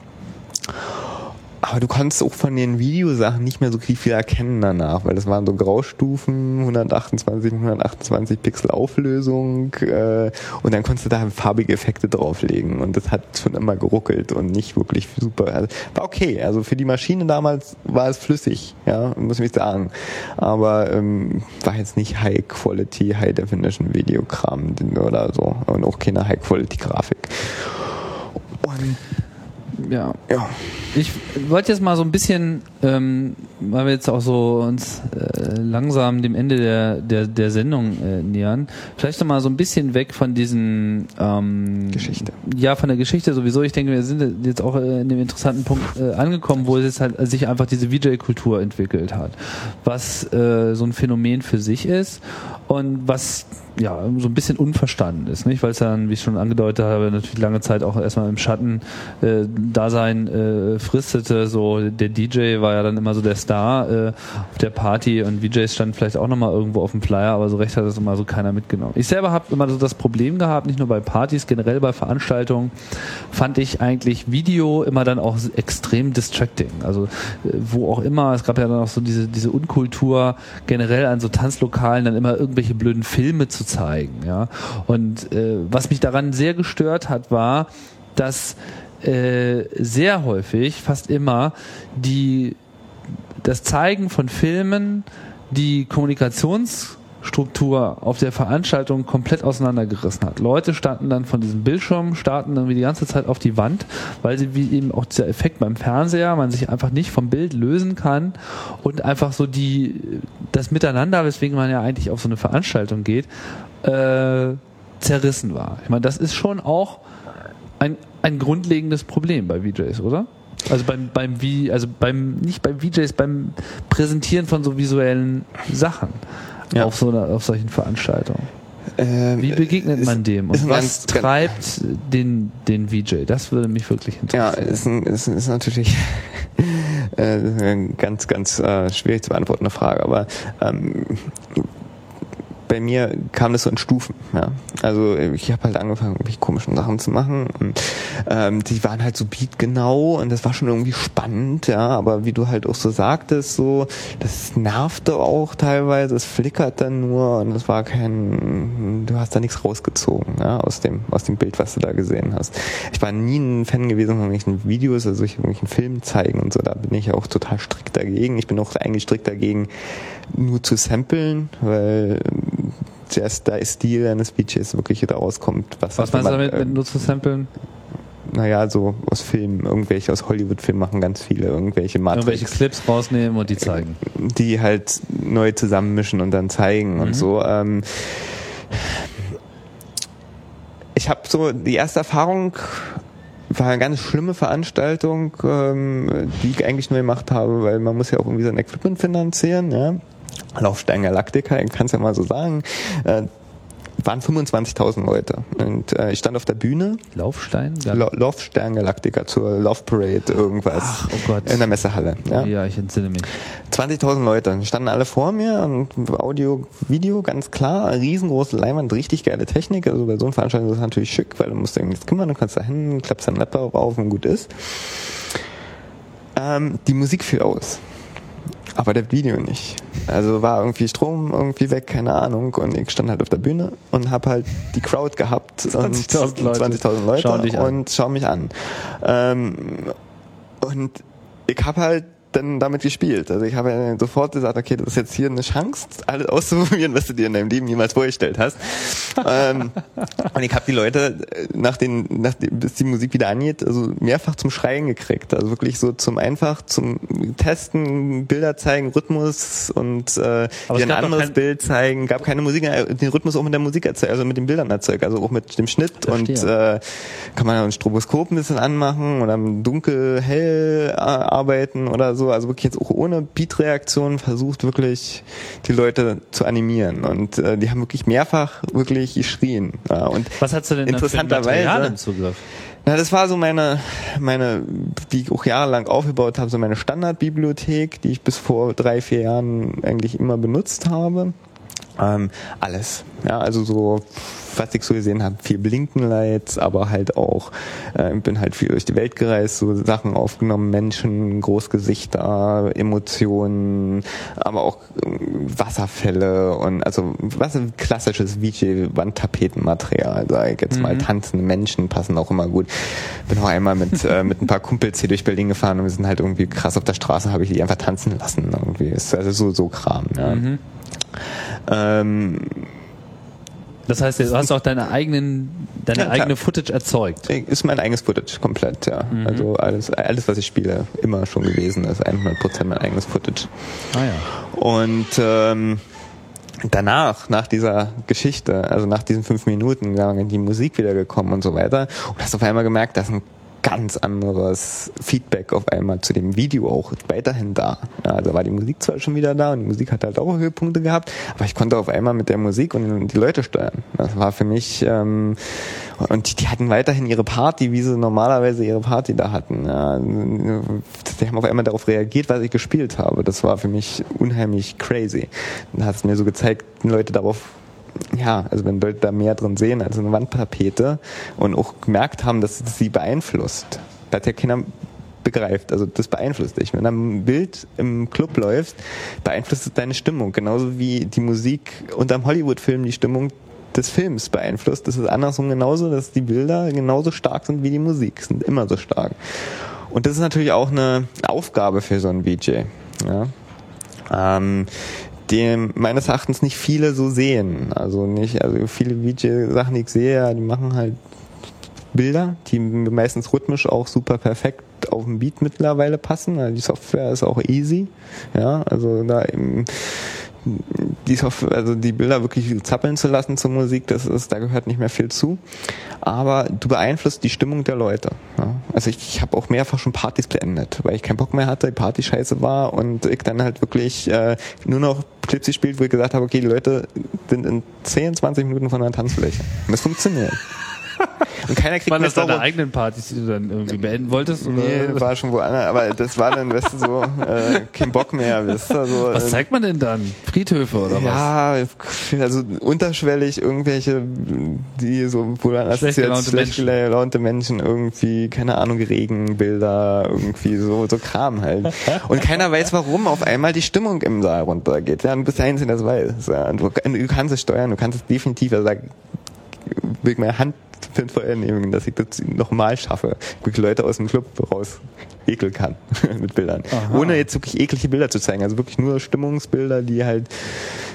[SPEAKER 4] Aber du konntest auch von den Videosachen nicht mehr so viel erkennen danach, weil das waren so Graustufen, 128, 128 Pixel Auflösung äh, und dann konntest du da farbige Effekte drauflegen und das hat schon immer geruckelt und nicht wirklich super. Also, war okay, also für die Maschine damals war es flüssig, ja, muss ich sagen. Aber ähm, war jetzt nicht High Quality, High Definition Videokram oder so und auch keine High Quality Grafik. Und
[SPEAKER 3] Ja.
[SPEAKER 4] ja.
[SPEAKER 3] Ich wollte jetzt mal so ein bisschen, ähm, weil wir jetzt auch so uns äh, langsam dem Ende der, der, der Sendung äh, nähern, vielleicht noch mal so ein bisschen weg von diesen ähm,
[SPEAKER 4] Geschichte.
[SPEAKER 3] Ja, von der Geschichte sowieso. Ich denke, wir sind jetzt auch äh, in dem interessanten Punkt äh, angekommen, wo es jetzt halt sich einfach diese VJ-Kultur entwickelt hat, was äh, so ein Phänomen für sich ist und was ja so ein bisschen unverstanden ist, nicht? Weil es dann, wie ich schon angedeutet habe, natürlich lange Zeit auch erstmal im Schatten äh, Dasein äh, fristete. So der DJ war ja dann immer so der Star äh, auf der Party und VJs standen vielleicht auch nochmal irgendwo auf dem Flyer, aber so recht hat das immer so keiner mitgenommen. Ich selber habe immer so das Problem gehabt, nicht nur bei Partys, generell bei Veranstaltungen, fand ich eigentlich Video immer dann auch extrem distracting. Also äh, wo auch immer, es gab ja dann auch so diese, diese Unkultur generell an so Tanzlokalen dann immer irgendwelche blöden Filme zu zeigen. Ja? Und äh, was mich daran sehr gestört hat, war, dass äh, sehr häufig, fast immer, die das Zeigen von Filmen die Kommunikationsstruktur auf der Veranstaltung komplett auseinandergerissen hat. Leute standen dann von diesem Bildschirm, starten irgendwie die ganze Zeit auf die Wand, weil sie wie eben auch dieser Effekt beim Fernseher, man sich einfach nicht vom Bild lösen kann und einfach so die das Miteinander, weswegen man ja eigentlich auf so eine Veranstaltung geht, äh, zerrissen war. Ich meine, das ist schon auch ein, ein grundlegendes Problem bei VJs, oder? Also beim, beim wie, also beim, nicht beim VJs, beim Präsentieren von so visuellen Sachen
[SPEAKER 4] Ja.
[SPEAKER 3] auf so einer, auf solchen Veranstaltungen.
[SPEAKER 4] Ähm,
[SPEAKER 3] Wie begegnet man dem? Und was
[SPEAKER 4] ganz- ganz-
[SPEAKER 3] treibt den, den VJ? Das würde mich wirklich
[SPEAKER 4] Ja,
[SPEAKER 3] interessieren.
[SPEAKER 4] ist, ein, ist, ist natürlich äh, eine ganz, ganz äh, schwierig zu beantwortende Frage, aber ähm, bei mir kam das so in Stufen. Ja. Also ich habe halt angefangen, irgendwelche komischen Sachen zu machen und ähm, die waren halt so beatgenau und das war schon irgendwie spannend, ja, aber wie du halt auch so sagtest, so, das nervte auch teilweise, es flickert dann nur und es war kein, du hast da nichts rausgezogen, ja, aus dem, aus dem Bild, was du da gesehen hast. Ich war nie ein Fan gewesen von irgendwelchen Videos, also ich irgendwelchen Filmen zeigen und so, da bin ich auch total strikt dagegen. Ich bin auch eigentlich strikt dagegen, nur zu samplen, weil ähm, der Sty- Stil eines DJs wirklich daraus kommt. Was,
[SPEAKER 3] Was meinst du damit, mit nur zu samplen?
[SPEAKER 4] naja, so aus Filmen, irgendwelche aus Hollywood-Filmen machen ganz viele, irgendwelche
[SPEAKER 3] Irgendwelche
[SPEAKER 4] Matrix,
[SPEAKER 3] Clips rausnehmen und die zeigen.
[SPEAKER 4] die halt neu zusammenmischen und dann zeigen
[SPEAKER 3] Mhm.
[SPEAKER 4] und so. Ähm, ich habe so die erste Erfahrung war eine ganz schlimme Veranstaltung, ähm, die ich eigentlich nur gemacht habe, weil man muss ja auch irgendwie sein Equipment finanzieren, ja. Laufstein Galactica, ich kann es ja mal so sagen. Äh, waren 25.000 Leute und äh, ich stand auf der Bühne
[SPEAKER 3] Laufstein?
[SPEAKER 4] Lo Laufstern Galactica zur Love Parade irgendwas
[SPEAKER 3] Ach, oh Gott.
[SPEAKER 4] in der Messehalle. Ja.
[SPEAKER 3] Ja, ich entsinne mich.
[SPEAKER 4] 20.000 Leute standen alle vor mir und Audio, Video ganz klar, riesengroße Leinwand, richtig geile Technik. Also bei so einer Veranstaltung ist das natürlich schick, weil du musst irgendwie nichts kümmern, du kannst da hin, klappst deinen Laptop auf und gut ist. Ähm, die Musik fiel aus. Aber der Video nicht. Also war irgendwie Strom irgendwie weg, keine Ahnung. Und ich stand halt auf der Bühne und habe halt die Crowd gehabt.
[SPEAKER 3] 20.000 Leute.
[SPEAKER 4] 20.000 Leute
[SPEAKER 3] an.
[SPEAKER 4] und schau mich an. Ähm, und ich habe halt dann damit gespielt. Also ich habe ja sofort gesagt, okay, das ist jetzt hier eine Chance, alles auszuprobieren, was du dir in deinem Leben jemals vorgestellt hast. ähm, und ich habe die Leute, äh, nach den, nach dem, bis die Musik wieder angeht, also mehrfach zum Schreien gekriegt. Also wirklich so zum einfach zum Testen, Bilder zeigen, Rhythmus und äh, ein anderes Bild zeigen. Gab keine Musik, äh, den Rhythmus auch mit der Musik erzeugt, also mit den Bildern erzeugt, also auch mit dem Schnitt
[SPEAKER 3] Verstehe.
[SPEAKER 4] und äh, kann man ja ein Stroboskop ein bisschen anmachen oder dunkel hell äh, arbeiten oder so. Also wirklich jetzt auch ohne Beat-Reaktion versucht wirklich die Leute zu animieren und äh, die haben wirklich mehrfach wirklich geschrien. Ja, und
[SPEAKER 3] Was hast du denn
[SPEAKER 4] Interessanterweise-
[SPEAKER 3] im Zugriff?
[SPEAKER 4] na, das war so meine, meine, die ich auch jahrelang aufgebaut habe, so meine Standardbibliothek, die ich bis vor drei, vier Jahren eigentlich immer benutzt habe. Ähm, alles. Ja, also so, was ich so gesehen habe, viel Blinkenlights, aber halt auch, äh, bin halt viel durch die Welt gereist, so Sachen aufgenommen, Menschen, Großgesichter, Emotionen, aber auch ähm, Wasserfälle und also was ein klassisches VJ-Wandtapetenmaterial, sag ich jetzt mal. Tanzende Menschen passen auch immer gut. Bin auch einmal mit, äh, mit ein paar Kumpels hier durch Berlin gefahren und wir sind halt irgendwie krass auf der Straße, habe ich die einfach tanzen lassen. Irgendwie. Ist also so, so Kram, ja. Ähm,
[SPEAKER 3] Das heißt, du hast auch deine eigenen, deine
[SPEAKER 4] Ja,
[SPEAKER 3] eigene Footage erzeugt.
[SPEAKER 4] Ist mein eigenes Footage komplett, ja. Also alles, alles, was ich spiele, immer schon gewesen, ist 100% mein eigenes Footage.
[SPEAKER 3] Ah ja.
[SPEAKER 4] Und ähm, danach, nach dieser Geschichte, also nach diesen fünf Minuten, dann die Musik wieder gekommen und so weiter. Und hast auf einmal gemerkt, dass ein ganz anderes Feedback auf einmal zu dem Video auch weiterhin da. Ja, also war die Musik zwar schon wieder da und die Musik hat halt auch Höhepunkte gehabt, aber ich konnte auf einmal mit der Musik und die Leute steuern. Das war für mich ähm, und die, die hatten weiterhin ihre Party, wie sie normalerweise ihre Party da hatten. Ja, die haben auf einmal darauf reagiert, was ich gespielt habe. Das war für mich unheimlich crazy. Dann hat es mir so gezeigt, Leute darauf ja, also wenn Leute da mehr drin sehen als eine Wandtapete und auch gemerkt haben, dass es sie beeinflusst, da hat ja keiner begreift. Also das beeinflusst dich. Wenn ein Bild im Club läuft, beeinflusst es deine Stimmung. Genauso wie die Musik unterm Hollywood-Film die Stimmung des Films beeinflusst. Das ist andersrum genauso, dass die Bilder genauso stark sind wie die Musik. Sind immer so stark. Und das ist natürlich auch eine Aufgabe für so einen VJ. Ja? Ähm, dem meines Erachtens nicht viele so sehen. Also nicht, also viele VJ-Sachen, die ich sehe, die machen halt Bilder, die meistens rhythmisch auch super perfekt auf den Beat mittlerweile passen. Also die Software ist auch easy. Ja, also da eben die also die Bilder wirklich zappeln zu lassen zur Musik, das ist, da gehört nicht mehr viel zu. Aber du beeinflusst die Stimmung der Leute. Ja. Also ich, ich habe auch mehrfach schon Partys beendet, weil ich keinen Bock mehr hatte, die Party scheiße war und ich dann halt wirklich äh, nur noch Flipsy spielt, wo ich gesagt habe, okay, die Leute sind in 10, 20 Minuten von einer Tanzfläche. Und das funktioniert. Und keiner kriegt mehr
[SPEAKER 3] das deine eigenen Partys, die du dann irgendwie beenden wolltest? Oder?
[SPEAKER 4] Nee, war schon woanders, aber das war dann, weißt du, so, äh, kein Bock mehr, weißt du, so.
[SPEAKER 3] was
[SPEAKER 4] äh,
[SPEAKER 3] zeigt man denn dann? Friedhöfe oder was?
[SPEAKER 4] ja, also unterschwellig irgendwelche, die so, wo dann
[SPEAKER 3] Schlecht gelaunte
[SPEAKER 4] schlecht
[SPEAKER 3] Menschen.
[SPEAKER 4] gelaunte Menschen irgendwie, keine Ahnung, Regenbilder, irgendwie so, so Kram halt. Und keiner weiß, warum auf einmal die Stimmung im Saal runtergeht. Ja, und bis dahin sind das weiß. Ja, und du, du kannst es steuern, du kannst es definitiv, also da will ich meine Hand für ein Feuer nehmen, dass ich das nochmal schaffe. Wirklich Leute aus dem Club raus ekeln kann mit Bildern. Ohne jetzt wirklich eklige Bilder zu zeigen. Also wirklich nur Stimmungsbilder, die halt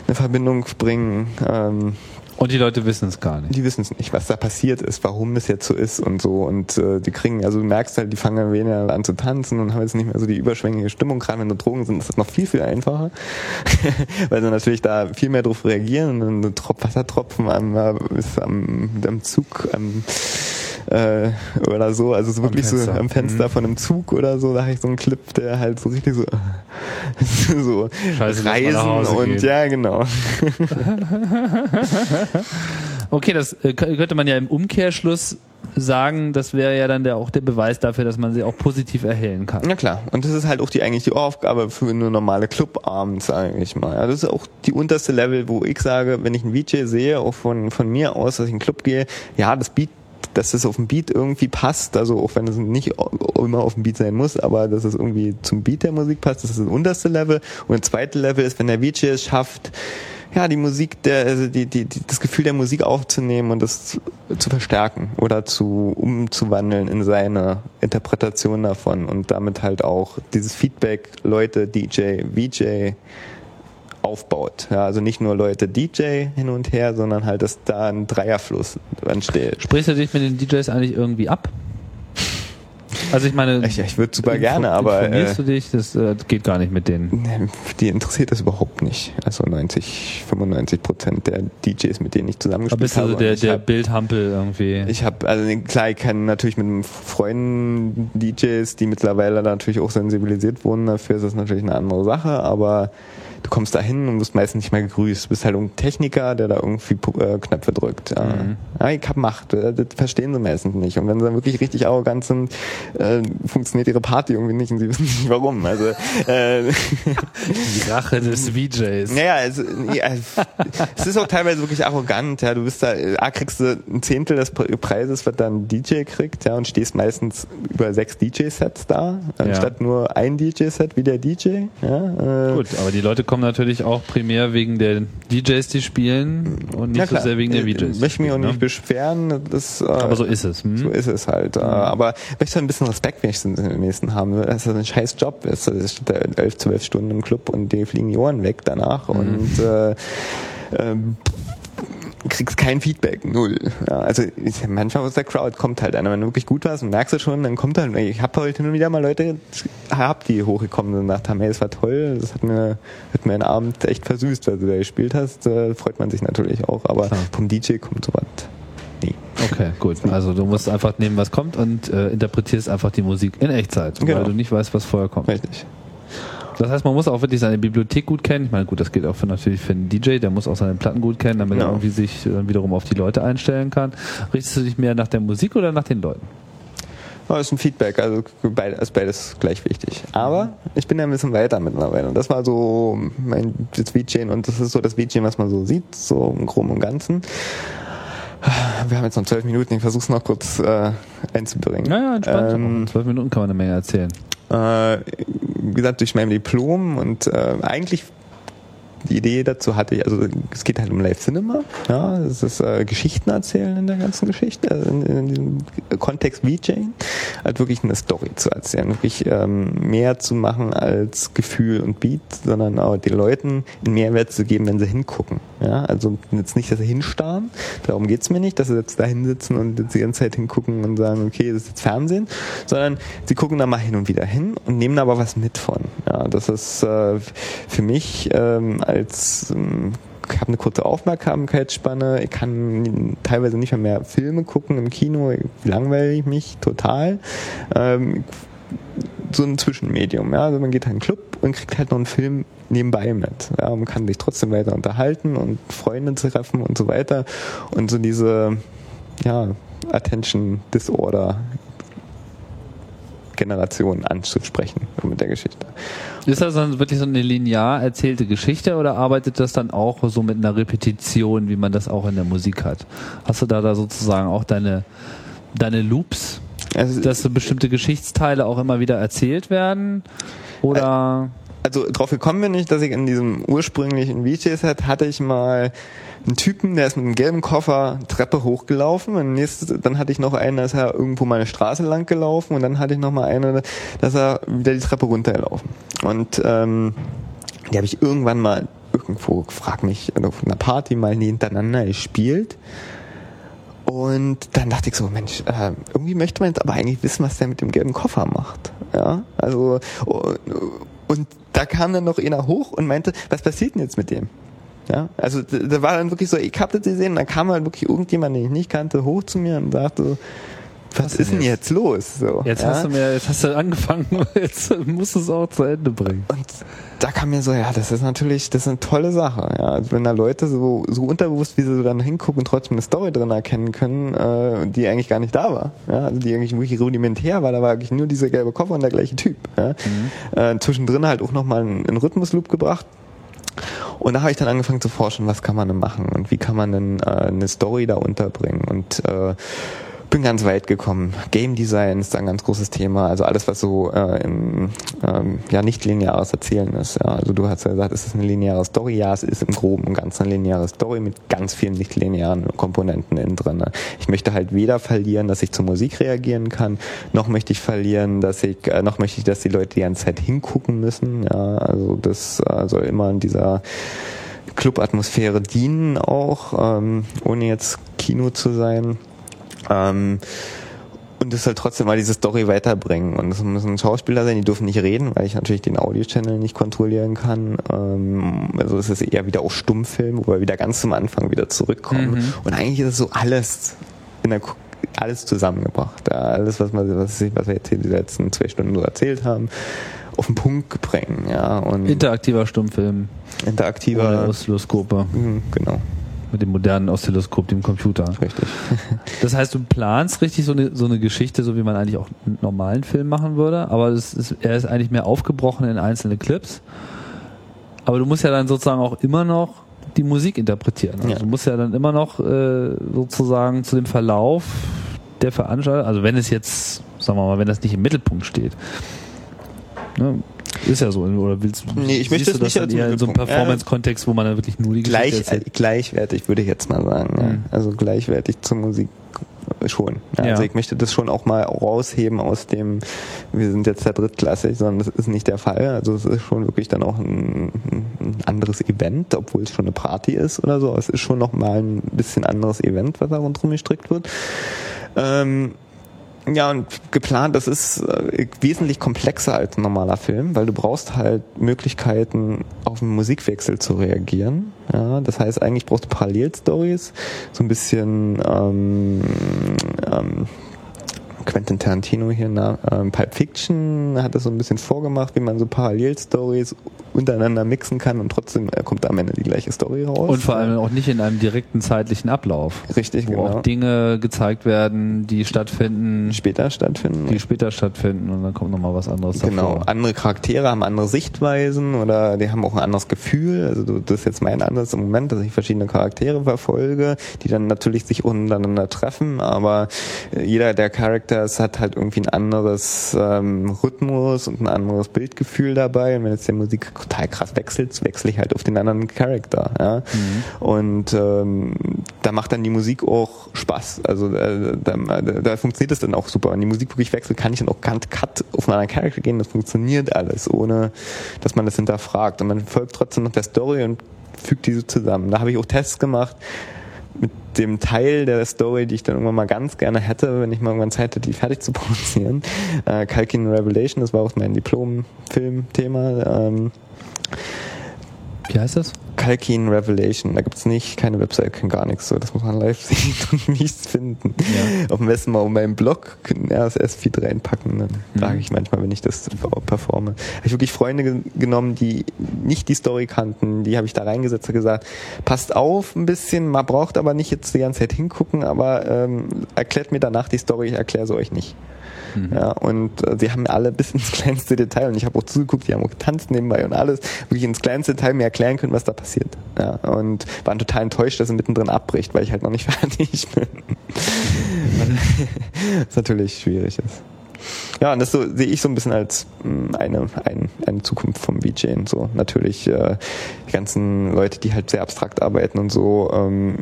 [SPEAKER 4] eine Verbindung bringen. Ähm,
[SPEAKER 3] Und die Leute wissen es gar nicht.
[SPEAKER 4] die wissen es nicht, was da passiert ist, warum das jetzt so ist und so. Und äh, die kriegen, also du merkst halt, die fangen weniger an zu tanzen und haben jetzt nicht mehr so die überschwängliche Stimmung. Gerade wenn du Drogen sind, ist das noch viel, viel einfacher. Weil sie natürlich da viel mehr drauf reagieren und ein Trop Wassertropfen am, äh, ist am, am Zug, am äh, oder so, also so wirklich so am Fenster von einem Zug oder so, da habe ich so einen Clip, der halt so richtig so, so
[SPEAKER 3] Scheiße,
[SPEAKER 4] Reisen und
[SPEAKER 3] gehen.
[SPEAKER 4] ja, genau.
[SPEAKER 3] Okay, das äh, kö- könnte man ja im Umkehrschluss sagen, das wäre ja dann der, auch der Beweis dafür, dass man sie auch positiv erhellen kann.
[SPEAKER 4] Na klar. Und das ist halt auch die eigentlich die Aufgabe für eine normale Clubabend, sage ich mal. Ja, das ist auch die unterste Level, wo ich sage, wenn ich einen VJ sehe, auch von, von mir aus, dass ich in den Club gehe, ja, das Beat dass es auf dem Beat irgendwie passt, also auch wenn es nicht immer auf dem Beat sein muss, aber dass es irgendwie zum Beat der Musik passt, das ist das unterste Level. Und das zweite Level ist, wenn der VJ es schafft, ja, die Musik, der, also die, die, die, das Gefühl der Musik aufzunehmen und das zu, zu verstärken oder zu umzuwandeln in seine Interpretation davon und damit halt auch dieses Feedback Leute, DJ, VJ aufbaut. Ja, also nicht nur Leute DJ hin und her, sondern halt, dass da ein Dreierfluss entsteht.
[SPEAKER 3] Sprichst du dich mit den DJs eigentlich irgendwie ab? Also ich meine,
[SPEAKER 4] Ich, ich würde super gerne, aber
[SPEAKER 3] informierst
[SPEAKER 4] äh,
[SPEAKER 3] du dich? Das äh, geht gar nicht mit denen.
[SPEAKER 4] die interessiert das überhaupt nicht. Also 90, 95 Prozent der DJs, mit denen ich zusammengespielt
[SPEAKER 3] bist du
[SPEAKER 4] habe.
[SPEAKER 3] so der, der
[SPEAKER 4] hab-
[SPEAKER 3] Bildhampel irgendwie.
[SPEAKER 4] Ich habe, also klar, ich kann natürlich mit Freunden DJs, die mittlerweile natürlich auch sensibilisiert wurden dafür, ist das natürlich eine andere Sache, aber du kommst da hin und wirst meistens nicht mehr gegrüßt. Du bist halt ein Techniker, der da irgendwie äh, Knöpfe drückt. Ja.
[SPEAKER 3] Mhm.
[SPEAKER 4] ja, ich hab Macht, äh, das verstehen sie meistens nicht. Und wenn sie dann wirklich richtig arrogant sind, äh, funktioniert ihre Party irgendwie nicht und sie wissen nicht warum. Also äh,
[SPEAKER 3] die Rache des VJs.
[SPEAKER 4] naja, es, ja, es ist auch teilweise wirklich arrogant, ja. Du bist da, A, kriegst du ein Zehntel des Pre- Preises, was dann DJ kriegt, ja, und stehst meistens über sechs DJ-Sets da, anstatt nur ein DJ-Set wie der DJ, ja. Äh,
[SPEAKER 3] Gut, aber die Leute kommen natürlich auch primär wegen der DJs, die spielen und nicht
[SPEAKER 4] na
[SPEAKER 3] so
[SPEAKER 4] klar,
[SPEAKER 3] sehr wegen der
[SPEAKER 4] äh,
[SPEAKER 3] VJs. die
[SPEAKER 4] Möchte mich auch
[SPEAKER 3] spielen,
[SPEAKER 4] nicht
[SPEAKER 3] ne?
[SPEAKER 4] beschweren, das, äh,
[SPEAKER 3] Aber so ist es. Hm?
[SPEAKER 4] So ist es halt. Äh, Aber möchte ein bisschen Respekt wenigstens in den nächsten haben. Das ist ein scheiß Job. Das ist elf, zwölf Stunden im Club und dir fliegen die Ohren weg danach und äh, ähm, kriegst kein Feedback, null. Ja, also ich, manchmal aus der Crowd kommt halt einer, wenn du wirklich gut warst und merkst du schon, dann kommt halt, ich habe heute hin und wieder mal Leute gehabt, die hochgekommen sind und gesagt haben, hey, es war toll, das hat mir, hat mir einen Abend echt versüßt, weil du da gespielt hast, äh, freut man sich natürlich auch, aber
[SPEAKER 3] Klar.
[SPEAKER 4] vom DJ kommt sowas.
[SPEAKER 3] Okay, gut. Also du musst einfach nehmen, was kommt und äh, interpretierst einfach die Musik in Echtzeit,
[SPEAKER 4] Genau.
[SPEAKER 3] weil du nicht weißt, was vorher kommt.
[SPEAKER 4] Richtig.
[SPEAKER 3] Das heißt, man muss auch wirklich seine Bibliothek gut kennen. Ich meine, gut, das geht auch für, natürlich für einen DJ, der muss auch seine Platten gut kennen, damit er
[SPEAKER 4] Genau.
[SPEAKER 3] irgendwie sich dann wiederum auf die Leute einstellen kann. Richtest du dich mehr nach der Musik oder nach den Leuten?
[SPEAKER 4] Ja, ist ein Feedback, also beides, ist beides gleich wichtig. Aber ich bin ja ein bisschen weiter mittlerweile. Und das war so mein das VJing und das ist so das VJing, was man so sieht, so im Groben und Ganzen. Wir haben jetzt noch zwölf Minuten, ich versuche es noch kurz äh, einzubringen.
[SPEAKER 3] Naja, entspannt.
[SPEAKER 4] Ähm,
[SPEAKER 3] In zwölf Minuten kann man eine Menge erzählen.
[SPEAKER 4] äh, wie gesagt, durch mein Diplom und äh, eigentlich die Idee dazu hatte ich, also es geht halt um Live Cinema, ja, es ist äh, Geschichten erzählen in der ganzen Geschichte, also in, in diesem Kontext VJ, halt wirklich eine Story zu erzählen, wirklich ähm, mehr zu machen als Gefühl und Beat, sondern auch den Leuten einen Mehrwert zu geben, wenn sie hingucken, ja, also jetzt nicht, dass sie hinstarren, darum geht's mir nicht, dass sie jetzt da hinsitzen und jetzt die ganze Zeit hingucken und sagen, okay, das ist jetzt Fernsehen, sondern sie gucken da mal hin und wieder hin und nehmen aber was mit von, ja, das ist äh, für mich ähm, als ähm, ich habe eine kurze Aufmerksamkeitsspanne, ich kann teilweise nicht mehr, mehr Filme gucken im Kino, langweile ich mich total. Ähm, so ein Zwischenmedium. Ja? Also man geht in einen Club und kriegt halt noch einen Film nebenbei mit. Ja? Man kann sich trotzdem weiter unterhalten und Freunde treffen und so weiter. Und so diese ja, Attention Disorder Generation anzusprechen mit der Geschichte.
[SPEAKER 3] Ist das dann wirklich so eine linear erzählte Geschichte oder arbeitet das dann auch so mit einer Repetition, wie man das auch in der Musik hat? Hast du da, da sozusagen auch deine, deine Loops, also, dass so bestimmte Geschichtsteile auch immer wieder erzählt werden? Oder?
[SPEAKER 4] Also drauf gekommen bin ich, dass ich in diesem ursprünglichen VJ-Set hatte ich mal einen Typen, der ist mit einem gelben Koffer Treppe hochgelaufen. Und nächstes, dann hatte ich noch einen, da ist er irgendwo mal eine Straße lang gelaufen. Und dann hatte ich noch mal einen, dass er wieder die Treppe runtergelaufen. Und ähm, die habe ich irgendwann mal irgendwo, frag mich, auf einer Party mal hintereinander gespielt. Und dann dachte ich so, Mensch, äh, irgendwie möchte man jetzt aber eigentlich wissen, was der mit dem gelben Koffer macht. Ja, also und, und da kam dann noch einer hoch und meinte, was passiert denn jetzt mit dem? Ja, also da war dann wirklich so, ich hab das gesehen, dann kam halt wirklich irgendjemand, den ich nicht kannte, hoch zu mir und sagte, was, was ist denn jetzt, los? So,
[SPEAKER 3] jetzt ja? hast du mir, jetzt hast du angefangen, jetzt musst du es auch zu Ende bringen.
[SPEAKER 4] Und da kam mir so, ja, das ist natürlich, das ist eine tolle Sache. Ja, also wenn da Leute so so unterbewusst, wie sie so dann hingucken, trotzdem eine Story drin erkennen können, äh, die eigentlich gar nicht da war. Ja, also die eigentlich wirklich rudimentär war, da war eigentlich nur dieser gelbe Koffer und der gleiche Typ. Ja. Mhm. Äh, zwischendrin halt auch nochmal einen, einen Rhythmusloop gebracht und da habe ich dann angefangen zu forschen, was kann man denn machen und wie kann man denn äh, eine Story da unterbringen. Und äh, bin ganz weit gekommen. Game Design ist ein ganz großes Thema. Also alles, was so äh, im ähm, ja nicht lineares Erzählen ist. Ja. Also du hast ja gesagt, es ist eine lineare Story. Ja, es ist im Groben und Ganzen eine lineare Story mit ganz vielen nicht linearen Komponenten innen drin. Ich möchte halt weder verlieren, dass ich zur Musik reagieren kann, noch möchte ich verlieren, dass ich, äh, noch möchte ich, dass die Leute die ganze Zeit hingucken müssen. Ja, also das äh, soll immer in dieser Club-Atmosphäre dienen auch, ähm, ohne jetzt Kino zu sein. Ähm, und das halt trotzdem mal diese Story weiterbringen. Und es müssen Schauspieler sein, die dürfen nicht reden, weil ich natürlich den Audio-Channel nicht kontrollieren kann. Ähm, also es ist eher wieder auch Stummfilm, wo wir wieder ganz zum Anfang wieder zurückkommen. Mhm. Und eigentlich ist es so alles in der alles zusammengebracht. Alles, was, man, was, was wir jetzt hier die letzten zwei Stunden so erzählt haben, auf den Punkt bringen. Ja, und
[SPEAKER 3] Interaktiver Stummfilm.
[SPEAKER 4] Interaktiver. Ohne
[SPEAKER 3] Oszilloskope.
[SPEAKER 4] Mhm, genau
[SPEAKER 3] mit dem modernen Oszilloskop, dem Computer.
[SPEAKER 4] Richtig.
[SPEAKER 3] das heißt, du planst richtig so eine, so eine Geschichte, so wie man eigentlich auch einen normalen Film machen würde, aber ist, er ist eigentlich mehr aufgebrochen in einzelne Clips. Aber du musst ja dann sozusagen auch immer noch die Musik interpretieren. Also ja. du musst ja dann immer noch äh, sozusagen zu dem Verlauf der Veranstaltung, also wenn es jetzt, sagen wir mal, wenn das nicht im Mittelpunkt steht, ne, ist ja so, oder willst du?
[SPEAKER 4] Nee, ich möchte das nicht als
[SPEAKER 3] eher in so einem Performance-Kontext, wo man dann wirklich nur die
[SPEAKER 4] Gleich, Geschichte Gleichwertig würde ich jetzt mal sagen. Mhm. Ja. Also gleichwertig zur Musik schon. Ja, ja. Also ich möchte das schon auch mal rausheben aus dem, wir sind jetzt der drittklassig, sondern das ist nicht der Fall. Also es ist schon wirklich dann auch ein, ein anderes Event, obwohl es schon eine Party ist oder so. Es ist schon noch mal ein bisschen anderes Event, was da rundherum gestrickt wird. Ähm, ja, und geplant, das ist äh, wesentlich komplexer als ein normaler Film, weil du brauchst halt Möglichkeiten, auf einen Musikwechsel zu reagieren. Ja, das heißt, eigentlich brauchst du Parallelstories, so ein bisschen ähm, ähm, Quentin Tarantino hier nach ähm, Pulp Fiction hat das so ein bisschen vorgemacht, wie man so Parallelstories untereinander mixen kann und trotzdem äh, kommt am Ende die gleiche Story raus.
[SPEAKER 3] Und vor allem auch nicht in einem direkten zeitlichen Ablauf.
[SPEAKER 4] Richtig,
[SPEAKER 3] wo genau. auch Dinge gezeigt werden, die stattfinden.
[SPEAKER 4] Später stattfinden.
[SPEAKER 3] Die später stattfinden und dann kommt nochmal was anderes
[SPEAKER 4] Genau. Davor. Andere Charaktere haben andere Sichtweisen oder die haben auch ein anderes Gefühl. Also das ist jetzt mein Ansatz im Moment, dass ich verschiedene Charaktere verfolge, die dann natürlich sich untereinander treffen, aber äh, jeder der Characters hat halt irgendwie ein anderes ähm, Rhythmus und ein anderes Bildgefühl dabei. Und wenn jetzt der Musik total krass wechselt, wechsle ich halt auf den anderen Charakter. Ja? Mhm. Und ähm, da macht dann die Musik auch Spaß. Also äh, da, da funktioniert es dann auch super. Wenn die Musik wirklich wechselt, kann ich dann auch ganz cut auf einen anderen Charakter gehen. Das funktioniert alles, ohne dass man das hinterfragt. Und man folgt trotzdem noch der Story und fügt diese zusammen. Da habe ich auch Tests gemacht mit dem Teil der Story, die ich dann irgendwann mal ganz gerne hätte, wenn ich mal irgendwann Zeit hätte, die fertig zu produzieren. Äh, Kalkin Revelation, das war auch mein Diplom-Film-Thema. Ähm,
[SPEAKER 3] Wie heißt das?
[SPEAKER 4] Kalkin Revelation. Da gibt's nicht, keine Website, kein gar nichts. So, das muss man live sehen und nichts finden.
[SPEAKER 3] Ja.
[SPEAKER 4] Auf dem besten Mal auf meinem Blog ein RSS-Feed reinpacken. Dann
[SPEAKER 3] Mhm.
[SPEAKER 4] sage ich manchmal, wenn ich das performe. Habe ich wirklich Freunde ge genommen, die nicht die Story kannten. Die habe ich da reingesetzt und gesagt, passt auf ein bisschen, man braucht aber nicht jetzt die ganze Zeit hingucken, aber ähm, erklärt mir danach die Story, ich erkläre sie euch nicht.
[SPEAKER 3] Mhm.
[SPEAKER 4] Ja, und äh, sie haben alle bis ins kleinste Detail und ich habe auch zugeguckt, die haben auch getanzt nebenbei und alles, wirklich ins kleinste Detail mir erklären können, was da passiert. Ja, und waren total enttäuscht, dass er mittendrin abbricht, weil ich halt noch nicht fertig bin. was natürlich schwierig ist. Ja, und das so, sehe ich so ein bisschen als mh, eine, ein, eine Zukunft vom VJing. So natürlich äh, die ganzen Leute, die halt sehr abstrakt arbeiten und so, ähm,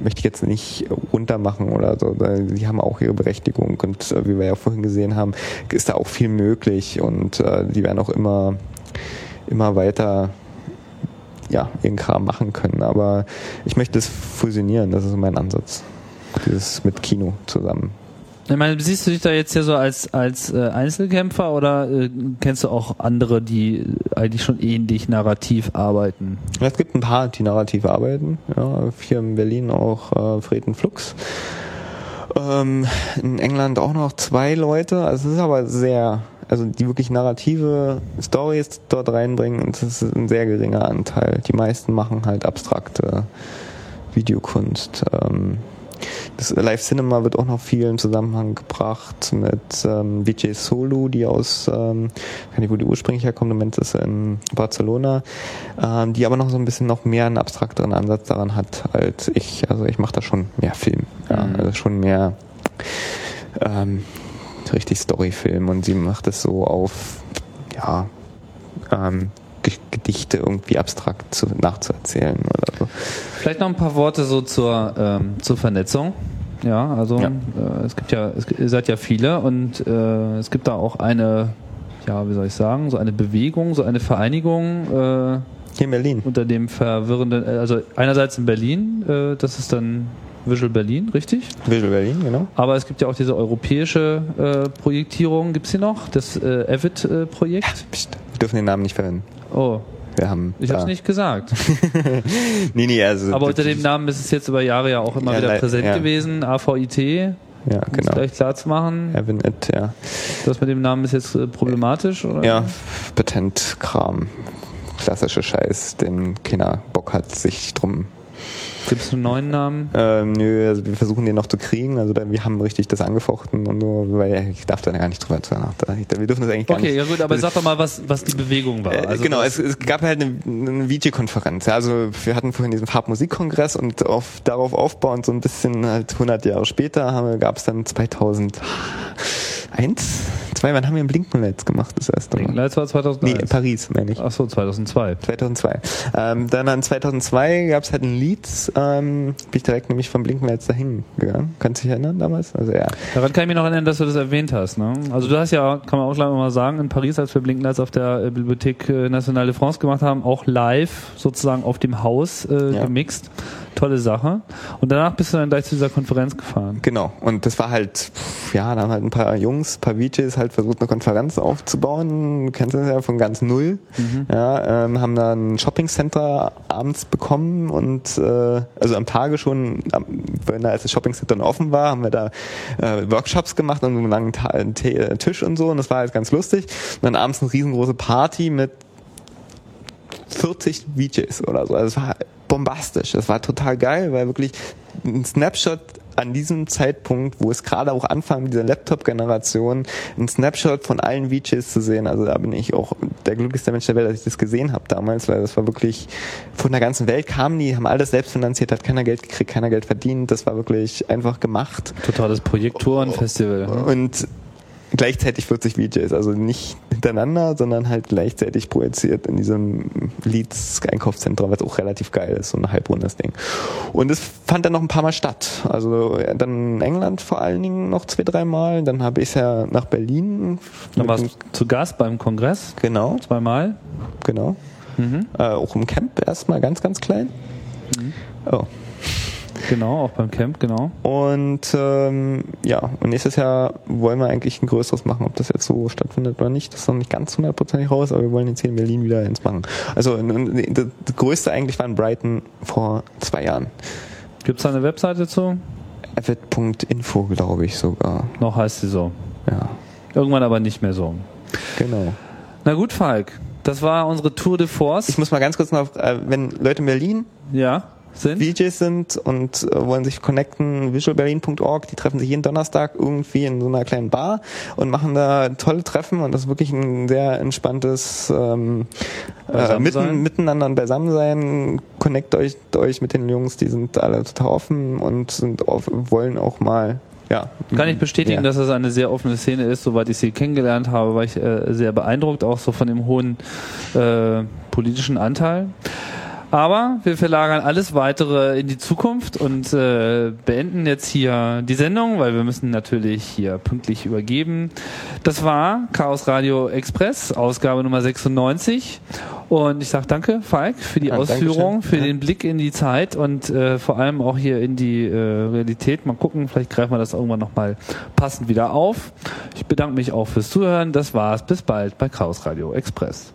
[SPEAKER 4] möchte ich jetzt nicht runtermachen oder so. Die haben auch ihre Berechtigung und äh, wie wir ja vorhin gesehen haben, ist da auch viel möglich und äh, die werden auch immer, immer weiter ja, ihren Kram machen können. Aber ich möchte es fusionieren, das ist mein Ansatz. Dieses mit Kino zusammen.
[SPEAKER 3] Ich meine, siehst du dich da jetzt hier so als, als äh, Einzelkämpfer oder äh, kennst du auch andere, die eigentlich schon ähnlich narrativ arbeiten?
[SPEAKER 4] Es gibt ein paar, die narrativ arbeiten. Ja, hier in Berlin auch äh, Freden Flux. Ähm, in England auch noch zwei Leute. Also es ist aber sehr, also die wirklich narrative Stories dort reinbringen, das ist ein sehr geringer Anteil. Die meisten machen halt abstrakte Videokunst. Ähm, das Live Cinema wird auch noch viel in Zusammenhang gebracht mit ähm, VJ Solo, die aus, ähm, ich weiß nicht, wo die ursprünglich herkommt, im Moment ist sie in Barcelona, ähm, die aber noch so ein bisschen noch mehr einen abstrakteren Ansatz daran hat als ich. Also ich mache da schon mehr Film, ja,
[SPEAKER 3] Mhm.
[SPEAKER 4] also schon mehr ähm, richtig Storyfilm und sie macht es so auf, ja, ähm, Gedichte irgendwie abstrakt zu, nachzuerzählen oder so.
[SPEAKER 3] Vielleicht noch ein paar Worte so zur, ähm, zur Vernetzung. Ja, also
[SPEAKER 4] Ja.
[SPEAKER 3] Äh, es gibt ja, es, ihr seid ja viele und äh, es gibt da auch eine, ja, wie soll ich sagen, so eine Bewegung, so eine Vereinigung äh,
[SPEAKER 4] Hier in Berlin.
[SPEAKER 3] unter dem verwirrenden, äh, also einerseits in Berlin, äh, das ist dann Visual Berlin, richtig?
[SPEAKER 4] Visual Berlin, genau.
[SPEAKER 3] Aber es gibt ja auch diese europäische äh, Projektierung, gibt's hier noch? Das äh, Avid-Projekt?
[SPEAKER 4] Psst, wir dürfen den Namen nicht verwenden.
[SPEAKER 3] Oh,
[SPEAKER 4] Wir haben.
[SPEAKER 3] ich
[SPEAKER 4] da-
[SPEAKER 3] hab's nicht gesagt.
[SPEAKER 4] Nee, nee, also.
[SPEAKER 3] Aber unter dem Namen ist es jetzt über Jahre ja auch immer
[SPEAKER 4] Ja,
[SPEAKER 3] wieder präsent
[SPEAKER 4] ja.
[SPEAKER 3] gewesen. AVIT,
[SPEAKER 4] Ja,
[SPEAKER 3] um es
[SPEAKER 4] genau.
[SPEAKER 3] gleich klar zu machen.
[SPEAKER 4] Heaven It, ja.
[SPEAKER 3] Das mit dem Namen ist jetzt äh, problematisch, oder?
[SPEAKER 4] Ja, Patentkram. Klassischer Scheiß, den keiner Bock hat, sich drum.
[SPEAKER 3] Gibt es einen neuen Namen?
[SPEAKER 4] Ähm, nö, also wir versuchen den noch zu kriegen. Also da, wir haben richtig das angefochten und so, weil ich darf da gar nicht drüber nachdenken. Wir dürfen das eigentlich gar
[SPEAKER 3] Okay,
[SPEAKER 4] nicht.
[SPEAKER 3] ja gut, aber sag doch mal, was, was die Bewegung war.
[SPEAKER 4] Äh,
[SPEAKER 3] Also
[SPEAKER 4] genau, es, es gab halt eine, eine VJ-Konferenz. Ja, also wir hatten vorhin diesen Farbmusikkongress und auf, darauf aufbauend so ein bisschen halt 100 Jahre später gab es dann 2001, zwei, wann haben wir ein Blinkenlights gemacht das erste Mal?
[SPEAKER 3] Lights war
[SPEAKER 4] Nee,
[SPEAKER 3] 2001.
[SPEAKER 4] Paris, meine ich.
[SPEAKER 3] Achso, 2002.
[SPEAKER 4] 2002. Ähm, dann an 2002 gab es halt ein Lied, ähm, bin ich direkt nämlich vom Blinkenlights dahin gegangen. Kannst du dich erinnern damals? Also ja.
[SPEAKER 3] Daran kann ich mich noch erinnern, dass du das erwähnt hast. Ne? Also du hast ja, kann man auch gleich mal sagen, in Paris, als wir Blinklights auf der äh, Bibliothèque Nationale de France gemacht haben, auch live sozusagen auf dem Haus äh,
[SPEAKER 4] Ja.
[SPEAKER 3] gemixt. Tolle Sache. Und danach bist du dann gleich zu dieser Konferenz gefahren.
[SPEAKER 4] Genau. Und das war halt, ja, da haben halt ein paar Jungs, ein paar VJs halt versucht, eine Konferenz aufzubauen. Du kennst das ja von ganz null. Ja, ähm, haben dann ein Shoppingcenter abends bekommen und äh, also am Tage schon, am, wenn da als das Shoppingcenter noch offen war, haben wir da äh, Workshops gemacht und so einen langen Ta T Tisch und so und das war halt ganz lustig. Und dann abends eine riesengroße Party mit 40 VJs oder so. Also es war bombastisch. Das war total geil, weil wirklich ein Snapshot an diesem Zeitpunkt, wo es gerade auch anfang mit dieser Laptop-Generation, ein Snapshot von allen VJs zu sehen. Also da bin ich auch der glücklichste Mensch der Welt, dass ich das gesehen habe damals, weil das war wirklich von der ganzen Welt kamen die, haben alles selbst finanziert, hat keiner Geld gekriegt, keiner Geld verdient. Das war wirklich einfach gemacht.
[SPEAKER 3] Totales Projektorenfestival.
[SPEAKER 4] Und gleichzeitig 40 VJs, also nicht hintereinander, sondern halt gleichzeitig projiziert in diesem Leeds Einkaufszentrum, was auch relativ geil ist, so ein halbrundes Ding. Und es fand dann noch ein paar Mal statt. Also ja, dann in England vor allen Dingen noch zwei, dreimal. Dann habe ich es ja nach Berlin.
[SPEAKER 3] Dann warst du zu Gast beim Kongress,
[SPEAKER 4] Genau,
[SPEAKER 3] zweimal.
[SPEAKER 4] genau.
[SPEAKER 3] Mhm.
[SPEAKER 4] Äh, auch im Camp erstmal ganz, ganz klein. Oh.
[SPEAKER 3] Genau, auch beim Camp, genau.
[SPEAKER 4] Und ähm, ja, und nächstes Jahr wollen wir eigentlich ein größeres machen. Ob das jetzt so stattfindet oder nicht, das ist noch nicht ganz hundertprozentig raus, aber wir wollen jetzt hier in Berlin wieder eins machen. Also das größte eigentlich war in Brighton vor zwei Jahren.
[SPEAKER 3] Gibt's da eine Webseite zu?
[SPEAKER 4] Avid.info, glaube ich sogar.
[SPEAKER 3] Noch heißt sie so.
[SPEAKER 4] Ja.
[SPEAKER 3] Irgendwann aber nicht mehr so.
[SPEAKER 4] Genau.
[SPEAKER 3] Na gut, Falk. Das war unsere Tour de Force.
[SPEAKER 4] Ich muss mal ganz kurz noch, äh, wenn Leute in Berlin
[SPEAKER 3] ja, sind?
[SPEAKER 4] VJs sind und äh, wollen sich connecten, visualberlin.org, die treffen sich jeden Donnerstag irgendwie in so einer kleinen Bar und machen da tolle Treffen und das ist wirklich ein sehr entspanntes ähm, äh, mitten, miteinander und beisammen sein. Connect euch, euch mit den Jungs, die sind alle total offen und sind auf, wollen auch mal ja.
[SPEAKER 3] Kann ich bestätigen,
[SPEAKER 4] Ja.
[SPEAKER 3] dass es eine sehr offene Szene ist. Soweit ich sie kennengelernt habe, war ich äh, sehr beeindruckt, auch so von dem hohen äh, politischen Anteil. Aber wir verlagern alles weitere in die Zukunft und äh, beenden jetzt hier die Sendung, weil wir müssen natürlich hier pünktlich übergeben. Das war Chaos Radio Express, Ausgabe Nummer 96. Und ich sage danke, Falk, für die
[SPEAKER 4] Ja,
[SPEAKER 3] Ausführung, für
[SPEAKER 4] Ja.
[SPEAKER 3] den Blick in die Zeit und äh, vor allem auch hier in die äh, Realität. Mal gucken, vielleicht greifen wir das irgendwann nochmal passend wieder auf. Ich bedanke mich auch fürs Zuhören. Das war's. Bis bald bei Chaos Radio Express.